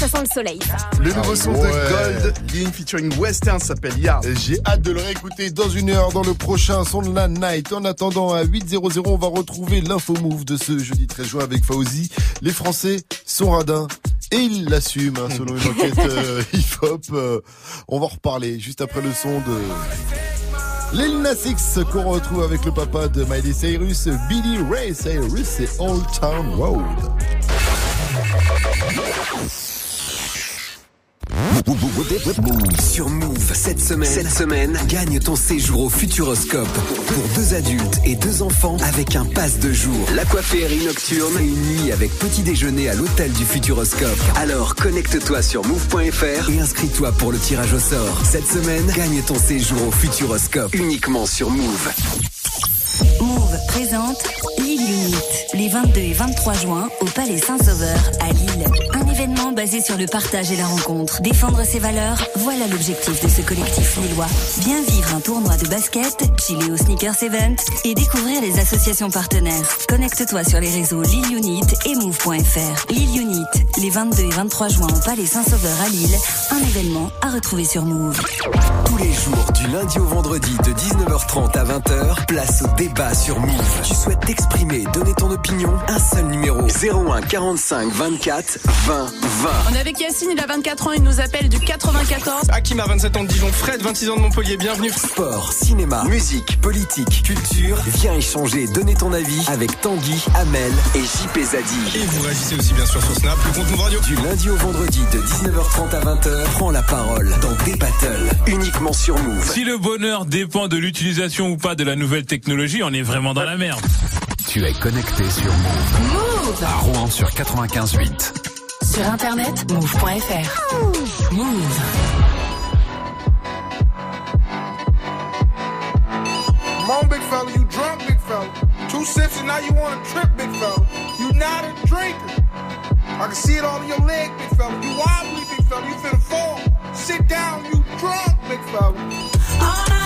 ça sent le soleil. ça. Le nouveau son Ouais. de Gold Link featuring Western s'appelle Yard. J'ai hâte de le réécouter dans une heure dans le prochain son de la night. En attendant, à 8.00, on va retrouver l'info move de ce jeudi 13 juin avec Fauzi. Les Français sont radins. Et ils l'assument, hein, selon une enquête <laughs> euh, hip-hop. Euh, on va en reparler juste après le son de Lil Nas X qu'on retrouve avec le papa de Miley Cyrus, Billy Ray Cyrus et Old Town Road. Sur Move, cette semaine, gagne ton séjour au Futuroscope pour deux adultes et deux enfants avec un pass de jour. L'aquaférie nocturne et une nuit avec petit déjeuner à l'hôtel du Futuroscope. Alors connecte-toi sur move.fr et inscris-toi pour le tirage au sort. Cette semaine, gagne ton séjour au Futuroscope uniquement sur Move. Move présente Lille les 22 et 23 juin au Palais Saint-Sauveur à Lille. Événement basé sur le partage et la rencontre. Défendre ses valeurs, voilà l'objectif de ce collectif lillois. Bien vivre un tournoi de basket, chiller au Sneakers Event et découvrir les associations partenaires. Connecte-toi sur les réseaux Lille Unit et move.fr. Lille Unit, Les 22 et 23 juin au Palais Saint-Sauveur à Lille, un événement à retrouver sur Move. Tous les jours, du lundi au vendredi, de 19h30 à 20h, place au débat sur Move. Tu souhaites t'exprimer, donner ton opinion Un seul numéro 01 45 24 20 20. On est avec Yacine, il a 24 ans, il nous appelle du 94. Hakim a 27 ans de Dijon, Fred 26 ans de Montpellier, bienvenue. Sport, cinéma, musique, politique, culture. Viens échanger, donner ton avis avec Tanguy, Amel et JP Zadi. Et vous réagissez aussi bien sûr sur Snap, le compte Move Radio. Du lundi au vendredi de 19h30 à 20h, prends la parole dans des battles, uniquement sur Move. Si le bonheur dépend de l'utilisation ou pas de la nouvelle technologie, on est vraiment dans la merde. Tu es connecté sur Move. Move À Rouen sur 95.8. Sur internet, move.fr. Move. Come on, big fella, you drunk, big fella. Two sips and now you want to trip, big fella. You not a drinker. I can see it all in your leg, big fella. You wobbly, big fella. You finna fall. Sit down, you drunk, big fella.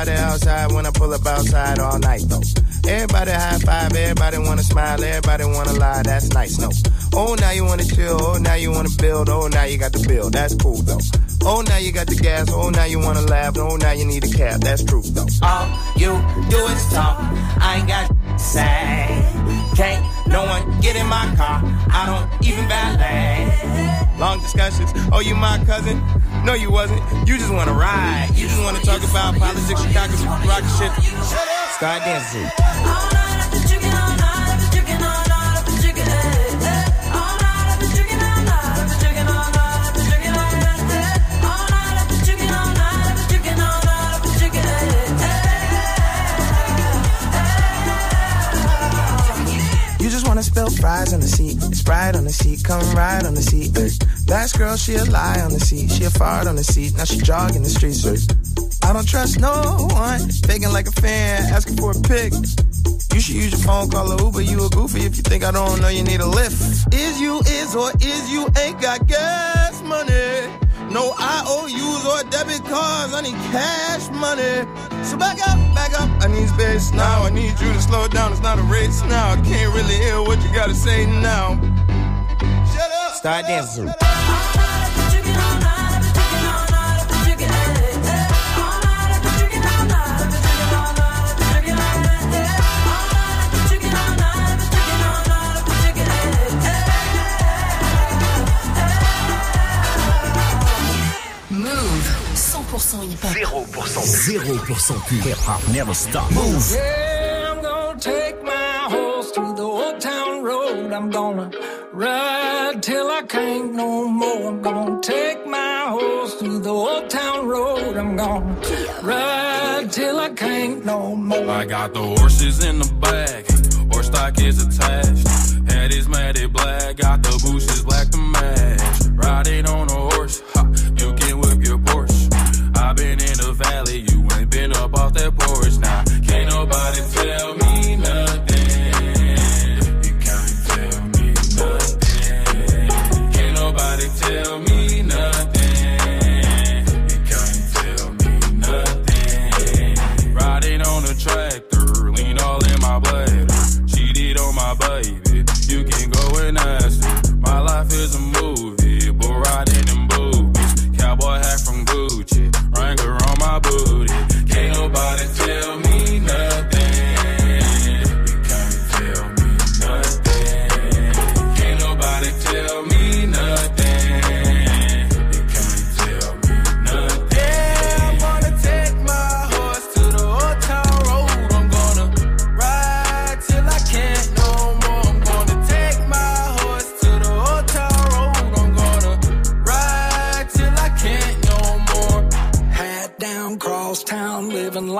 Everybody outside. When I pull up outside all night though. Everybody high five, everybody wanna smile, everybody wanna lie. That's nice, no. Oh, now you wanna chill. Oh, now you wanna build. Oh, now you got the bill. That's cool though. Oh, now you got the gas. Oh, now you wanna laugh. Oh, now you need a cab. That's true though. All you do is talk. I ain't got say. Can't no one get in my car. I don't even valet. Long discussions. Oh, you my cousin? No, you wasn't. You just wanna ride. You just wanna talk about politics, Chicago, rock shit. Start dancing. Wanna fries on the seat, Sprite on the seat, come ride on the seat. Ay. Last girl, she a lie on the seat, she a fart on the seat, now she jogging the streets. Ay. I don't trust no one, faking like a fan, asking for a pic. You should use your phone, call a Uber. You a goofy if you think I don't know you need a lift. Is you is or is you ain't got gas money? No IOUs or debit cards. I need cash money. So back up, back up. I need space now. I need you to slow down. It's not a race now. I can't really hear what you gotta say now. Shut up. Start dancing. 100% hip-hop. 0%. 0% pur. Hip hop never stop. Move. Yeah, I'm gonna take my horse to the old town road. I'm gonna ride till I can't no more. I'm gonna take my horse to the old town road. I'm gonna ride till I can't no more. I got the horses in the back, horse stock is attached. Head is matted black, got the bushes black to match. Riding on a horse, up off that porch. Now, can't nobody tell me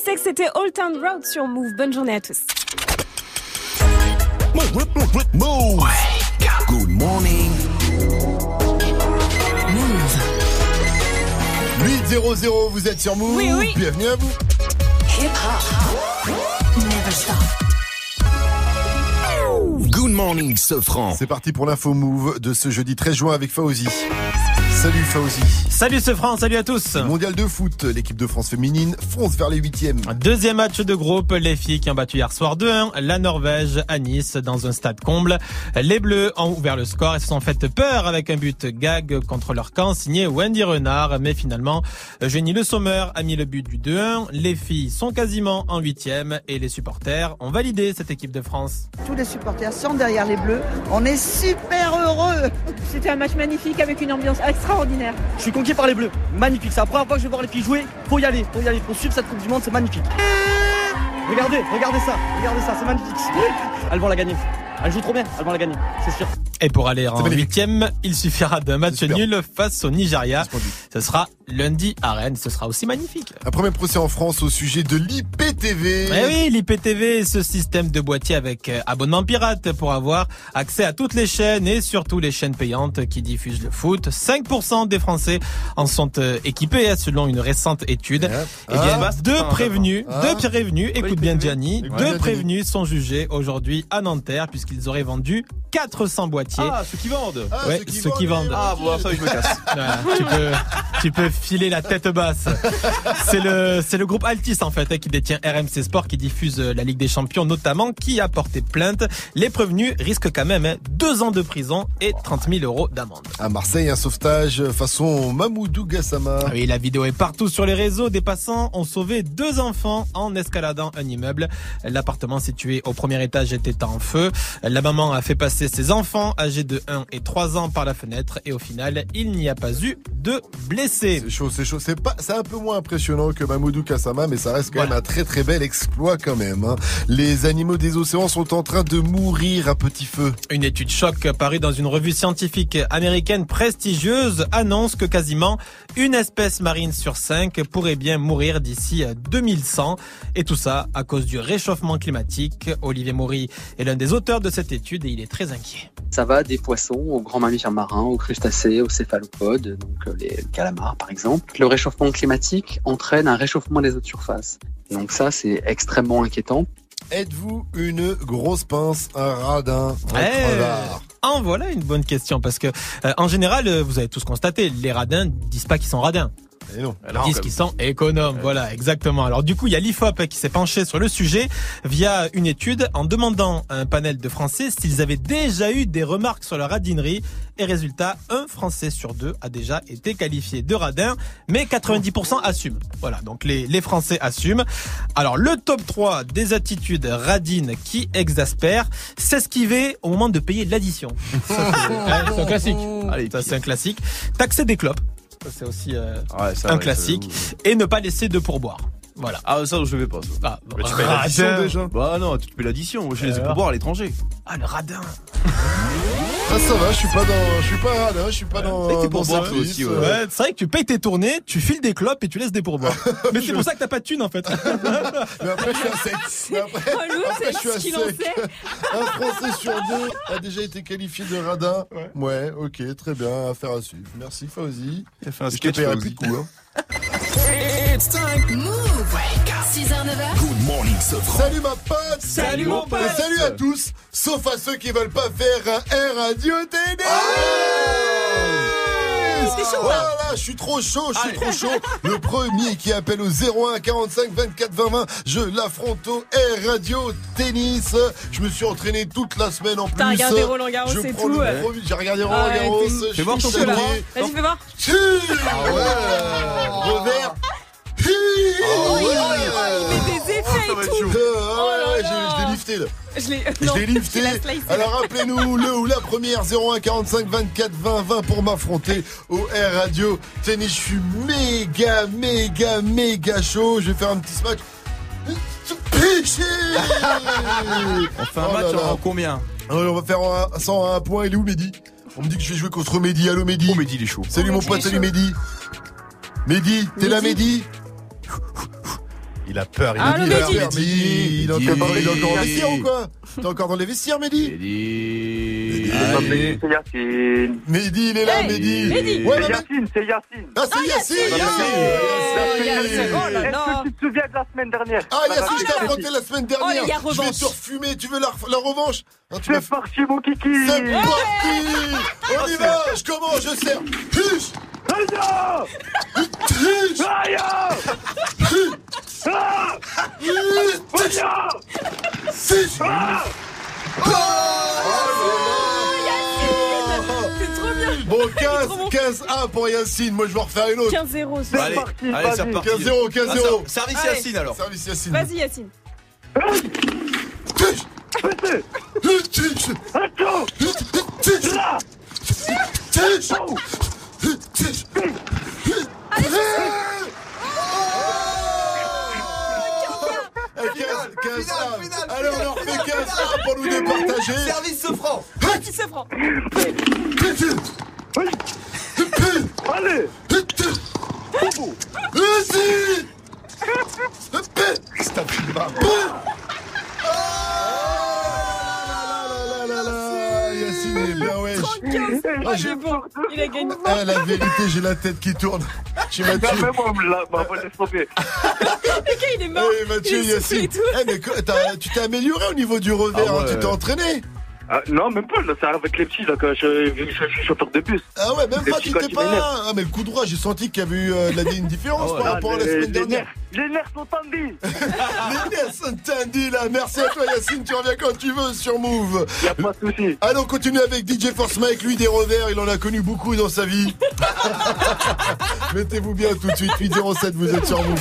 Castex, c'était Old Town Road sur Move. Bonne journée à tous. Move. Good morning. 8-0-0, vous êtes sur Move. Oui, oui. Bienvenue à vous. Never stop. Good morning, Sofran. C'est parti pour l'info Move de ce jeudi 13 juin avec Fauzi. Salut Fauzi. Salut ce France, salut à tous. Mondial de foot, l'équipe de France féminine fonce vers les huitièmes. Deuxième match de groupe, les filles qui ont battu hier soir 2-1 la Norvège à Nice dans un stade comble. Les Bleus ont ouvert le score et se sont fait peur avec un but gag contre leur camp signé Wendy Renard. Mais finalement, Jenny Le Sommer a mis le but du 2-1. Les filles sont quasiment en huitième et les supporters ont validé cette équipe de France. Tous les supporters sont derrière les Bleus. On est super heureux. C'était un match magnifique avec une ambiance extraordinaire. Je suis conquis par les Bleus. Magnifique. C'est la première fois que je vais voir les filles jouer. Faut y aller. Faut y aller. Faut suivre cette Coupe du Monde. C'est magnifique. Regardez, regardez ça. Regardez ça. C'est magnifique. <laughs> Elles vont la gagner. Elles jouent trop bien. Elles vont la gagner. C'est sûr. Et pour aller en huitième, il suffira d'un match nul face au Nigeria. Ce sera lundi à Rennes. Ce sera aussi magnifique. Un premier procès en France au sujet de l'IPTV. Eh oui, l'IPTV, ce système de boîtier avec euh, abonnement pirate pour avoir accès à toutes les chaînes et surtout les chaînes payantes qui diffusent le foot. 5% des Français en sont euh, équipés hein, selon une récente étude. Eh bien, Ah. deux prévenus, Ah. deux prévenus, écoute bien Gianni, deux prévenus sont jugés aujourd'hui à Nanterre puisqu'ils auraient vendu 400 boîtiers. Ah, ceux qui vendent. Ah, Ouais, ceux qui ceux qui vendent, vendent. Ah, bon, ça, je me casse. <laughs> Voilà, tu peux, tu peux filer la tête basse. <laughs> C'est le, c'est le groupe Altis en fait qui détient RMC Sport, qui diffuse euh, la Ligue des Champions notamment, qui a porté plainte. Les prévenus risquent quand même hein, deux ans de prison et 30 000 euros d'amende. À Marseille, un sauvetage façon Mamoudou Gassama. Ah Oui, la vidéo est partout sur les réseaux. Des passants ont sauvé deux enfants en escaladant un immeuble. L'appartement situé au premier étage était en feu. La maman a fait passer ses enfants âgés de 1 et 3 ans par la fenêtre et au final, il n'y a pas eu de blessés. C'est chaud, c'est chaud. C'est pas, c'est un peu moins impressionnant que Mamoudou Kassama, mais ça reste quand même un très très bel exploit quand même. hein. Les animaux des océans sont en train de mourir à petit feu. Une étude choc parue dans une revue scientifique américaine prestigieuse annonce que quasiment une espèce marine sur cinq pourrait bien mourir d'ici 2100. Et tout ça à cause du réchauffement climatique. Olivier Maury est l'un des auteurs de cette étude et il est très inquiet. Ça va des poissons aux grands mammifères marins, aux crustacés, aux céphalopodes, donc euh, les calamars par exemple. Le réchauffement climatique entraîne un réchauffement des eaux de surface. Donc ça, c'est extrêmement inquiétant. Êtes-vous une grosse pince, un radin, un Eh, crevard en voilà une bonne question parce que euh, en général, euh, vous avez tous constaté, les radins disent pas qu'ils sont radins. Et non. Ils disent qu'ils sont économes. Voilà, exactement. Alors du coup, il y a l'IFOP qui s'est penché sur le sujet via une étude en demandant à un panel de Français s'ils avaient déjà eu des remarques sur leur radinerie. Et résultat, un Français sur deux a déjà été qualifié de radin, mais 90% assument. Voilà, donc les, les Français assument. Alors le top 3 des attitudes radines qui exaspèrent, s'esquiver au moment de payer l'addition. <laughs> C'est un classique. Allez, ça c'est un classique. Taxer des clopes. Ça, c'est aussi euh, Ouais, ça, un ouais, classique. Et ne pas laisser de pourboire. Voilà. Ah, ça, je vais pas. Ça. Ah, Mais tu payes l'addition déjà Bah non, tu payes l'addition. Moi, je les ai Alors pour boire à l'étranger. Ah, le radin. <laughs> Ah, ça va, je suis pas dans, je suis pas un radin, je suis pas dans, C'est euh. ouais. c'est vrai que tu payes tes tournées, tu files des clopes et tu laisses des pourboires. <laughs> Mais c'est pour ça que t'as pas de thunes en fait. <laughs> Mais après, je suis à sec. Mais après, je suis à sec. <laughs> Un Français sur deux a déjà été qualifié de radin. Ouais, ok, très bien, affaire à suivre. Merci Fauzi. T'as fait un Je te sketch, paierai Fauzi. plus de coups. hein. It's time. Move. 6h, 9h. Good morning, Sofran. Salut ma pote Salut, mon pote. Et salut à tous Sauf à ceux qui veulent pas faire un Air Radio TD C'était chaud, Voilà, là. je suis trop chaud, je suis trop chaud. <laughs> Le premier qui appelle au 01 45 24 20 20, je l'affronte au Air Radio Tennis. Je me suis entraîné toute la semaine en plus. T'as regardé Roland Garros et prends tout, ouais. J'ai regardé Roland Ah Garros. Fais voir ton. Vas-y, fais voir. Ah ouais Oh, il- oh, il- met des effets Oh, et tout. Oh Ah je l'ai lifté là. Je l'ai. Lifté. Alors appelez-nous le ou la première 01 45 24 20 20 pour m'affronter au Air Radio Tennis. Je suis méga méga méga chaud. Je vais faire un petit match. Piché On fait un Oh match là. en combien On va faire un, 100 à un point. Il est où Mehdi? On me dit que je vais jouer contre Mehdi. Allô Mehdi? Oh, Mehdi, il est chaud. Salut Oh, mon pote, salut. Mehdi. Mehdi, t'es là Mehdi? Il a peur, il Ah, a le peur. Mehdi. Mehdi, il est encore dans- il est encore en Mehdi. vestiaire ou quoi T'es encore dans les vestiaires, Mehdi Mehdi. C'est Yacine. Mehdi, il est là, Mehdi. Mehdi. Ouais, C'est Yacine, c'est Yacine. Ah, c'est Yacine, Yacine. Yacine. Oh là là. Est-ce que tu te souviens de la semaine dernière Ah, Yacine, je t'ai affronté la semaine Oh, dernière. je vais te refumer. Tu veux la, la revanche Hein, C'est m'as- parti, mon kiki. C'est parti On y va Je commence, je sers. Huche Ah Ah. Bon, 15, 15 1 pour Yacine. Moi, je vais refaire une autre. 15-0. C'est parti, allez, c'est reparti. 15-0, 15-0. Ah, service Allez. Yacine alors. Service Yacine. Vas-y, Yacine. Eh, 15, 15 1. Allez, on en refait 15 1 pour nous départager. Service Sofran. Sofran. Allez Vas-y C'est un. Ah Wesh. 35. Ah, j'ai- bon. Il a gagné. Ah, la vérité, j'ai la tête qui tourne. Tu m'as tué. Non, mais moi, là, bah, moi, laisse <laughs> tomber. Le gars, il est mort. Eh, Mathieu, Il est tout. Eh, mais quoi, t'as- tu t'es amélioré au niveau du revers, Ah hein, ouais. tu t'es entraîné. Ah, non, même pas, là, c'est avec les petits, là, que je, je, je suis chauffeur de bus. Ah ouais, même Les pas, tu quand t'es pas. Ah, mais le coup droit, j'ai senti qu'il y avait eu euh, de la- une différence Ah ouais. par rapport à la les, semaine les dernière. nerfs, les nerfs sont tendus. <laughs> Les nerfs sont tendus, là. Merci à toi, Yacine. Tu reviens quand tu veux sur Move. Y a pas de souci. Allez, on continue avec DJ Force Mike. Lui, des revers, il en a connu beaucoup dans sa vie. <laughs> Mettez-vous bien tout de suite. 807, vous êtes sur Move.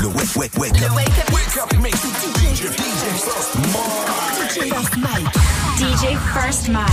Le wake, wake, wake up. Wake up, make DJ, DJ First Mike. DJ First Mike.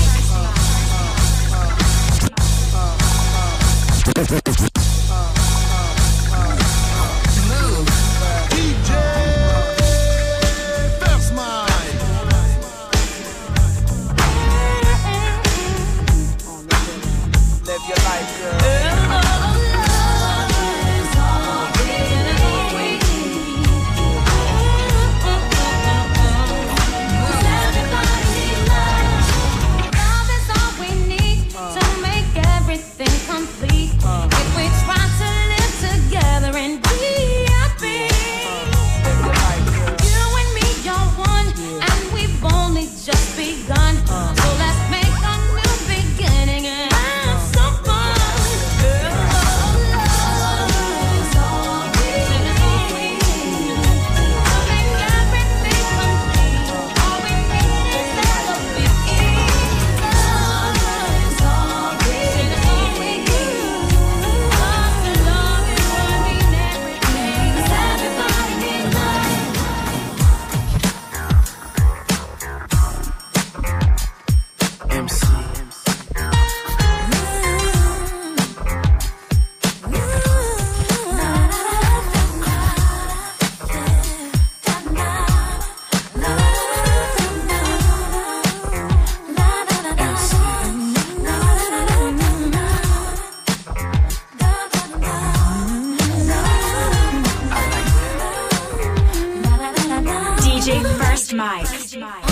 Mike.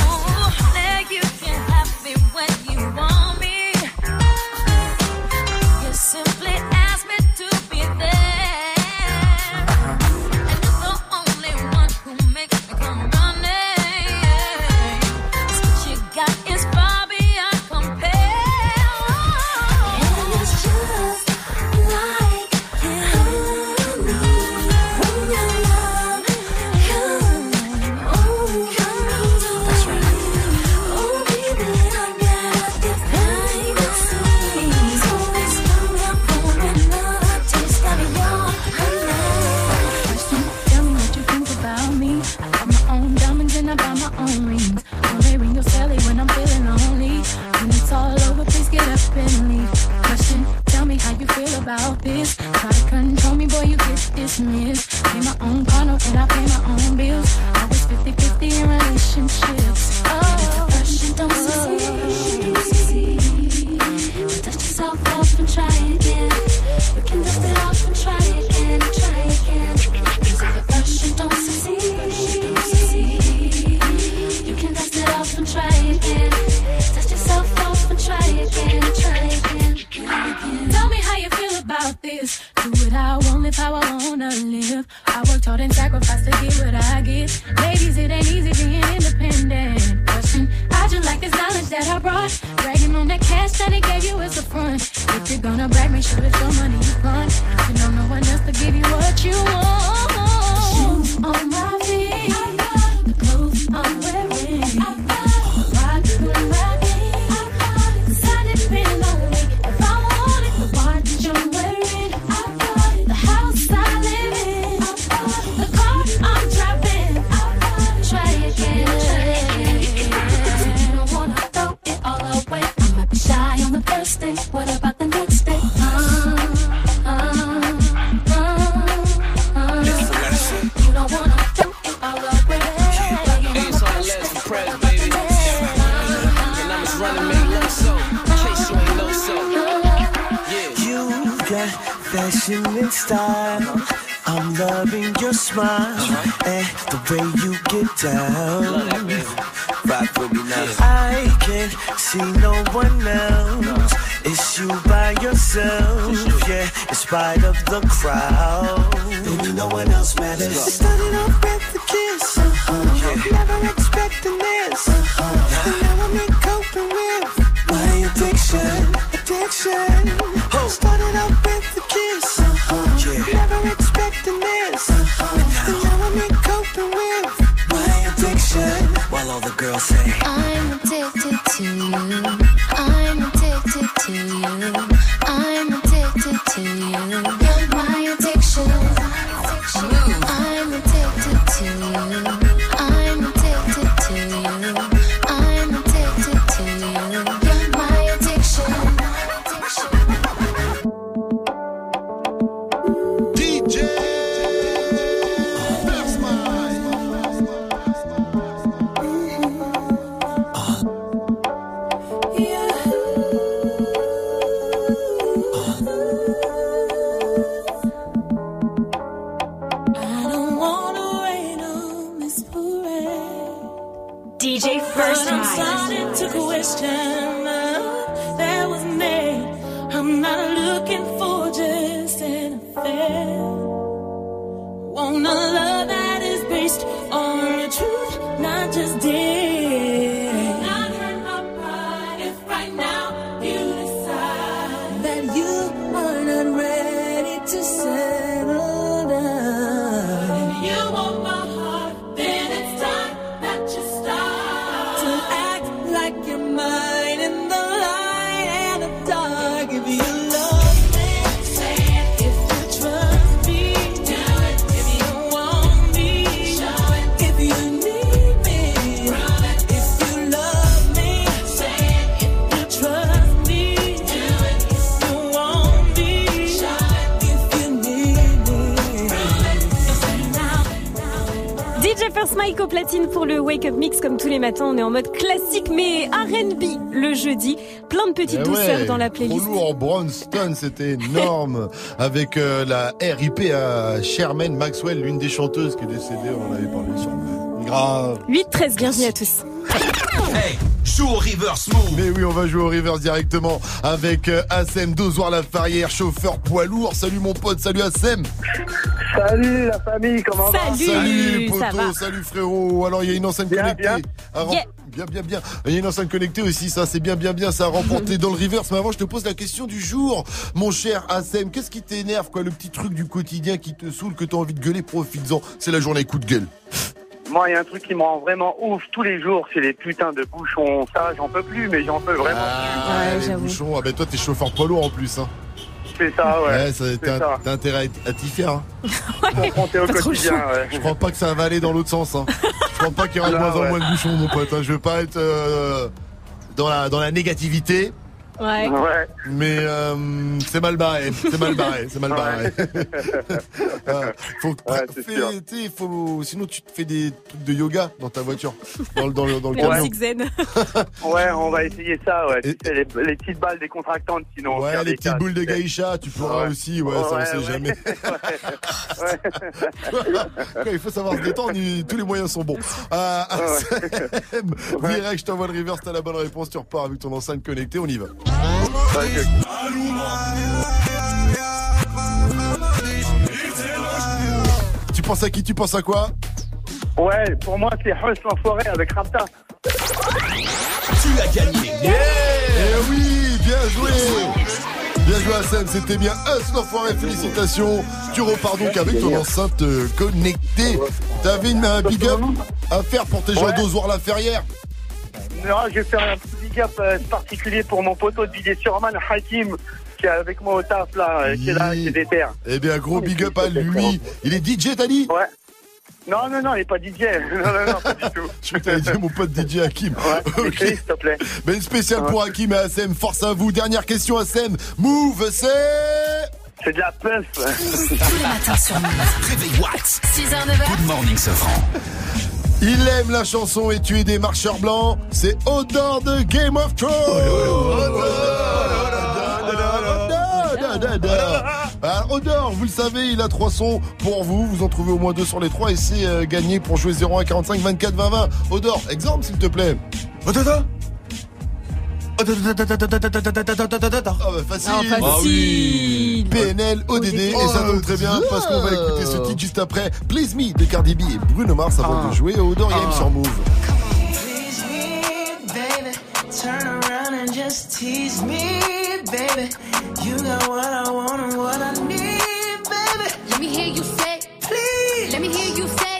La Trop lourd, Brownston, c'était énorme. <laughs> Avec euh, la RIP à Sherman Maxwell, l'une des chanteuses qui est décédée, on en avait parlé sur Grave. 8-13, bienvenue à tous. <laughs> Hey, joue au reverse move. Mais oui, on va jouer au reverse directement avec euh, Assem Dozoir Lafarrière, chauffeur poids lourd. Salut mon pote, salut Assem. Salut la famille, comment va? Salut poteau, salut frérot. Alors il y a une enceinte connectée. bien. à rem- Yeah. Bien, bien, bien. Il y a une enceinte connectée aussi, ça c'est bien, bien, bien. Ça a remporté dans le reverse. Mais avant, je te pose la question du jour. Mon cher Assem, qu'est-ce qui t'énerve, quoi Le petit truc du quotidien qui te saoule, que t'as envie de gueuler, profites-en. C'est la journée coup de gueule. Moi, il y a un truc qui me rend vraiment ouf tous les jours, c'est les putains de bouchons. Ça, j'en peux plus, mais j'en peux vraiment Ah, les bouchons. Ah, ben toi, t'es chauffeur poids lourd en plus, hein. plus. C'est ça, ouais. c'est t'as intérêt à t'y faire. Hein. Confronté au <laughs> quotidien, ouais. Je crois pas que ça va aller dans l'autre sens. Hein. <laughs> Je crois pas qu'il y aura de Là, moins en ouais. moins de bouchons, mon pote. hein. Je veux pas être euh, dans la dans la négativité. Ouais. Mais euh, c'est mal barré, c'est mal barré, c'est mal barré. Euh, <laughs> faut, fais- tu sais, faut, sinon tu te fais des trucs de yoga dans ta voiture, dans, le- dans le dans le camion. zen. <laughs> Ouais, on va essayer ça, ouais. Tu sais, les, les petites balles décontractantes, sinon. Ouais, les petites cas, boules de gaïcha, tu pourras Ouais. aussi, ouais, ça on Ouais, sait ouais. jamais. <laughs> Il faut savoir se détendre, il- tous les moyens sont bons. Euh, direct, je t'envoie le reverse, t'as la bonne réponse, tu repars avec ton enceinte connectée, on y va. Tu penses à qui Tu penses à quoi Ouais, pour moi, c'est Huss l'enfoiré avec Rapta. Tu as gagné. Yeah joué Bien joué Hassan, c'était bien Us l'enfoiré, félicitations Tu repars donc avec ton enceinte euh, connectée T'avais une un big up à faire pour tes gens Ouais. d'Ozoir la Ferrière Non, je vais faire un petit big up euh, particulier pour mon poteau DJ Surman, Hakim, qui est avec moi au taf là, euh, qui est là, qui est déter. Eh bien gros big up à lui Il est DJ t'as dit Ouais. Non, non, non, il est pas DJ. <laughs> Non, non, non, pas du tout. <laughs> Je crois que t'avais dit mon pote DJ Hakim Ouais, <laughs> Ok. s'il te plaît. Ben une spéciale pour Hakim et Hassem, force à vous Dernière question Hassem, Move c'est... C'est de la puff Tous les matins sur Move. Réveil Watts. 6h, 9h. Good morning, Sofran. Il aime la chanson et tuer des marcheurs blancs. C'est Odor de Game of Thrones. Odor, vous le savez, il a trois sons pour vous. Vous en trouvez au moins deux sur les trois et c'est euh, gagné pour jouer 01 45 24 20 20. Odor, exemple s'il te plaît. Ah bah facile. Ah, facile. Ah oui. PNL, ODD et ça tombe très bien parce qu'on va écouter ce titre juste après. Please Me de Cardi B et Bruno Mars avant de jouer au Odor Game sur Move. Please me, baby. Turn around and just tease me, baby. You got what I want and what I need, baby. Let me hear you say, Please, let me hear you say,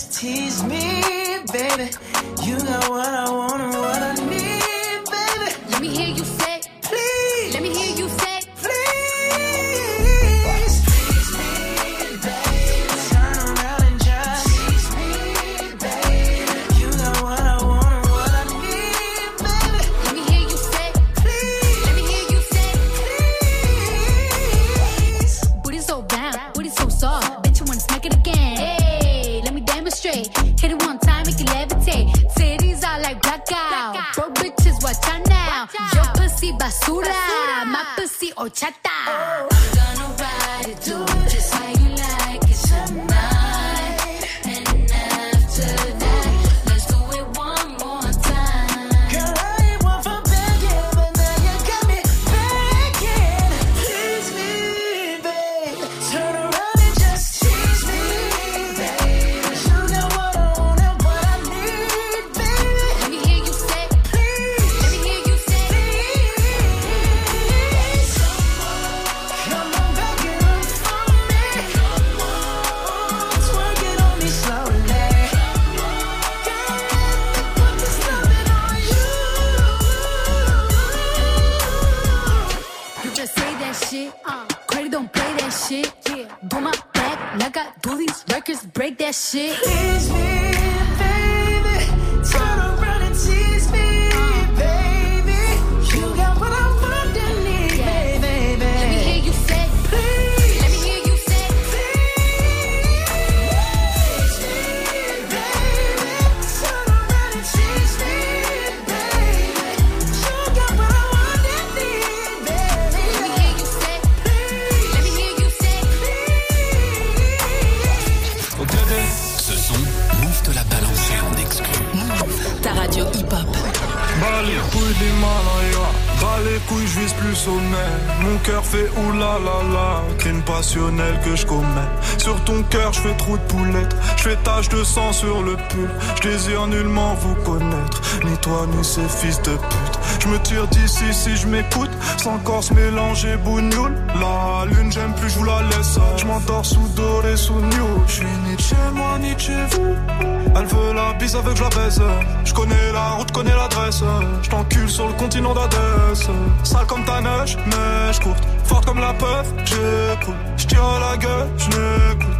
just tease me, baby. You got what I want Ochata. That shit. Tease me, je vise plus sommet. Mon cœur fait oulala, crime passionnel que je commets. Sur ton cœur, je fais trop de poulettes, je fais tache de sang sur le pull. Je désire nullement vous connaître, ni toi ni ces fils de pute. Je me tire d'ici si je m'écoute, sans corps se mélanger bougnoule. La lune, j'aime plus, je vous la laisse. Je m'endors sous doré, sous new. Je suis ni chez moi, ni chez vous. Elle veut la bise avec je la baise. Je connais la route, te connais l'adresse. Je t'encule sur le continent d'Adès. Sale comme ta neige, neige courte. Forte comme la peur, j'écoute. Je tire la gueule, je n'écoute.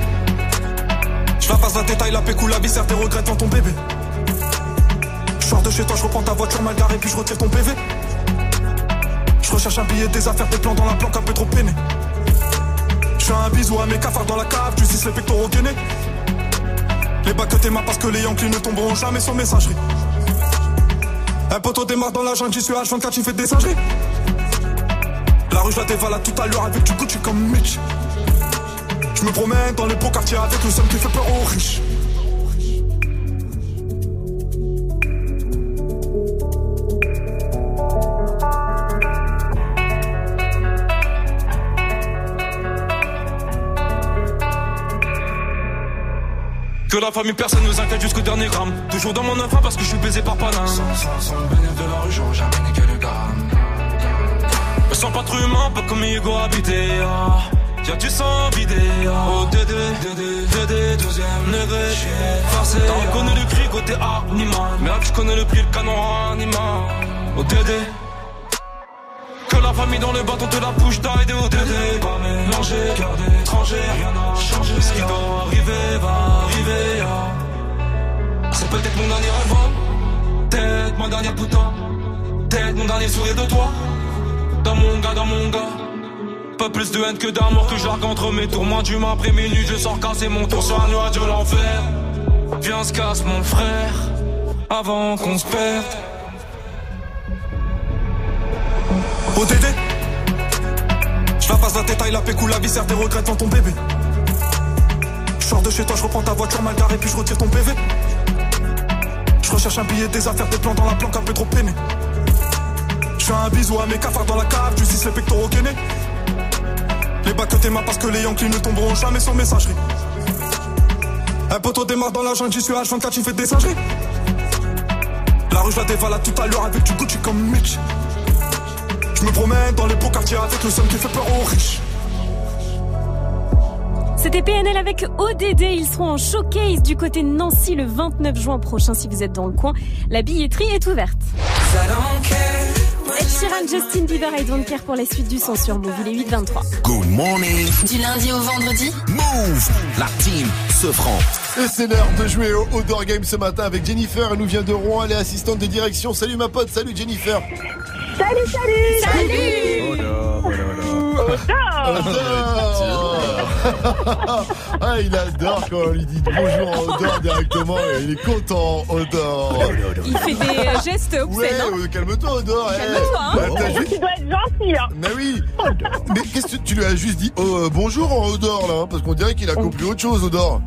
la passe la détail, la pécou, la viscère, tes regrets devant ton bébé. Je sors de chez toi, je reprends ta voiture mal garée, puis je retire ton PV. Je recherche un billet, des affaires, des plans dans la planque, un peu trop peiné. Je fais un bisou à mes cafards dans la cave, tu sais les pectoraux gainés. Les bacs que tes mains parce que les Yankees ne tomberont jamais sur messagerie. Un poteau démarre dans la jungle, j'y suis H24, tu fais des singeries. La rue, je la dévalade tout à l'heure avec du Gucci comme Mitch. Je me promène dans les beaux quartiers avec le seum qui fait peur aux riches. Que la famille, personne nous inquiète jusqu'au dernier gramme. Toujours dans mon enfant parce que je suis baisé par Paname. Sans, sans, sans le bénéfice de la rue, j'aurais jamais niqué le gramme. Me sens pas trop humain, pas comme Hugo habité. Ah. Y'a du sang vidé. Oh, Dédé, Dédé, Dédé, deuxième degré. Forcé. T'as reconnu le cri côté animal. Merde, je connais le prix, le canon animal. Oh, Dédé. Que la famille dans le bâton te la bouche d'aide au Dédé. Pas mélangé, cœur d'étranger, rien n'a changé. Ce qui doit arriver va arriver. ah. C'est peut-être mon dernier rêve, hein. peut-être ma dernière putain, peut-être mon dernier sourire de toi. Dans mon gars, dans mon gars. Pas plus de haine que d'amour que j'argue entre mes tours. Moins d'humain après minuit, je sors casser mon tour sur un nuage de l'enfer. Viens, se casse mon frère, avant qu'on se perde. ODD Je la passe la détail, la pécou, la viscère, des regrets devant ton bébé. Je de chez toi, je reprends ta voiture mal garée, puis je retire ton PV. Je recherche un billet, des affaires, des plans dans la planque, un peu trop peiné. Je fais un bisou à mes cafards dans la cave, du 6 les pectoraux gainés. Les bacs que tes mains parce que les Yankees ne tomberont jamais sur messagerie. Un poteau démarre dans la jungle, j'y suis H24, tu fais des singeries. La rue, je la dévalade tout à l'heure avec du Gucci comme Mitch. Je me promène dans les beaux quartiers avec le seum qui fait peur aux riches. C'était PNL avec ODD. Ils seront en showcase du côté de Nancy le 29 juin prochain si vous êtes dans le coin. La billetterie est ouverte. Ed Sheeran, Justin Bieber et Don't Care pour la suite du son sur Move. Il est 8-23. Good morning. Du lundi au vendredi Move. La team se franc. Et c'est l'heure de jouer au Outdoor Game ce matin avec Jennifer. Elle nous vient de Rouen, elle est assistante de direction. Salut ma pote, salut Jennifer. Salut, salut Salut ah, il adore quand on lui dit bonjour en Odor directement et il est content, Odor. Il fait des euh, gestes obscènes. Ouais, hein. calme-toi, Odor. eh. Calme-toi, hein. Bah, juste- Tu dois être gentil, hein Mais oui Mais qu'est-ce que tu lui as juste dit oh, euh, bonjour en Odor là hein, Parce qu'on dirait qu'il a compris autre chose, Odor.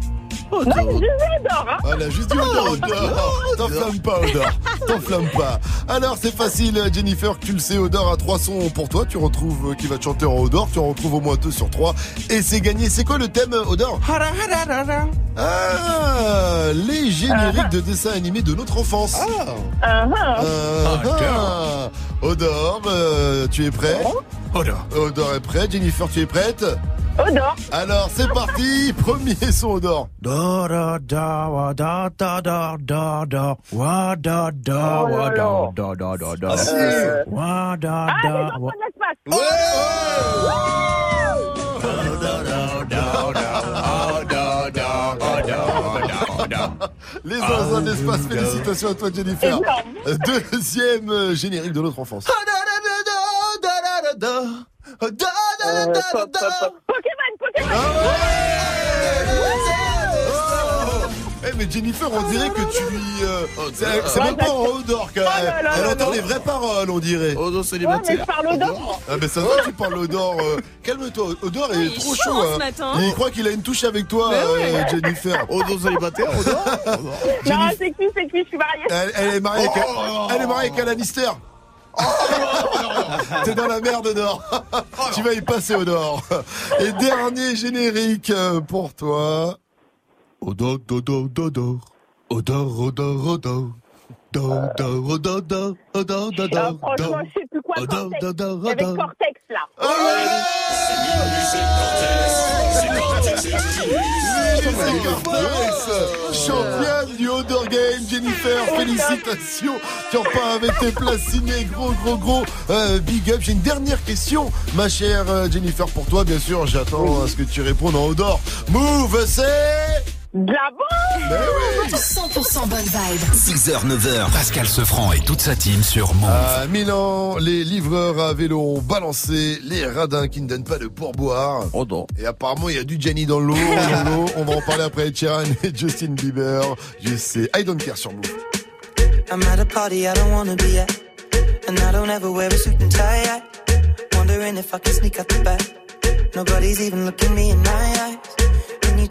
Non, je hein Ah, elle a juste dit Odor, Odor. T'enflamme pas, Odor. T'enflamme pas. Alors, c'est facile, Jennifer, tu le sais, Odor a trois sons pour toi. Tu retrouves qui va te chanter en Odor. Tu en retrouves au moins deux sur trois. Et c'est gagné. C'est quoi le thème, Odor? Ah, les génériques de dessins animés de notre enfance. Ah, ah. Odor, euh, tu es prêt? Odor. Odor est prêt. Jennifer, tu es prête Odor. Alors, c'est parti. Premier son, Odor. Da da da wa da da da da da wa da da Oh wa da da da da Ah, da wa da Ah, les da enfants Les enfants d'espace, félicitations à toi Jennifer. Deuxième euh, générique de notre enfance. Euh, pop, pop, pop. Pokémon, Pokémon Eh mais Jennifer, on dirait que tu lui... euh, c'est c'est même pas en Odor qu'elle Oh là là elle là entend là. les vraies paroles, on dirait. Odo Ouais, mais célibataire. je parle Odor Ah mais ça se voit que tu parles Odor. euh, Calme-toi, Odor est il est trop chaud, chaud. hein, ce hein. matin. Il croit qu'il a une touche avec toi, euh, Jennifer. Odo célibataire, Odo Non, c'est qui, c'est qui, je suis mariée Elle, elle est mariée avec, Oh. elle est mariée avec Lannister. T'es dans la merde Nord. tu vas y passer au Nord. Et dernier générique euh, pour toi. Odor, odor, odor. Odor, odor, odor. Odor, odor, odor, odor, odor, odor, odor. franchement, je sais plus quoi Odor, Cortex. odor, Avec odor. Cortex là. Cortex, championne du Odor Game, Jennifer, félicitations. Tu repars avec tes places signées, gros, gros, gros. Euh, big up. J'ai une dernière question, ma chère euh, Jennifer, pour toi, bien sûr. J'attends à ce que tu répondes en Odor. Move, c'est. De la bombe 100% bonne vibe. 6h, 9h, Pascal Sefranc et toute sa team sur Move. À Milan, les livreurs à vélo ont balancé les radins qui ne donnent pas de pourboire. Oh non. Et apparemment, il y a du Gianni dans l'eau. <laughs> On va en parler après avec Sharon et Justin Bieber. Je sais. I don't care sur Move. I'm at a party I don't wanna be at. And I don't ever wear a suit and tie. I wondering if I can sneak out the back. Nobody's even looking me in my eyes.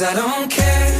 Cause I don't care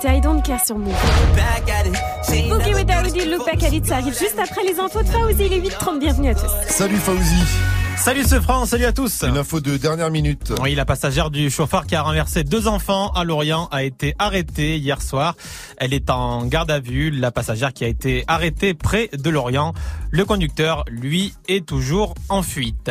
c'était I Don't Care sur Move. Boogie with Daoudi, Look Back at It, ça arrive juste après les infos de Fauzi, il est 8h30, bienvenue à tous. Salut Fauzi. Salut ce franc, salut à tous. Une info de dernière minute. Oui, la passagère du chauffeur qui a renversé deux enfants à Lorient a été arrêtée hier soir. Elle est en garde à vue. La passagère qui a été arrêtée près de Lorient. Le conducteur, lui, est toujours en fuite.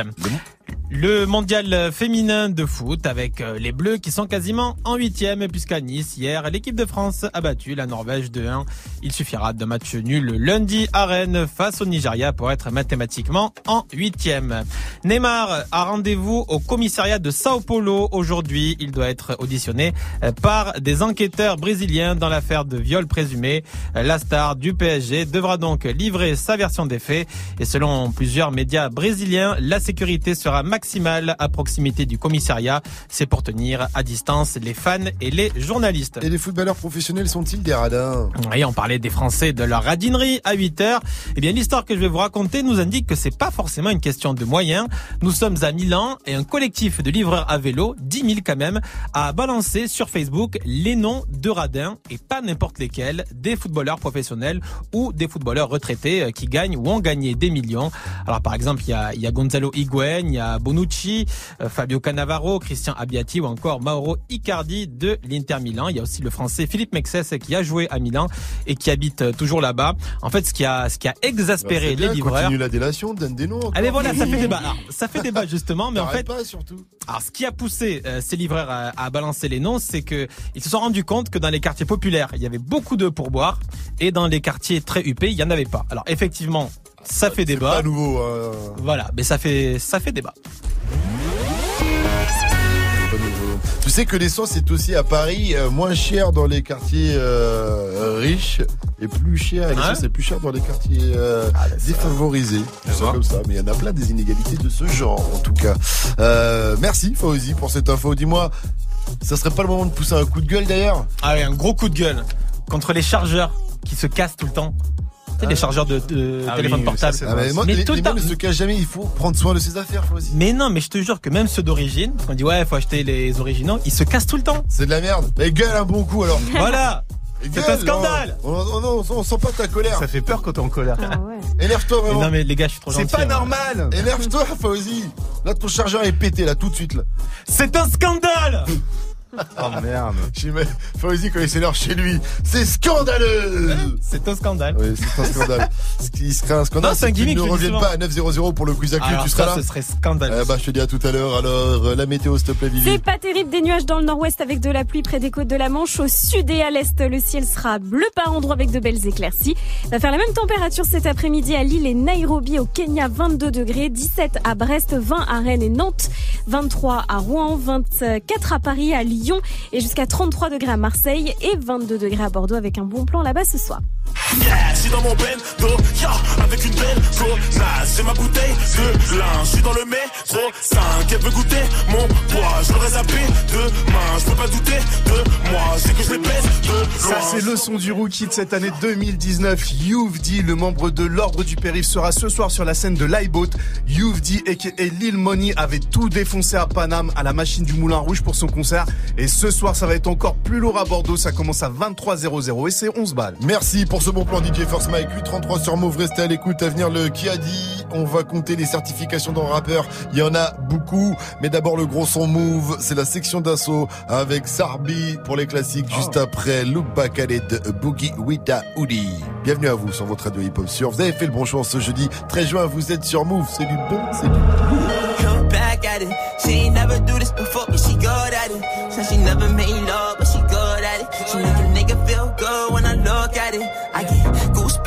Le mondial féminin de foot avec euh, les Bleus qui sont quasiment en huitième puisqu'à Nice hier l'équipe de France a battu la Norvège de 1. Il suffira de match nul lundi à Rennes face au Nigeria pour être mathématiquement en huitième. Neymar a rendez-vous au commissariat de Sao Paulo aujourd'hui. Il doit être auditionné euh, par des enquêteurs brésiliens dans l'affaire de viol présumé. Euh, La star du PSG devra donc livrer sa version des faits et selon plusieurs médias brésiliens, la sécurité sera maximale à proximité du commissariat. C'est pour tenir à distance les fans et les journalistes. Et les footballeurs professionnels sont-ils des radins? Oui, on parlait des Français de leur radinerie à 8 heures. Eh bien, l'histoire que je vais vous raconter nous indique que c'est pas forcément une question de moyens. Nous sommes à Milan et un collectif de livreurs à vélo, 10 000 quand même, a balancé sur Facebook les noms de radins et pas n'importe lesquels, des footballeurs professionnels ou des footballeurs retraités euh, qui gagnent ou ont gagné des millions. Alors, par exemple, il y a, il y a Gonzalo Higuain, il y a Bonucci, euh, Fabio Cannavaro, Christian Abbiati ou encore Mauro Icardi de l'Inter Milan. Il y a aussi le français Philippe Mexès qui a joué à Milan et qui habite euh, toujours là-bas. En fait, ce qui a, ce qui a exaspéré Bah, c'est bien, les livreurs. Continue la délation, donne des noms. Encore. voilà, ça fait débat. <laughs> Alors, ça fait débat justement, mais en fait, pas surtout. alors ce qui a poussé euh, ces livreurs à, à balancer les noms, c'est que ils se sont rendus compte que dans les quartiers populaires, il y avait beaucoup de pourboires et dans les quartiers très huppés, il y en avait pas. Alors effectivement, ça fait débat. Pas nouveau. hein. Voilà, mais ça fait ça fait débat. Tu sais que l'essence est aussi à Paris euh, moins cher dans les quartiers euh, riches et plus cher. L'essence est plus cher dans les quartiers euh, défavorisés. Je sais comme ça, mais il y en a plein des inégalités de ce genre en tout cas. Merci Fauzi pour cette info. Dis-moi, ça serait pas le moment de pousser un coup de gueule d'ailleurs? Ah oui, un gros coup de gueule contre les chargeurs qui se cassent tout le temps. Tu sais, les chargeurs de, de Ah téléphone oui, portable. ça, c'est. Ah, mais moi, les- tout les le temps. miens ne se cachent jamais. Il faut prendre soin de ses affaires, Fauzi. Mais non, mais je te jure que même ceux d'origine, parce qu'on dit ouais, faut acheter les originaux, ils se cassent tout le temps. C'est de la merde. Mais gueule un bon coup alors. <laughs> Voilà. C'est un scandale. On, on, on- on sent pas ta colère. Ça fait peur quand t'es en colère. Énerve-toi vraiment. Non mais les gars, je suis trop C'est gentil. pas hein. normal. Énerve-toi, Fauzi. Là, ton chargeur est pété, là, tout de suite, là. C'est un scandale <laughs> <laughs> Oh merde. J'imagine- Fauzi, il s'énerve chez lui, c'est scandaleux C'est un scandale. Oui, c'est un scandale. <laughs> Ce qui serait un scandale, Non, c'est c'est ne souvent. pas à 9-0-0 pour le quiz à cul. Tu seras ça, là ce serait scandaleux. Bah, je te dis à tout à l'heure. Alors, euh, la météo, s'il te plaît, C'est Vivi. pas terrible, des nuages dans le nord-ouest avec de la pluie près des côtes de la Manche. Au sud et à l'est, le ciel sera bleu par endroits avec de belles éclaircies. Va faire la même température cet après-midi à Lille et Nairobi au Kenya, 22 degrés, 17 à Brest, 20 à Rennes et Nantes, 23 à Rouen, 24 à Paris, à Lyon et jusqu'à 33 degrés à Marseille et 22 degrés à Bordeaux avec un bon plan là-bas ce soir. Yeah, dans mon bendo, yeah, avec une belle connasse. J'ai ma bouteille de lin, je suis dans le métro 5. Elle veut goûter mon poids, l'aurais zappé demain. Je peux pas douter de moi, c'est que je les pèse de loin. Ça, c'est le son du rookie de cette année 2019. Youvdi, le membre de l'ordre du périph, sera ce soir sur la scène de l'iBoat. Youvdi et Lil Money avait tout défoncé à Paname, à la machine du Moulin Rouge pour son concert. Et ce soir, ça va être encore plus lourd à Bordeaux. Ça commence à 23h00 et c'est 11 balles. Merci pour ce bon plan DJ First Mike 833 sur Move, restez à l'écoute à venir le qui a dit? On va compter les certifications dans le rappeur. Il y en a beaucoup, mais d'abord le gros son Move, c'est la section d'assaut avec Sarbi pour les classiques juste après Look Back at It, Boogie Wita Hoodie. Bienvenue à vous sur votre radio hip hop sur. Vous avez fait le bon choix ce jeudi 13 juin, vous êtes sur Move, c'est du bon, c'est du Come back at it. She ain't never do this before, but she good at it. Said she never made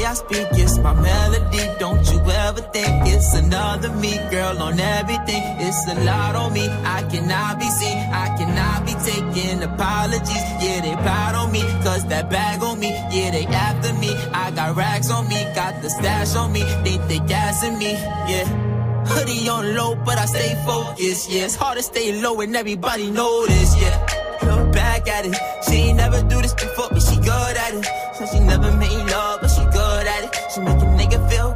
Way I speak it's my melody. Don't you ever think it's another me, girl, on everything. It's a lot on me. I cannot be seen. I cannot be taking apologies. Yeah, they proud on me. Cause that bag on me. Yeah, they after me. I got racks on me. Got the stash on me. They think they gassing me. Yeah. Hoodie on low, but I stay focused. Yeah, it's hard to stay low and everybody this. Yeah, look back at it. She ain't never do this before, but she good at it. Said she never made love,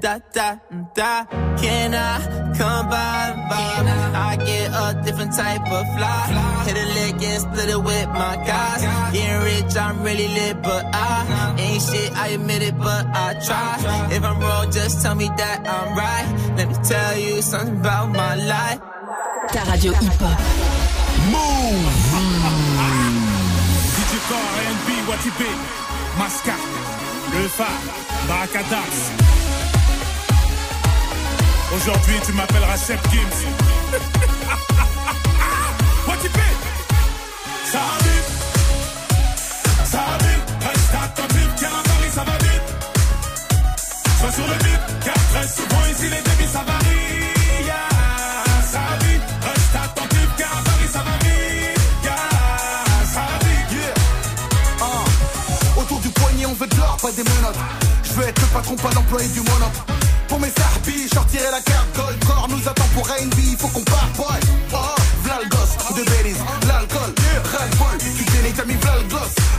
Da, da, da. Can I come by? by? I get a different type of fly. Hit a lick and split it with my guys. Getting rich, I'm really lit, but I ain't shit. I admit it, but I try. If I'm wrong, just tell me that I'm right. Let me tell you something about my life. Ta radio hip-hop. DJ Core, R&B, Watibé, Masca, Le Phare, Barakadas. Aujourd'hui, tu m'appelleras Chef Gims. <laughs> Watibé, ça va vite, ça va vite, reste attentif, car à Paris ça va vite. Sois sur le beat, car très souvent ici les débits ça varie. Vite, vite. Vite. On veut de l'or, pas des menottes. Je veux être le patron, pas l'employé du monop. Pour mes je sortirai la carte gold. Corps nous attend pour R&B, il faut qu'on parte, boy. Oh, v'là de Belize, l'alcool, ras bol Tu dénigres, t'as mis v'là.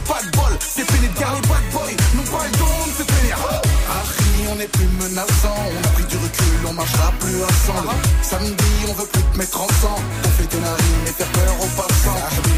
Pas de bol, c'est fini de garder bad boy. Non pas le don tenir. Harry, on est plus menaçant. On a pris du recul, on marchera plus ensemble. Samedi, on veut plus te mettre en sang. On fait tes narines et faire peur aux passants.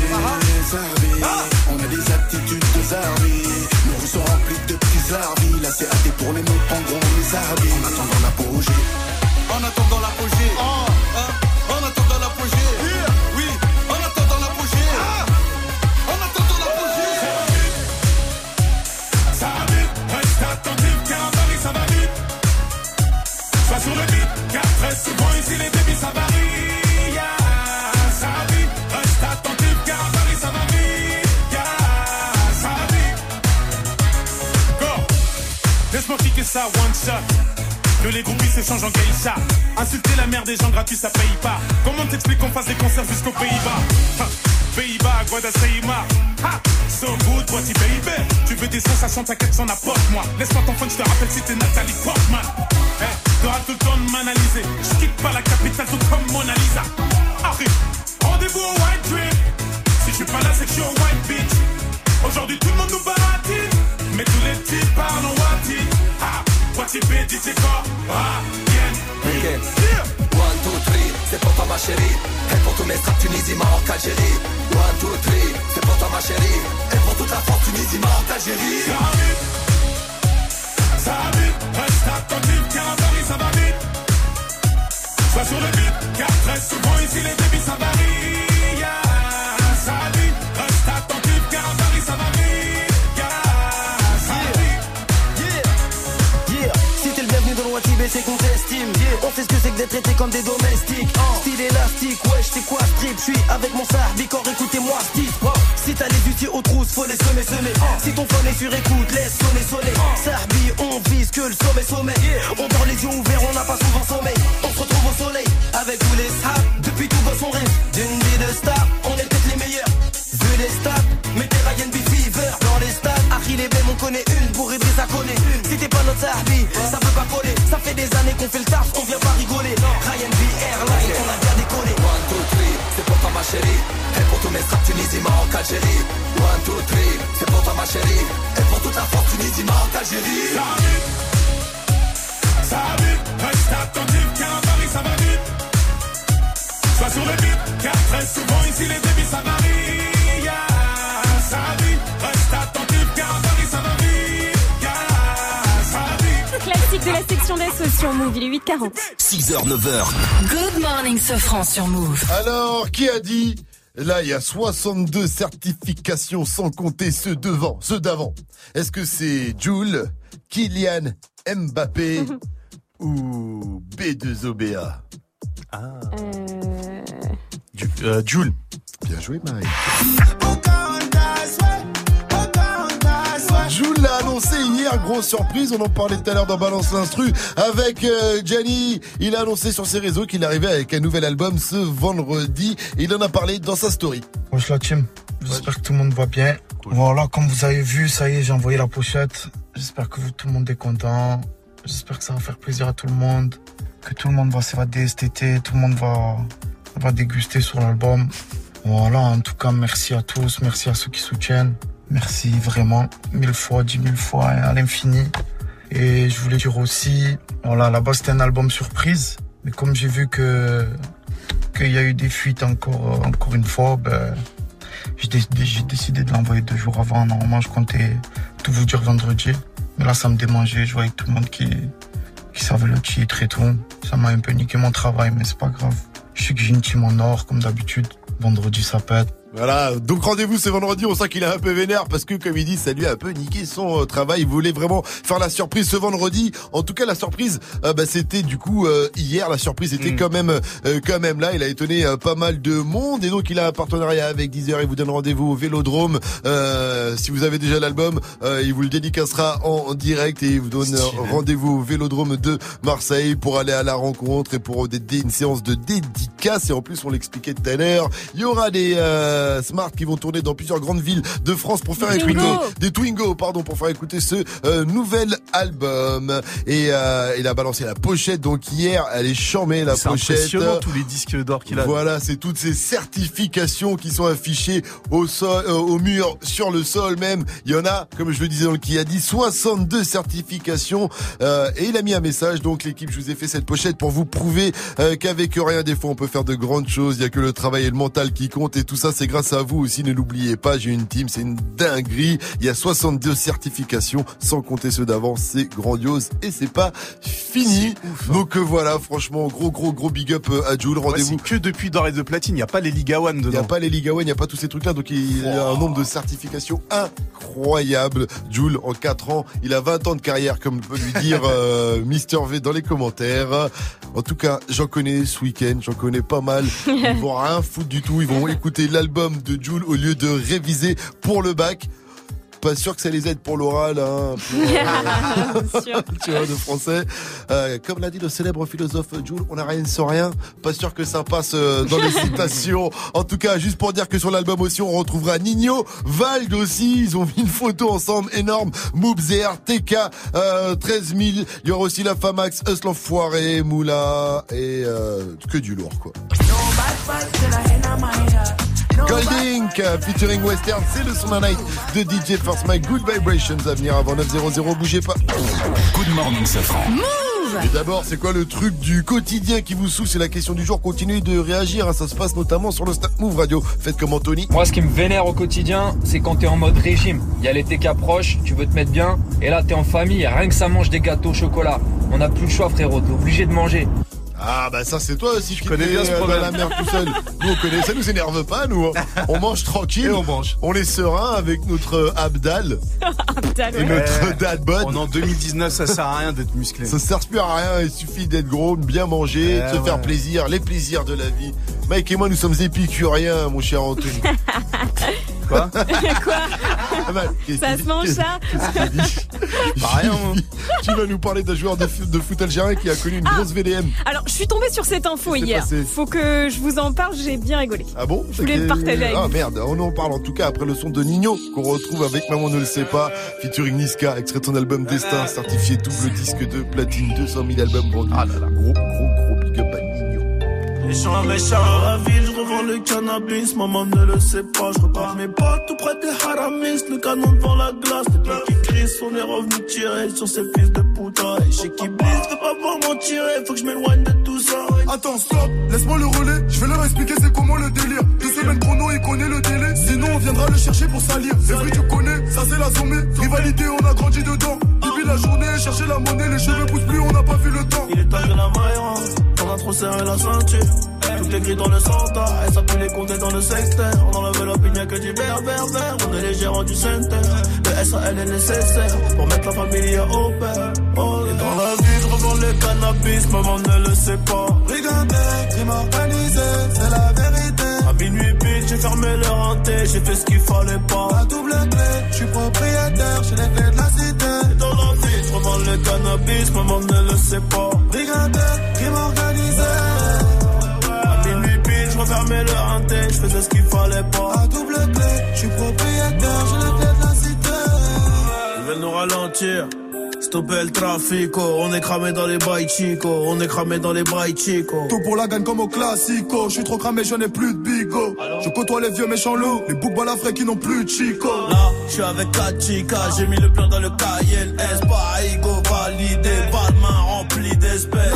Sur Move. Alors, qui a dit Là, il y a 62 certifications sans compter ceux devant, ceux d'avant. Est-ce que c'est Jules, Kylian Mbappé <laughs> ou B2OBA Ah. Euh... Jules. Bien joué, Marie. Annoncé hier, grosse surprise, on en parlait tout à l'heure dans Balance l'Instru avec euh, Gianni. Il a annoncé sur ses réseaux qu'il arrivait avec un nouvel album ce vendredi. Il en a parlé dans sa story. Wesh la team, j'espère que tout le monde va bien. Voilà, comme vous avez vu, ça y est, j'ai envoyé la pochette. J'espère que vous, tout le monde est content. J'espère que ça va faire plaisir à tout le monde. Que tout le monde va s'évader cet été, tout le monde va, va déguster sur l'album. Voilà, en tout cas, merci à tous, merci à ceux qui soutiennent. Merci vraiment, mille fois, dix mille fois, à l'infini. Et je voulais dire aussi, voilà, là-bas c'était un album surprise. Mais comme j'ai vu que qu'il y a eu des fuites encore, euh, encore une fois, ben, j'ai décidé, j'ai décidé de l'envoyer deux jours avant. Normalement, je comptais tout vous dire vendredi. Mais là, ça me démangeait. Je voyais tout le monde qui, qui savait le titre et tout. Ça m'a un peu niqué mon travail, mais c'est pas grave. Je sais que j'ai une team en or, comme d'habitude. Vendredi, ça pète. Voilà, donc rendez-vous ce vendredi, on sent qu'il est un peu vénère parce que comme il dit, ça lui a un peu niqué son euh, travail. Il voulait vraiment faire la surprise ce vendredi. En tout cas, la surprise, euh, bah, c'était du coup euh, hier. La surprise était Mm. quand même, euh, quand même là. Il a étonné pas mal de monde et donc il a un partenariat avec Deezer. Il vous donne rendez-vous au Vélodrome. Euh, si vous avez déjà l'album, euh, il vous le dédicacera en, en direct et il vous donne rendez-vous au Vélodrome de Marseille pour aller à la rencontre et pour une séance de dédicace. Et en plus, on l'expliquait tout à l'heure, il y aura des euh, Smart qui vont tourner dans plusieurs grandes villes de France pour faire Des écouter Twingo. des Twingo, pardon, pour faire écouter ce euh, nouvel album. Et euh, il a balancé la pochette. Donc hier, elle est charmée la C'est pochette. impressionnant tous les disques d'or qu'il a. Voilà, c'est toutes ces certifications qui sont affichées au sol, euh, au mur, sur le sol même. Il y en a, comme je le disais dans le qui a dit, 62 certifications. Euh, et il a mis un message. Donc l'équipe, je vous ai fait cette pochette pour vous prouver euh, qu'avec rien, des fois, on peut faire de grandes choses. Il y a que le travail et le mental qui comptent. Et tout ça, c'est grâce à vous aussi. Ne l'oubliez pas. J'ai une team, c'est une dinguerie. Il y a 62 certifications, sans compter ceux d'avant. C'est grandiose et c'est pas fini. Donc euh, voilà, franchement, gros, gros, gros big up euh, à Jules. Rendez-vous. que depuis d'or et de platine, il n'y a pas les Liga One dedans. Il n'y a pas les Liga One, il n'y a pas tous ces trucs-là, donc il y a un nombre de certifications incroyable. Jules, en 4 ans, il a 20 ans de carrière, comme peut lui dire <laughs> euh, Mister V dans les commentaires. En tout cas, j'en connais ce week-end, j'en connais pas mal. Ils vont rien foutre du tout, ils vont écouter l'album de Jules au lieu de réviser pour le bac. Pas sûr que ça les aide pour l'oral, hein, pour, euh, <laughs> <laughs> tu vois, de français. Euh, comme l'a dit le célèbre philosophe Jules, on n'a rien sans rien. Pas sûr que ça passe euh, dans les <laughs> citations. En tout cas, juste pour dire que sur l'album aussi, on retrouvera Nino, Vald aussi. Ils ont mis une photo ensemble énorme. Moubzer, TK, euh, 13 000. Il y aura aussi la Famax, Us l'Enfoiré, Moula et euh, que du lourd, quoi. Goldink euh, featuring Western, c'est le son d'un night de DJ First Mike. Good Vibrations à venir avant 900, bougez pas. Good morning, Safran. Et d'abord, c'est quoi le truc du quotidien qui vous saoule? C'est la question du jour. Continuez de réagir. hein. Ça se passe notamment sur le Snap Move Radio. Faites comme Anthony. Moi, ce qui me vénère au quotidien, c'est quand t'es en mode régime. Il y a l'été qui approche, tu veux te mettre bien, et là t'es en famille, rien que ça mange des gâteaux au chocolat. On n'a plus le choix, frérot, t'es obligé de manger. Ah bah ça c'est toi aussi qui connais bien ce euh, problème. la merde tout seul. Nous on connaît, ça nous énerve pas nous. hein. <laughs> On mange tranquille. Et on mange. On est serein avec notre euh, Abdal <laughs> Abdal, et ouais. notre Dad Bod. On est en 2019, ça sert à rien d'être musclé. Ça sert plus à rien, il suffit d'être gros, de bien manger, de Eh se faire plaisir, les plaisirs de la vie. Mike et moi nous sommes épicuriens, mon cher Anthony. <laughs> Quoi Quoi Ah bah, Ça se mange ça Pas rien. Tu vas nous parler d'un joueur de, foot- de foot algérien qui a connu une grosse VDM. Alors, je suis tombée sur cette info hier. Faut que je vous en parle, j'ai bien rigolé. Ah bon Je voulais le partager avec Ah vous. merde, on en parle en tout cas après le son de Nino qu'on retrouve avec Maman ne le sait pas, featuring Niska, extrait de son album Destin, certifié double disque de platine, 200 000 albums vendus. Ah là là. Gros, gros, gros big up à Nino. Méchant, méchant, la ville, je revends le cannabis, maman ne le sait pas, je repars mes potes tout près des haramis, le canon devant la glace, les mecs qui crient, on est revenu tirer sur ces fils de et chez qui blisse, fais pas voir m'en tirer, faut que je m'éloigne de tout ça. Attends, stop, laisse-moi le relais. Je vais leur expliquer c'est comment le délire. Deux semaines chrono, il connaît le délai. Sinon, on viendra le chercher pour salir. C'est vrai, tu connais, ça c'est la sommée. Rivalité, on a grandi dedans. Depuis la journée, chercher la monnaie, les cheveux poussent plus, on n'a pas vu le temps. Il est tard la maille, on a trop serré la ceinture. Tout est gris dans le centre, elle s'appuie les compter dans le secteur. On enlève l'opinion que du vert, vert, vert. On est les gérants du center. Le SAL est nécessaire pour mettre la famille au père. Oh, et dans la vie, je revends le cannabis, maman ne le sait pas. Brigandé, crime c'est la vérité. À minuit pile, j'ai fermé le renté, j'ai fait ce qu'il fallait pas. La double clé, je suis propriétaire, j'ai les clés de la cité. Et dans la vie, je revends le cannabis, maman ne le sait pas. Brigandé, je le faisais ce qu'il fallait pas. La double clé, je suis propriétaire, j'ai les clés de la cité. Ils veulent nous ralentir. Stopper le trafic, on est cramé dans les bails chico, on est cramé dans les bails chico. Tout pour la gagne comme au classico. Je suis trop cramé, je n'ai plus de bigo. Je côtoie les vieux méchants loups, les boucs balafrés qui n'ont plus de chico. Là, je suis avec 4 chicas, j'ai mis le plan dans le cahier, S, pas validé, pas de main remplie d'espèces.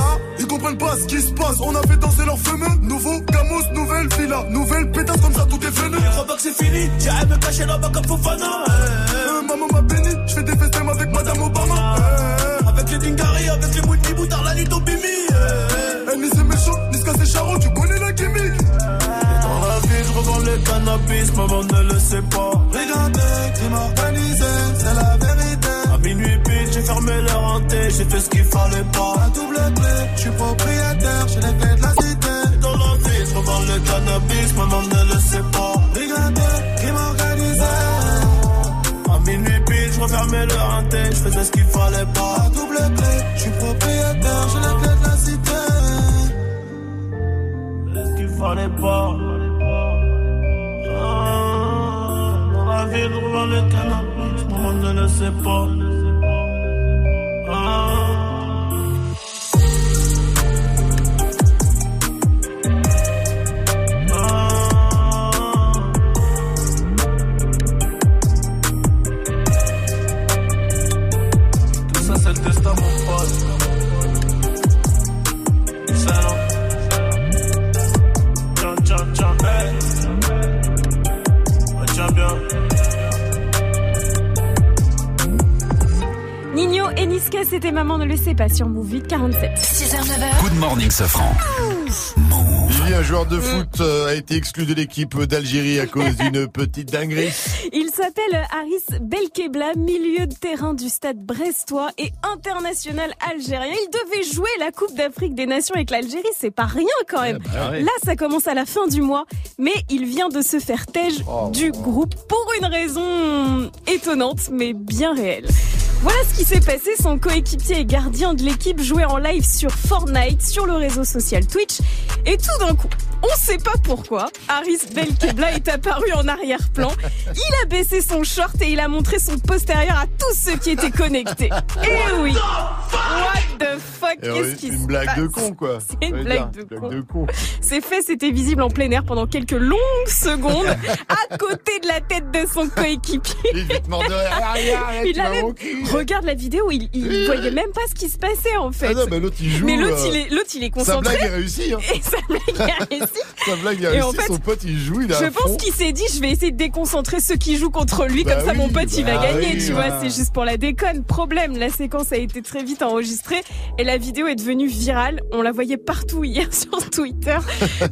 Comprennent pas ce qui se passe. On a fait danser leurs fameux. Nouveau Camus, nouvelle villa, nouvelle pétasse comme ça, tout est venu. Je crois pas que c'est fini, j'irai me cacher là-bas comme Fofana. eh, eh. Maman m'a béni, je fais des festins avec Madame Obama. Eh, Avec les Dingari, avec les Mouti Boutard, la nuit au Bimi. Eh, ni c'est méchant, ni c'est charron, tu connais la gimmick. Dans la ville, je revends le cannabis, maman ne le sait pas. Crime organisé, j'ai fait ce qu'il fallait pas. La double clé, je suis propriétaire, j'ai les clés de la cité. Dans la ville, je revends le cannabis, maman ne le sait pas. Brigandé, crime organisé. À minuit pile, je refermais le renté, je faisais ce qu'il fallait pas. La double clé, je suis propriétaire, j'ai les clés de la cité. Ce qu'il fallait pas. Ah, Dans la ville, je revends le cannabis, maman ne le sait pas. Ah. Niska, c'était Maman ne le sait pas sur Move 8 47. 6h, 9h. Good morning, Safran. Lily, un joueur de foot euh, a été exclu de l'équipe d'Algérie à cause <laughs> d'une petite dinguerie. Il s'appelle Haris Belkebla, milieu de terrain du stade brestois et international algérien. Il devait jouer la Coupe d'Afrique des Nations avec l'Algérie, c'est pas rien quand même. bah ouais. Là, ça commence à la fin du mois, mais il vient de se faire tège Oh. du groupe pour une raison étonnante, mais bien réelle. Voilà ce qui s'est passé. Son coéquipier et gardien de l'équipe jouait en live sur Fortnite, sur le réseau social Twitch. Et tout d'un coup, on sait pas pourquoi, Haris Belkebla est apparu en arrière-plan. Il a baissé son short et il a montré son postérieur à tous ceux qui étaient connectés. Et oui What the fuck? Ouais, Qu'est-ce qui une blague passe? de con, quoi. C'est une blague de blague con. de con. Ces faits c'était visible en plein air pendant quelques longues secondes <laughs> à côté de la tête de son coéquipier. Il <laughs> Il tu Regarde la vidéo, il, il voyait même pas ce qui se passait en fait. Ah non, mais l'autre il joue. Mais l'autre euh, il est, l'autre il est Sa concentré. <laughs> blague est réussie. Hein. <laughs> Et sa blague a réussi. Sa blague a Et en fait, Son pote il joue, il a Je pense qu'il s'est dit, je vais essayer de déconcentrer ceux qui jouent contre lui, Bah comme ça mon pote il va bah gagner, tu vois, c'est juste pour la déconne. Problème, la séquence a été très vite enregistrée et la vidéo est devenue virale. On la voyait partout hier <laughs> sur Twitter.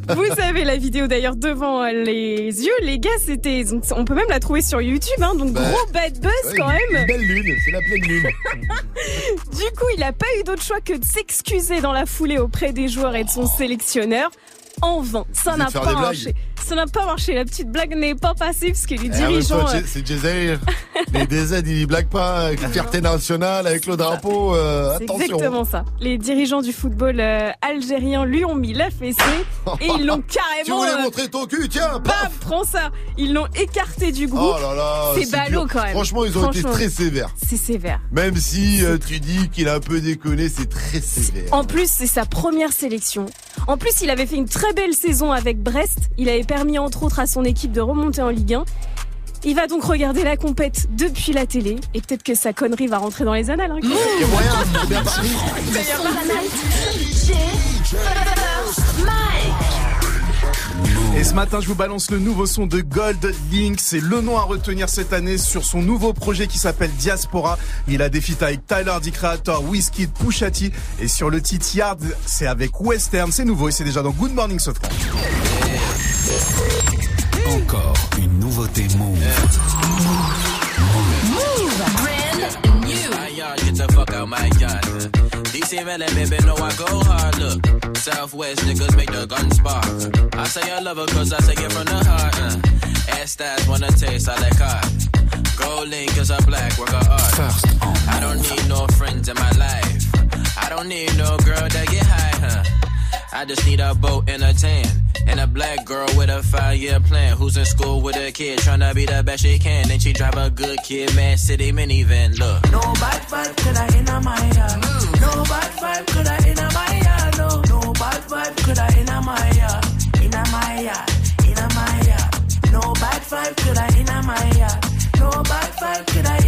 Vous savez la vidéo d'ailleurs devant les yeux, les gars, c'était, on peut même la trouver sur YouTube, hein, donc Bah, gros bad buzz Ouais, quand même. Une belle lune, c'est la Du coup, il n'a pas eu d'autre choix que de s'excuser dans la foulée auprès des joueurs et de son sélectionneur. En vain, ça n'a pas marché. Ça n'a pas marché. La petite blague n'est pas passée parce que les Eh dirigeants. euh, c'est- Jay <laughs> Les DZ, ils blaguent pas avec fierté nationale, avec le drapeau. euh, attention. exactement ça. Les dirigeants du football euh, algérien lui ont mis la fessée et ils l'ont <laughs> Tu carrément. voulais euh, montrer ton cul, tiens, bam, paf prends ça. Ils l'ont écarté du groupe. Oh là là, c'est ballot quand même. Franchement, ils ont été très sévères. C'est sévère. Même si tu dis qu'il a un peu déconné, c'est très sévère. En plus, c'est sa première sélection. En plus, il avait fait une très belle saison avec Brest. Il avait permis entre autres à son équipe de remonter en Ligue 1. Il va donc regarder la compète depuis la télé et peut-être que sa connerie va rentrer dans les annales. hein. Et ce matin, je vous balance le nouveau son de Gold Link. C'est le nom à retenir cette année sur son nouveau projet qui s'appelle Diaspora. Il a des feats avec Tyler, The Creator, Whiskey, Pusha T. Et sur le titre Yard, c'est avec Western. C'est nouveau et c'est déjà dans Good Morning Sofran. Encore une nouveauté Move. Brand new. Hey, y'all, get the fuck out my yard. These see melon, baby, know I go hard. Look, Southwest niggas make the gun spark. I say I love her cause I say it from the heart. Uh. Ass stats wanna taste, I like hard. Gold link cause I black, work of art. I don't need no friends in my life. I don't need no girl that get high, huh? I just need a boat and a tan. And a black girl with a five year plan. Who's in school with a kid, tryna be the best she can. And she drive a good kid, man, city minivan. Look. No bad vibe, could I in my yard? No bad vibe, could I in my yard? No, no bad vibe, could I in my yard? In my yard, in my yard. No bad vibe, could I in my yard? No bad vibe, could I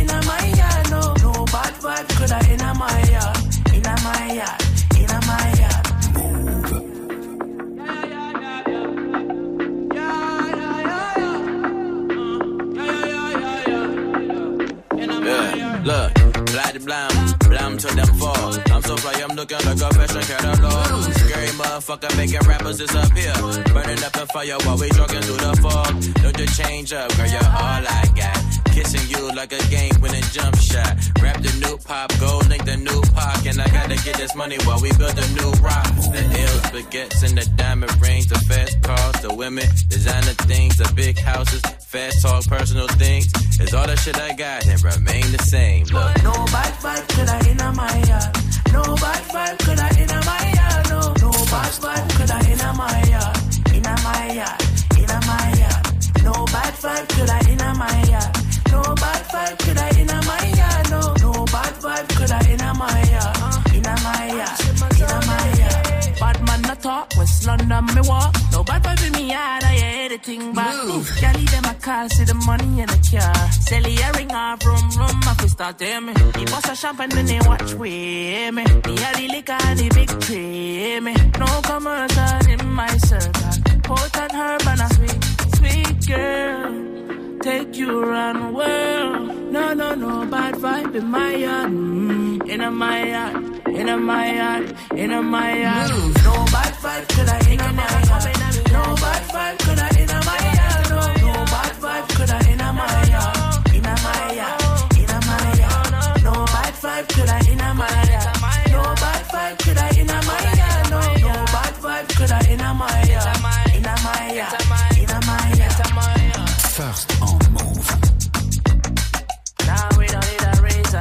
to them fall. I'm so fly, I'm looking like a fashion catalog. Scary motherfucker making rappers disappear. Burning up the fire while we jogging through the fog. Don't you change up, girl, you're all I got. Kissing you like a game winning jump shot. Rap the new pop, gold link the new pop. And I gotta get this money while we build a new rock. The L's, baguettes, and the diamond rings. The fast cars, the women, designer things, the big houses. Fast talk, personal things. It's all the shit I got and remain the same. Look. No bad vibe, could I in my yard? No bad vibe, could I in my yard? No, no bad vibe, could I in my yard? In my yard, in my yard. No bad vibe, could I in my yard? No bad vibe, could I in my yard? No, no bad vibe, could I in my yard? In my yard, in my yard. Bad man not talk, West London me walk. No bad vibe in me yard, I hear everything back. Gally them a call, see the money in the car. Sell the ring off, rum rum, I fi start tell me. He bust a champagne, then they watch with me. Me a the liquor, the big tray me. No commercial in my circle. Potent herb and a sweet, sweet girl. Take you around the world. No, no, no bad vibe in my yard. Mm, in my yard, in my yard, in my yard. No bad vibe, could I in my yard? No bad vibe, could I in my yard? No, no bad vibe, could I in my yard? In my yard, in my yard. No bad vibe, could I in my yard? No bad vibe, could I in my yard? No, no bad vibe, could I in my yard? First on move. Now we don't need a reason.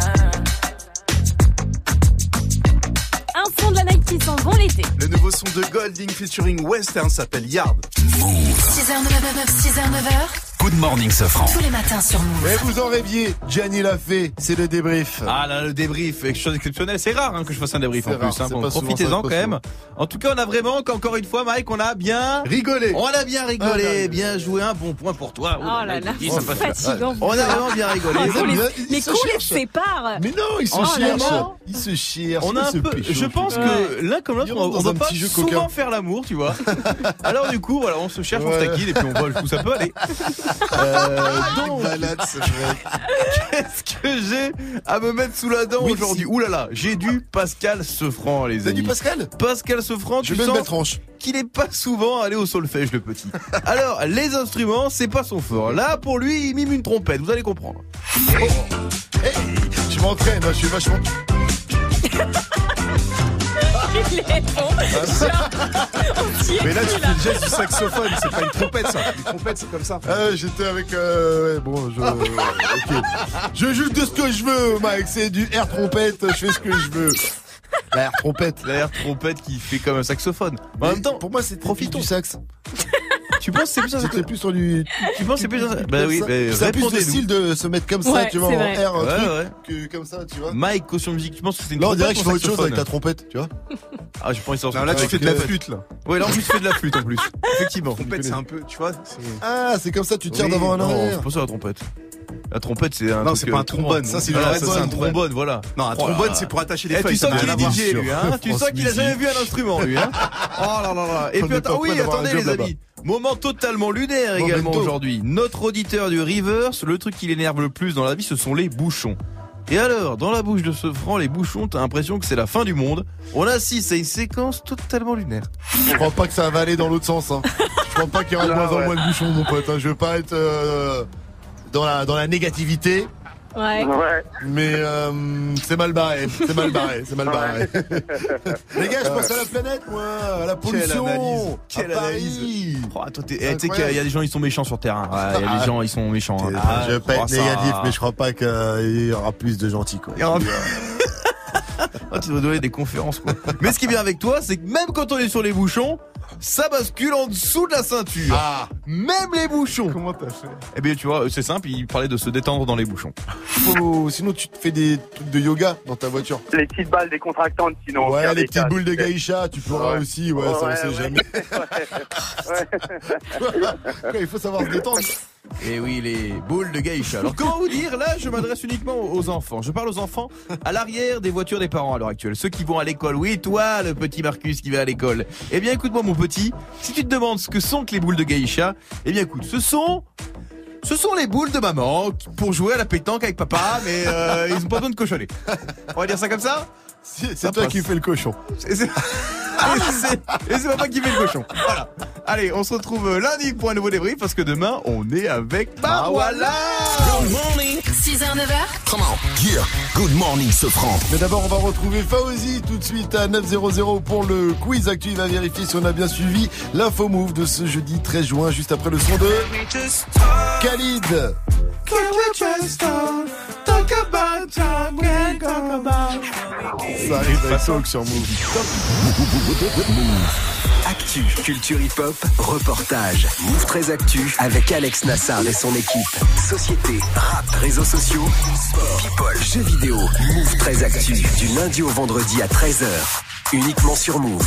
Un son de la night qui s'en vont l'été. Le nouveau son de Golding featuring Western s'appelle Yard. 6h, 9h, 6h, 9h. Good morning, Sofran. Tous les matins sur Move. Mais vous en rêviez, Gianni l'a fait, c'est le débrief. Ah là, le débrief, quelque chose d'exceptionnel. C'est rare hein, que je fasse un débrief en rare, plus. Hein. Bon, Profitez-en quand même. En tout cas, on a vraiment, encore une fois, Mike, on a bien rigolé. On a bien rigolé, Ah, là, là. bien joué, un bon point pour toi. Oh là là, c'est ça fatigant. On a vraiment bien rigolé. Qu'on les- Il Mais se qu'on les cherche. sépare. Mais non, il se Oh, cherche. vraiment Il se cherche. On a il un se peu, pécho, je pense que l'un comme l'autre, on, va pas souvent faire l'amour, tu vois. <laughs> Alors du coup, voilà, on se cherche, on se taquine et puis on vole, tout ça peut aller. <laughs> Euh, donc, qu'est-ce que j'ai à me mettre sous la dent Oui, aujourd'hui si. Ouh là là, j'ai du Pascal Sefranc, les T'as amis. du Pascal Pascal Sefranc, Je tu vais sens mettre hanche. qu'il est pas souvent allé au solfège, le petit. Alors, les instruments, c'est pas son fort. Là, pour lui, il mime une trompette, vous allez comprendre. Hey, je m'entraîne, hein, je suis vachement. Il est bon. <laughs> Mais là, tu fais le geste du saxophone, c'est pas une trompette ça. Une trompette, c'est comme ça. Ah, J'étais avec. Euh, ouais, bon, je. ok. Je joue de ce que je veux, Mike. C'est du air trompette. Je fais ce que je veux. La air trompette. L'air trompette qui fait comme un saxophone. En même temps, pour moi, c'est profitons. du sax. Tu penses que c'est plus <laughs> un C'était plus sur du. Tu penses que c'est plus un Bah oui, bah, C'est plus le répondez-nous. style de se mettre comme ça, Ouais, tu vois, en vrai. air, un Ouais, truc, ouais. que comme ça, tu vois. Mike, caution musique, tu penses que c'est une Là, on dirait que je un fais autre chose avec ta trompette, tu vois. <laughs> Ah, je pense que là, tu fais de la flûte là. Ouais, là, en plus, tu fais de la flûte en plus. <laughs> Effectivement. Trompette, c'est un peu, tu vois. Ah, c'est comme ça, tu tires Oui, d'avant à Non, c'est pas ça la trompette. La trompette, c'est un Non, c'est pas un euh, trombone. Ça, c'est un trombone. voilà. Non, un Oh trombone, c'est pour attacher les Eh, tu feuilles. sens ça qu'il est DJ, lui, hein. Tu sens qu'il a jamais vu un instrument, lui, hein. <laughs> Oh là là là. Et puis, attends, oui, attendez, les amis. Moment totalement lunaire également aujourd'hui. Notre auditeur du Reverse, le truc qui l'énerve le plus dans la vie, ce sont les bouchons. Et alors, dans la bouche de ce franc, les bouchons, t'as l'impression que c'est la fin du monde. On assiste à une séquence totalement lunaire. Je crois pas que ça va aller dans l'autre sens. Hein. Je crois pas qu'il y aura de Ah moins en moins de bouchons, mon pote. hein. Je veux pas être euh, dans la dans la négativité. Ouais. Mais euh, c'est mal barré, c'est mal barré, c'est mal barré. Les gars, je pense à la planète, moi, à la Quelle pollution. analyse Quelle à analyse Paris. Oh, Tu sais qu'il y a des gens, ils sont méchants sur Terrain. Ouais, Il y a Ah. des gens, ils sont méchants. hein. Ah, je vais pas Oh, être ça- négatif, mais je crois pas qu'il y aura plus de gentils, quoi. Il y aura- Ah, <laughs> tu dois donner des conférences, quoi. Mais ce qui est bien avec toi, c'est que même quand on est sur les bouchons, ça bascule en dessous de la ceinture. Ah. Même les bouchons. Comment t'as fait Eh bien, tu vois, c'est simple, il parlait de se détendre dans les bouchons. Faut- Sinon, tu te fais des trucs de yoga dans ta voiture. Les petites balles décontractantes, sinon. Ouais, les des petites cas, boules de gaïcha, tu pourras Ouais. aussi, ouais, ça on Ouais, sait ouais. jamais. Ouais, <laughs> Il faut savoir se détendre. Et oui, les boules de geisha. Alors comment vous dire Là, je m'adresse uniquement aux enfants. Je parle aux enfants à l'arrière des voitures des parents à l'heure actuelle. Ceux qui vont à l'école. Oui, toi, le petit Marcus qui va à l'école. Eh bien, écoute-moi, mon petit. Si tu te demandes ce que sont les boules de geisha, eh bien, écoute, ce sont ce sont les boules de maman pour jouer à la pétanque avec papa, mais euh, ils ont pas besoin de cochonner. On va dire ça comme ça? C'est toi qui fais le cochon. <laughs> Et c'est papa qui fait le cochon. Voilà. Allez, on se retrouve lundi pour un nouveau débrief parce que demain, on est avec Bah voilà 6h, 9h, Come on, yeah. Good morning, Sofran. Mais d'abord, on va retrouver Fauzi tout de suite à 900 pour le quiz actu. Il va vérifier si on a bien suivi l'info move de ce jeudi 13 juin, juste après le son de Khalid. Ça arrive avec Talk sur Move. Actu, culture hip-hop, reportage. Move très actu avec Alex Nassar et son équipe. Société, rap, réseaux sociaux, sport, people, jeux vidéo. Move très actu du lundi au vendredi à 13h. Uniquement sur Move.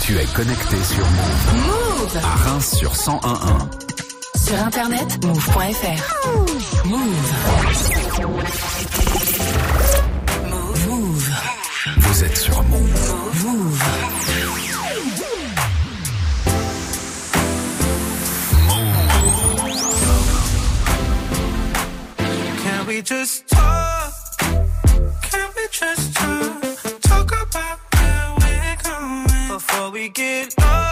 Tu es connecté sur Move. Move À Reims sur 1011. Sur internet, move.fr. Move. Move. Vous êtes sur Move. Can we just talk? Can we just talk? Talk about where we're going before we get lost?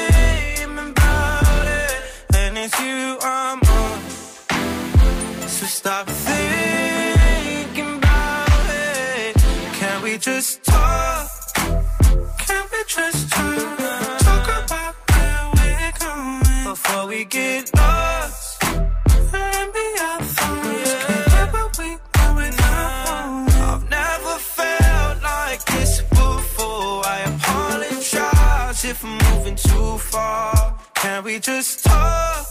it's you I'm on. So stop thinking about it. Can we just talk? Can we just talk? Talk about where we're going before we get lost. We. I've never felt like this before. I apologize if I'm moving too far. Can we just talk?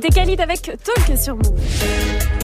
C'était Khalid avec Talk sur Move.